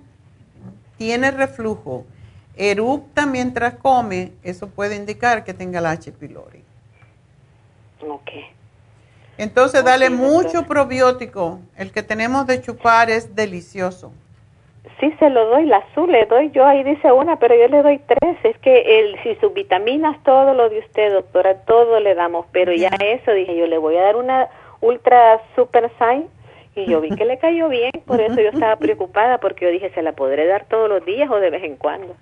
tiene reflujo, erupta mientras come, eso puede indicar que tenga el H. pylori. Ok. Entonces, dale mucho probiótico. El que tenemos de chupar es delicioso. Sí, se lo doy, la azul le doy yo, ahí dice una, pero yo le doy tres. Es que el, si sus vitaminas, todo lo de usted, doctora, todo le damos, pero ya eso dije, yo le voy a dar una Ultra Super Sign y yo vi que le cayó bien, por eso yo estaba preocupada porque yo dije, ¿se la podré dar todos los días o de vez en cuando?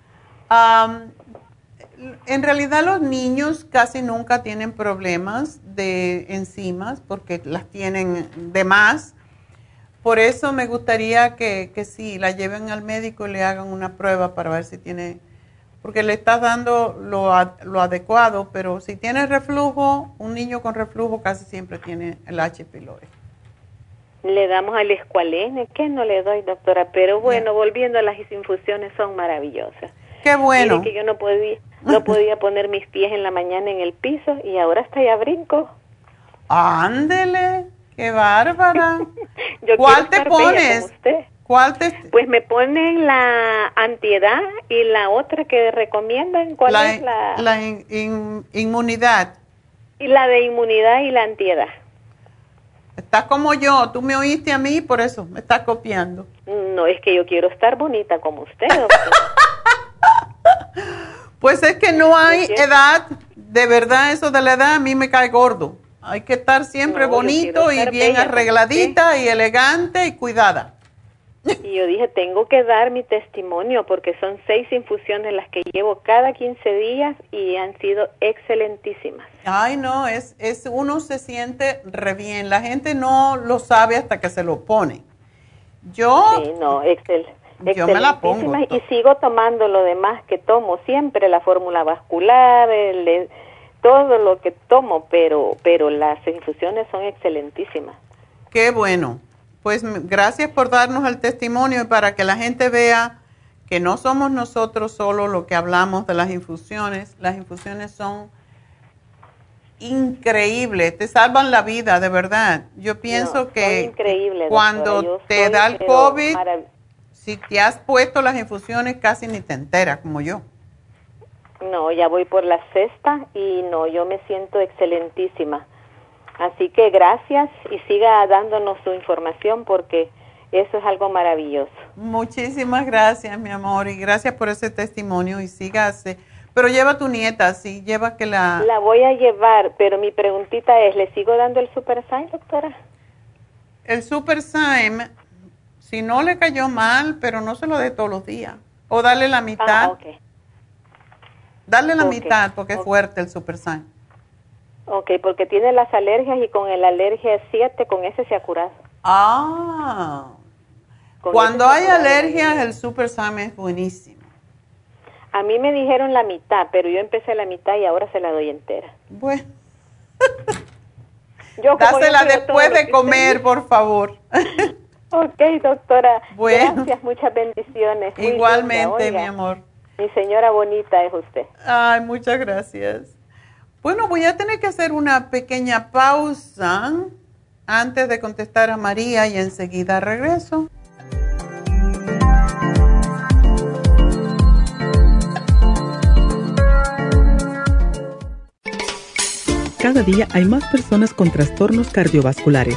en realidad los niños casi nunca tienen problemas de enzimas porque las tienen de más. Por eso me gustaría que, que sí, la lleven al médico y le hagan una prueba para ver si tiene porque le estás dando lo, lo, adecuado, pero si tiene reflujo, un niño con reflujo casi siempre tiene el H. pylori. Le damos al escualene, que no le doy, doctora, pero bueno, volviendo a las infusiones, son maravillosas. Qué bueno. que yo no podía, no podía poner mis pies en la mañana en el piso y ahora está ya brinco. Ándele, qué bárbara. ¿Cuál te pones? ¿Cuál Pues me ponen la antiedad y la otra que recomiendan. ¿Cuál es la? La inmunidad. Y la de inmunidad y la antiedad. Estás como yo, tú me oíste a mí, por eso me estás copiando. No, es que yo quiero estar bonita como usted. pues es que no hay edad, de verdad eso de la edad a mí me cae gordo. Hay que estar siempre bonito y bien arregladita y elegante y cuidada. Y yo dije, tengo que dar mi testimonio porque son seis infusiones las que llevo cada 15 días y han sido excelentísimas. Ay, no, es, es uno se siente re bien. La gente no lo sabe hasta que se lo pone. Yo, sí, no, excel, yo me la pongo. Y sigo tomando lo demás que tomo siempre, la fórmula vascular, todo lo que tomo, pero, pero las infusiones son excelentísimas. Qué bueno. Pues gracias por darnos el testimonio y para que la gente vea que no somos nosotros solo lo que hablamos de las infusiones. Las infusiones son increíbles, te salvan la vida, de verdad. Yo pienso que cuando te da el COVID, si te has puesto las infusiones casi ni te enteras, como yo. No, ya voy por la sexta y no, yo me siento excelentísima. Así que gracias y siga dándonos su información porque eso es algo maravilloso. Muchísimas gracias, mi amor, y gracias por ese testimonio y sígase. Pero lleva a tu nieta, sí, lleva que la... La voy a llevar, pero mi preguntita es, ¿le sigo dando el Super Sign, doctora? El Super Sign, si no le cayó mal, pero no se lo dé todos los días. O darle la mitad. Ah, okay. Darle la mitad porque es fuerte el Super Sign. Ok, porque tiene las alergias y con el alergia 7, con ese se ha curado. Ah. Cuando hay alergias, el Super Sam es buenísimo. A mí me dijeron la mitad, pero yo empecé la mitad y ahora se la doy entera. Bueno. yo, Dásela después de comer, por favor. ok, doctora. Bueno. Gracias, muchas bendiciones. Igualmente, mi amor. Mi señora bonita es usted. Ay, muchas gracias. Bueno, voy a tener que hacer una pequeña pausa antes de contestar a María y enseguida regreso. Cada día hay más personas con trastornos cardiovasculares.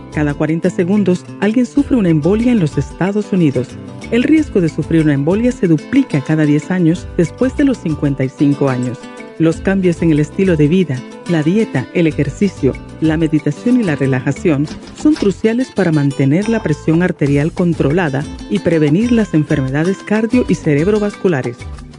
Cada 40 segundos, alguien sufre una embolia en los Estados Unidos. El riesgo de sufrir una embolia se duplica cada 10 años después de los 55 años. Los cambios en el estilo de vida, la dieta, el ejercicio, la meditación y la relajación son cruciales para mantener la presión arterial controlada y prevenir las enfermedades cardio y cerebrovasculares.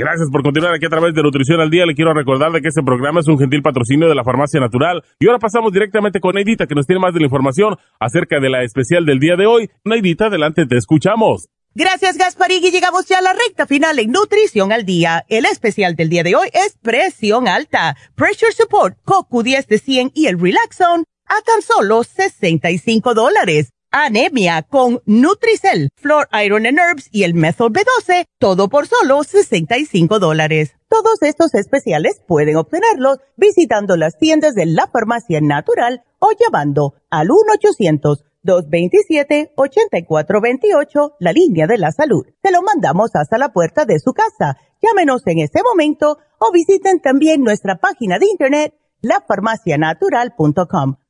Gracias por continuar aquí a través de Nutrición al Día. Le quiero recordar de que este programa es un gentil patrocinio de la Farmacia Natural. Y ahora pasamos directamente con Neidita, que nos tiene más de la información acerca de la especial del día de hoy. Neidita, adelante, te escuchamos. Gracias, Gasparín. Y llegamos ya a la recta final en Nutrición al Día. El especial del día de hoy es presión alta, Pressure Support, CoQ10 de 100 y el Relaxon a tan solo 65 dólares anemia con Nutricel, Flor Iron and Herbs y el Methyl B12, todo por solo 65 dólares. Todos estos especiales pueden obtenerlos visitando las tiendas de la farmacia natural o llamando al 1-800-227-8428, la línea de la salud. Se lo mandamos hasta la puerta de su casa. Llámenos en este momento o visiten también nuestra página de internet, lafarmacianatural.com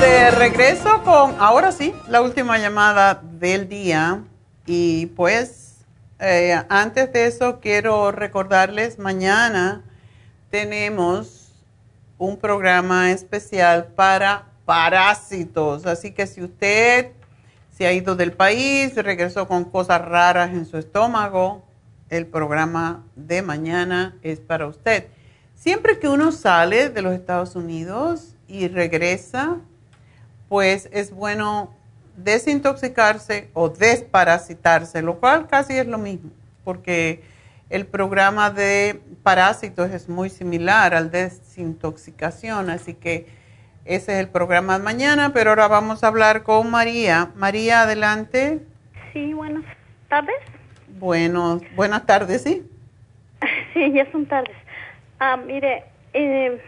De regreso con, ahora sí, la última llamada del día. Y pues, eh, antes de eso, quiero recordarles, mañana tenemos un programa especial para parásitos. Así que si usted se ha ido del país, regresó con cosas raras en su estómago, el programa de mañana es para usted. Siempre que uno sale de los Estados Unidos y regresa, pues es bueno desintoxicarse o desparasitarse, lo cual casi es lo mismo, porque el programa de parásitos es muy similar al desintoxicación, así que ese es el programa de mañana, pero ahora vamos a hablar con María. María, adelante. Sí, buenas tardes. Bueno, buenas tardes, sí. Sí, ya son tardes. Ah, mire, eh,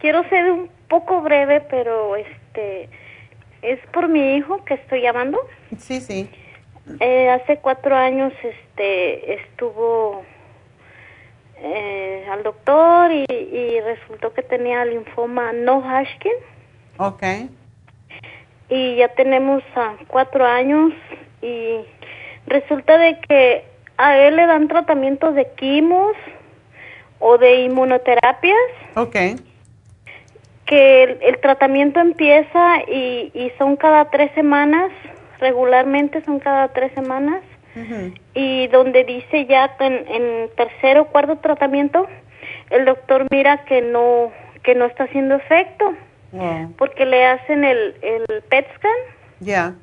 quiero ser un poco breve, pero este es por mi hijo que estoy llamando. Sí, sí. Eh, hace cuatro años este estuvo eh, al doctor y, y, resultó que tenía linfoma no Hodgkin. Ok. Y ya tenemos a cuatro años y resulta de que a él le dan tratamientos de quimos o de inmunoterapias. Okay que el, tratamiento empieza y, y, son cada tres semanas, regularmente son cada tres semanas, y donde dice ya en, en tercer o cuarto tratamiento, el doctor mira que no, que no está haciendo efecto, porque le hacen el, el PET scan. Ya.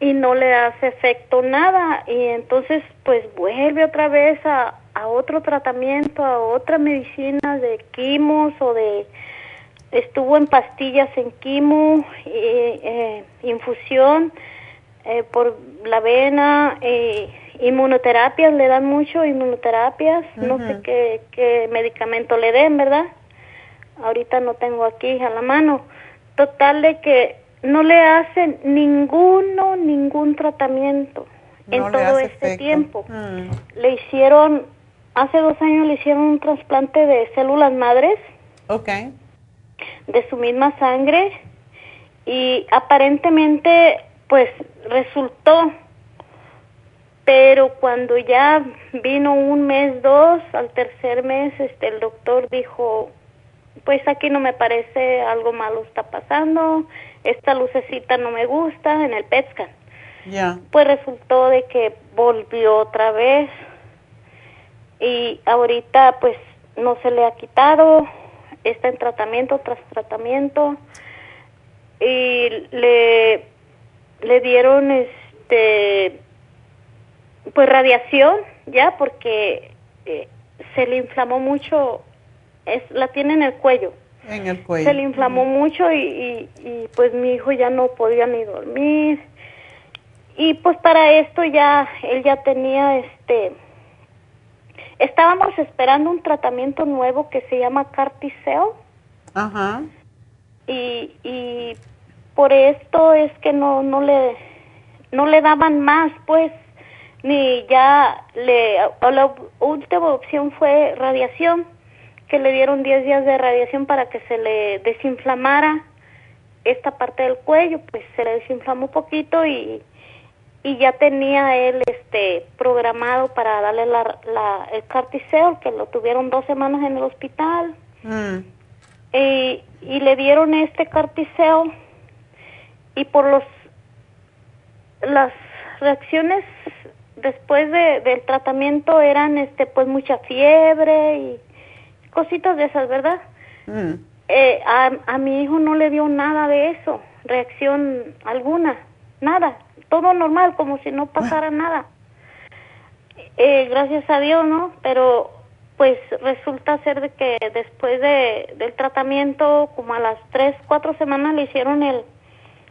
Y no le hace efecto nada, y entonces pues vuelve otra vez a, a otro tratamiento, a otra medicina de quimos o de estuvo en pastillas en quimo, eh, infusión eh, por la vena, eh, inmunoterapias, le dan mucho inmunoterapias, no sé qué, qué medicamento le den, ¿verdad? Ahorita no tengo aquí a la mano. Total de que no le hacen ninguno, ningún tratamiento en todo este tiempo. Mm. Le hicieron, hace dos años le hicieron un trasplante de células madres. Okay de su misma sangre y aparentemente pues resultó. Pero cuando ya vino un mes dos al tercer mes este el doctor dijo pues aquí no me parece algo malo está pasando esta lucecita no me gusta en el PET scan Ya. pues resultó de que volvió otra vez y ahorita pues no se le ha quitado, está en tratamiento tras tratamiento. Y le le dieron este pues radiación ya porque eh, se le inflamó mucho es la tiene en el cuello. En el cuello. se le inflamó mucho y, y, y, pues mi hijo ya no podía ni dormir. Y pues para esto ya él ya tenía este estábamos esperando un tratamiento nuevo que se llama Carticel Ajá. y, y por esto es que no no le no le daban más pues ni ya le la última opción fue radiación que le dieron 10 días de radiación para que se le desinflamara esta parte del cuello pues se le desinflamó un poquito y y ya tenía él este programado para darle la, la el carticel que lo tuvieron dos semanas en el hospital Mm. y, y le dieron este carticel y por los las reacciones después de, del tratamiento eran este pues mucha fiebre y cositas de esas verdad Mm. eh, a, a mi hijo no le dio nada de eso reacción alguna nada todo normal como si no pasara nada. Eh, gracias a Dios no pero pues resulta ser de que después de, del tratamiento como a las tres cuatro semanas le hicieron el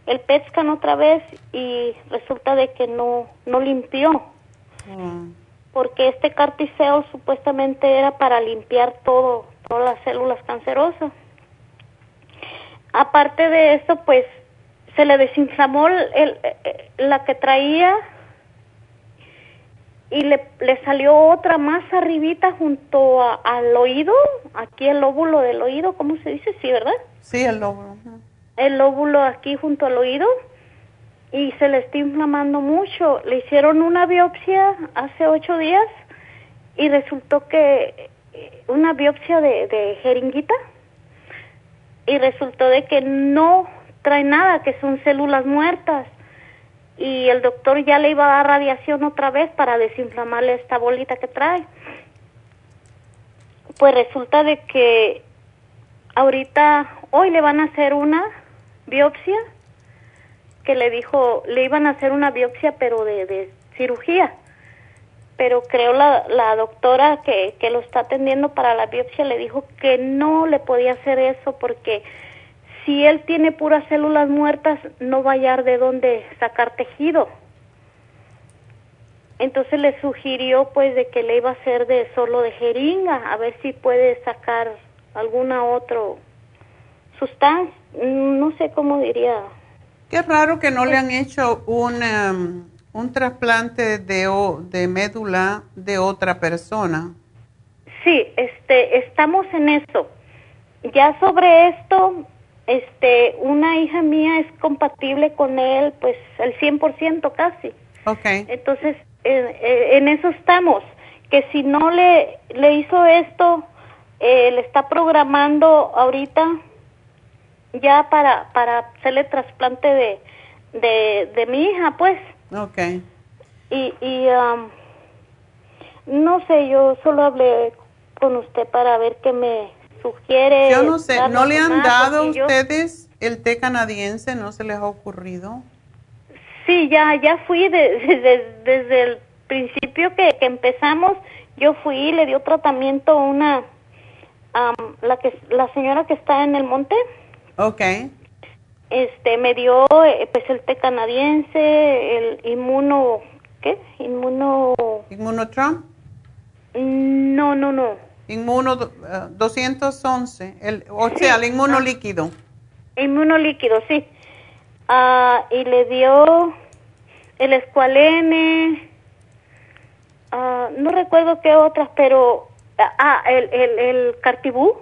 el PET scan otra vez y resulta de que no no limpió. Mm. porque este carticel supuestamente era para limpiar todo todas las células cancerosas. Aparte de eso pues se le desinflamó el, el- eh, la que traía y le, le salió otra más arribita junto a- al oído aquí el lóbulo del oído cómo se dice sí verdad Sí, el lóbulo. El lóbulo aquí junto al oído y se le está inflamando mucho. Le hicieron una biopsia hace ocho días y resultó que eh, una biopsia de, de jeringuita y resultó de que no trae nada, que son células muertas y el doctor ya le iba a dar radiación otra vez para desinflamarle esta bolita que trae. Pues resulta de que ahorita, hoy le van a hacer una biopsia, que le dijo, le iban a hacer una biopsia pero de, de cirugía. Pero creo la, la doctora que, que lo está atendiendo para la biopsia le dijo que no le podía hacer eso porque si él tiene puras células muertas no va a hallar de dónde sacar tejido. Entonces le sugirió pues de que le iba a hacer de solo de jeringa, a ver si puede sacar alguna otra sustancia, no sé cómo diría. Qué raro que no le han hecho un, em, un trasplante de, de médula de otra persona. Sí, este, estamos en eso. Ya sobre esto, este, una hija mía es compatible con él, pues al 100% casi. Ok. Entonces, eh, en eso estamos. Que si no le, le hizo esto, eh, le está programando ahorita ya para, para hacerle trasplante de, de, de mi hija, pues. Ok. Y, y am, no sé, yo solo hablé con usted para ver qué me sugiere. Yo no sé, ¿no le han dado a yo- ustedes el té canadiense? ¿No se les ha ocurrido? Sí, ya, ya fui de- desde, desde el principio que, que empezamos, yo fui y le dio tratamiento a una, am, la que, la señora que está en el monte, Ok. este, me dio eh, pues el té canadiense, el inmuno, ¿qué? Inmuno, ¿Inmunotron? no, no, no. Inmuno do- eh, 211, el, o sea, el inmuno líquido. Inmuno líquido, sí. Ah, y le dio el escualene, ah, no recuerdo qué otras, pero, ah, el, el, el cartibú.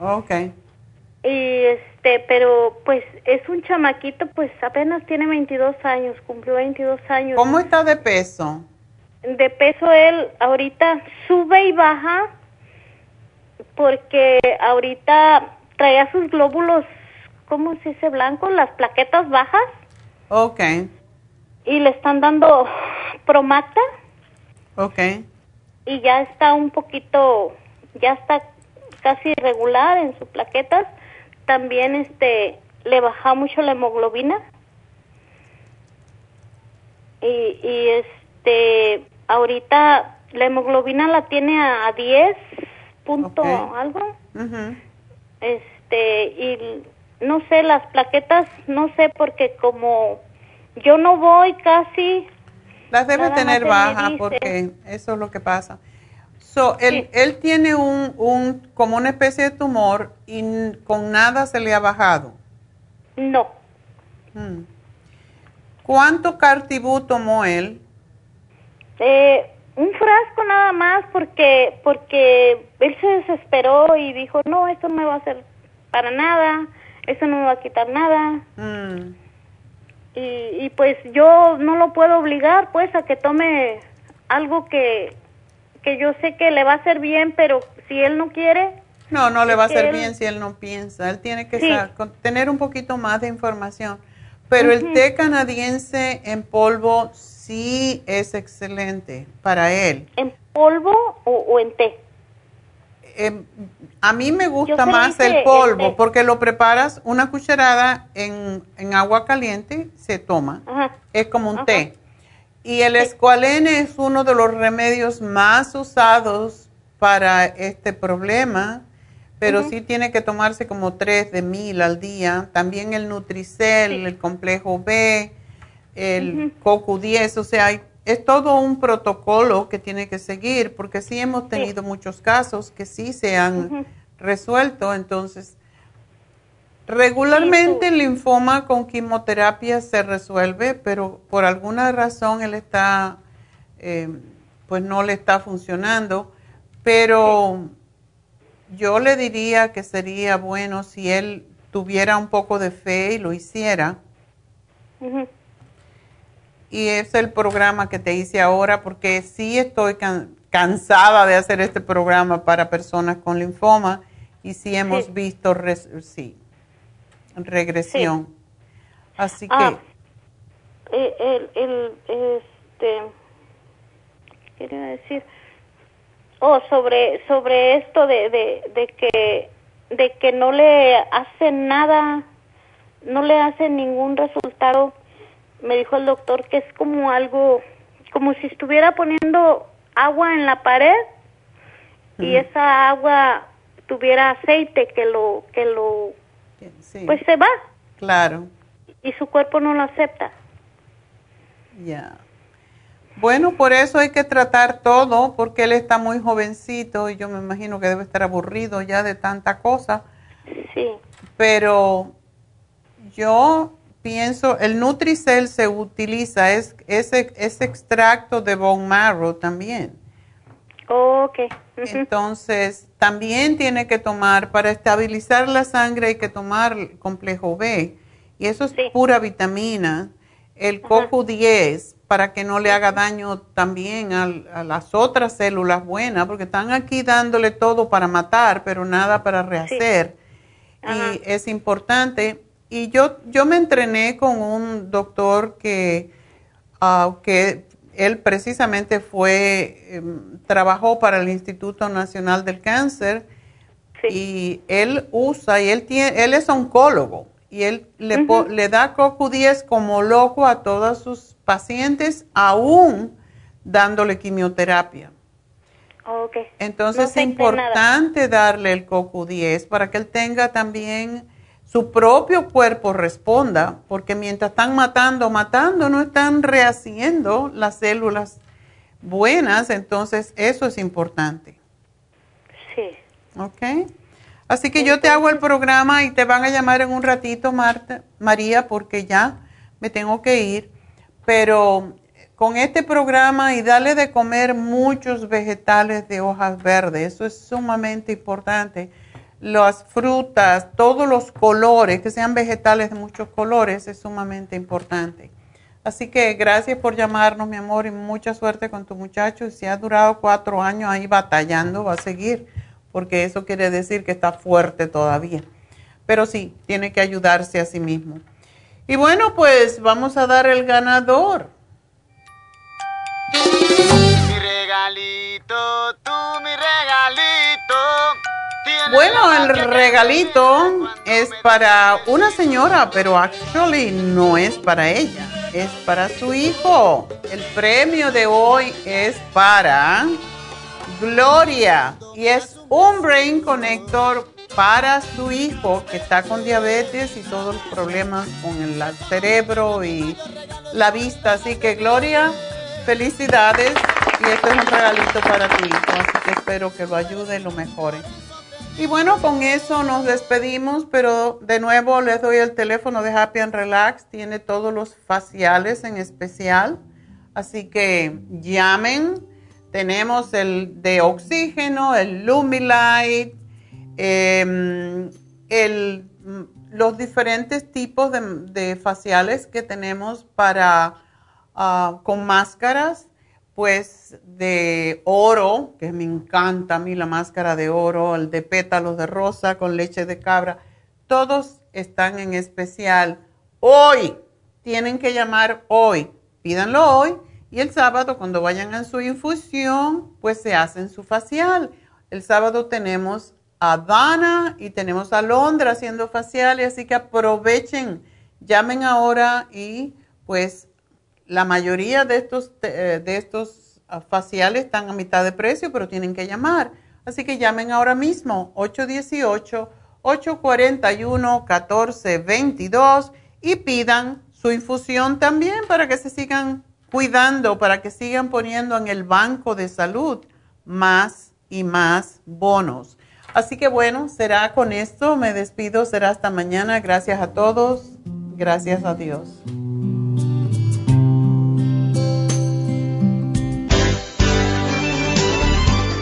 Ok. Y este, pero pues es un chamaquito, pues apenas tiene 22 años, cumplió 22 años. ¿Cómo está de peso? De peso él ahorita sube y baja porque ahorita traía sus glóbulos, ¿cómo se dice blanco? Las plaquetas bajas. Ok, Y le están dando Promacta ok. y ya está un poquito, ya está casi regular en sus plaquetas. También este le baja mucho la hemoglobina. Y, y este ahorita la hemoglobina la tiene a, a 10 punto algo. Este y no sé las plaquetas, no sé porque como yo no voy casi Las debe tener dice. porque eso es lo que pasa. So, él, él tiene un, un, como una especie de tumor y con nada se le ha bajado. no. Mm. ¿Cuánto cartibú tomó él? Eh, un frasco nada más porque porque él se desesperó y dijo, no, esto no me va a hacer para nada, eso no me va a quitar nada. Mm. Y, y pues yo no lo puedo obligar pues a que tome algo que, que yo sé que le va a hacer bien, pero si él no quiere, No, no le va a hacer él- bien si él no piensa. Él tiene que Sí. tener un poquito más de información. Pero el té canadiense en polvo sí es excelente para él. ¿en polvo o, o en té? Em, a mí me gusta más el polvo porque lo preparas una cucharada en, en agua caliente, se toma. Ajá. Es como un Ajá. té. Y el escualene es uno de los remedios más usados para este problema, pero sí tiene que tomarse como tres de mil al día. También el Nutricel, el complejo B, el CoQ10, o sea, es todo un protocolo que tiene que seguir, porque sí hemos tenido muchos casos que sí se han resuelto, entonces Regularmente el linfoma con quimioterapia se resuelve, pero por alguna razón él está, eh, pues no le está funcionando. Pero yo le diría que sería bueno si él tuviera un poco de fe y lo hiciera. Y es el programa que te hice ahora porque sí estoy can- cansada de hacer este programa para personas con linfoma y sí hemos Sí. visto res- sí, regresión. Así que Ah, eh, el, el, este, ¿qué quería decir? Oh, sobre, sobre esto de, de, de que, de que no le hacen nada, no le hacen ningún resultado. Me dijo el doctor que es como algo, como si estuviera poniendo agua en la pared y esa agua tuviera aceite que lo, que lo, sí, pues se va claro, y su cuerpo no lo acepta. ya. Bueno, por eso hay que tratar todo, porque él está muy jovencito y yo me imagino que debe estar aburrido ya de tanta cosa. Sí. Pero yo pienso, el Nutricel se utiliza, es ese, ese extracto de bone marrow también. Ok. Entonces, también tiene que tomar, para estabilizar la sangre hay que tomar el complejo B. Y eso es pura vitamina. El CoQ10, para que no le haga daño también a, las otras células buenas, porque están aquí dándole todo para matar, pero nada para rehacer. Y es importante. Y yo, yo me entrené con un doctor que, ah, que él precisamente fue, em, trabajó para el Instituto Nacional del Cáncer y él usa, y él, tiene, él es oncólogo, y él le, po- le da CoQ10 como loco a todos sus pacientes, aún dándole quimioterapia. Ok. Entonces No es nada. importante darle el CoQ10 para que él tenga también su propio cuerpo responda, porque mientras están matando, matando, no están rehaciendo las células buenas, entonces eso es importante. Sí. ¿Ok? Así que yo te hago el programa y te van a llamar en un ratito, Marta, María, porque ya me tengo que ir. Pero con este programa y darle de comer muchos vegetales de hojas verdes, eso es sumamente importante. Las frutas, todos los colores, que sean vegetales de muchos colores, es sumamente importante. Así que gracias por llamarnos, mi amor, y mucha suerte con tu muchacho. Si ha durado cuatro años ahí batallando, va a seguir, porque eso quiere decir que está fuerte todavía. Pero sí, tiene que ayudarse a sí mismo. Y bueno, pues vamos a dar el ganador. Mi regalito, tú mi regalito. Bueno, el regalito es para una señora, pero actually no es para ella es para su hijo. El premio de hoy es para Gloria y es un Brain Connector para su hijo que está con diabetes y todos los problemas con el cerebro y la vista. Así que Gloria, felicidades y este es un regalito para tu hijo. Así que espero que lo ayude y lo mejore. Y bueno, con eso nos despedimos, pero de nuevo les doy el teléfono de Happy and Relax. Tiene todos los faciales en especial. Así que llamen. Tenemos el de oxígeno, el Lumilight, em, los diferentes tipos de, faciales que tenemos para ah, con máscaras pues de oro, que me encanta a mí la máscara de oro, el de pétalos de rosa con leche de cabra, todos están en especial hoy. Tienen que llamar hoy, pídanlo hoy y el sábado cuando vayan a su infusión, pues se hacen su facial. El sábado tenemos a Dana y tenemos a Londra haciendo faciales, así que aprovechen, llamen ahora y pues la mayoría de estos, eh, de estos ah, faciales están a mitad de precio, pero tienen que llamar. Así que llamen ahora mismo 818-841-1422 y pidan su infusión también para que se sigan cuidando, para que sigan poniendo en el banco de salud más y más bonos. Así que bueno, será con esto. Me despido, será hasta mañana. Gracias a todos. Gracias a Dios.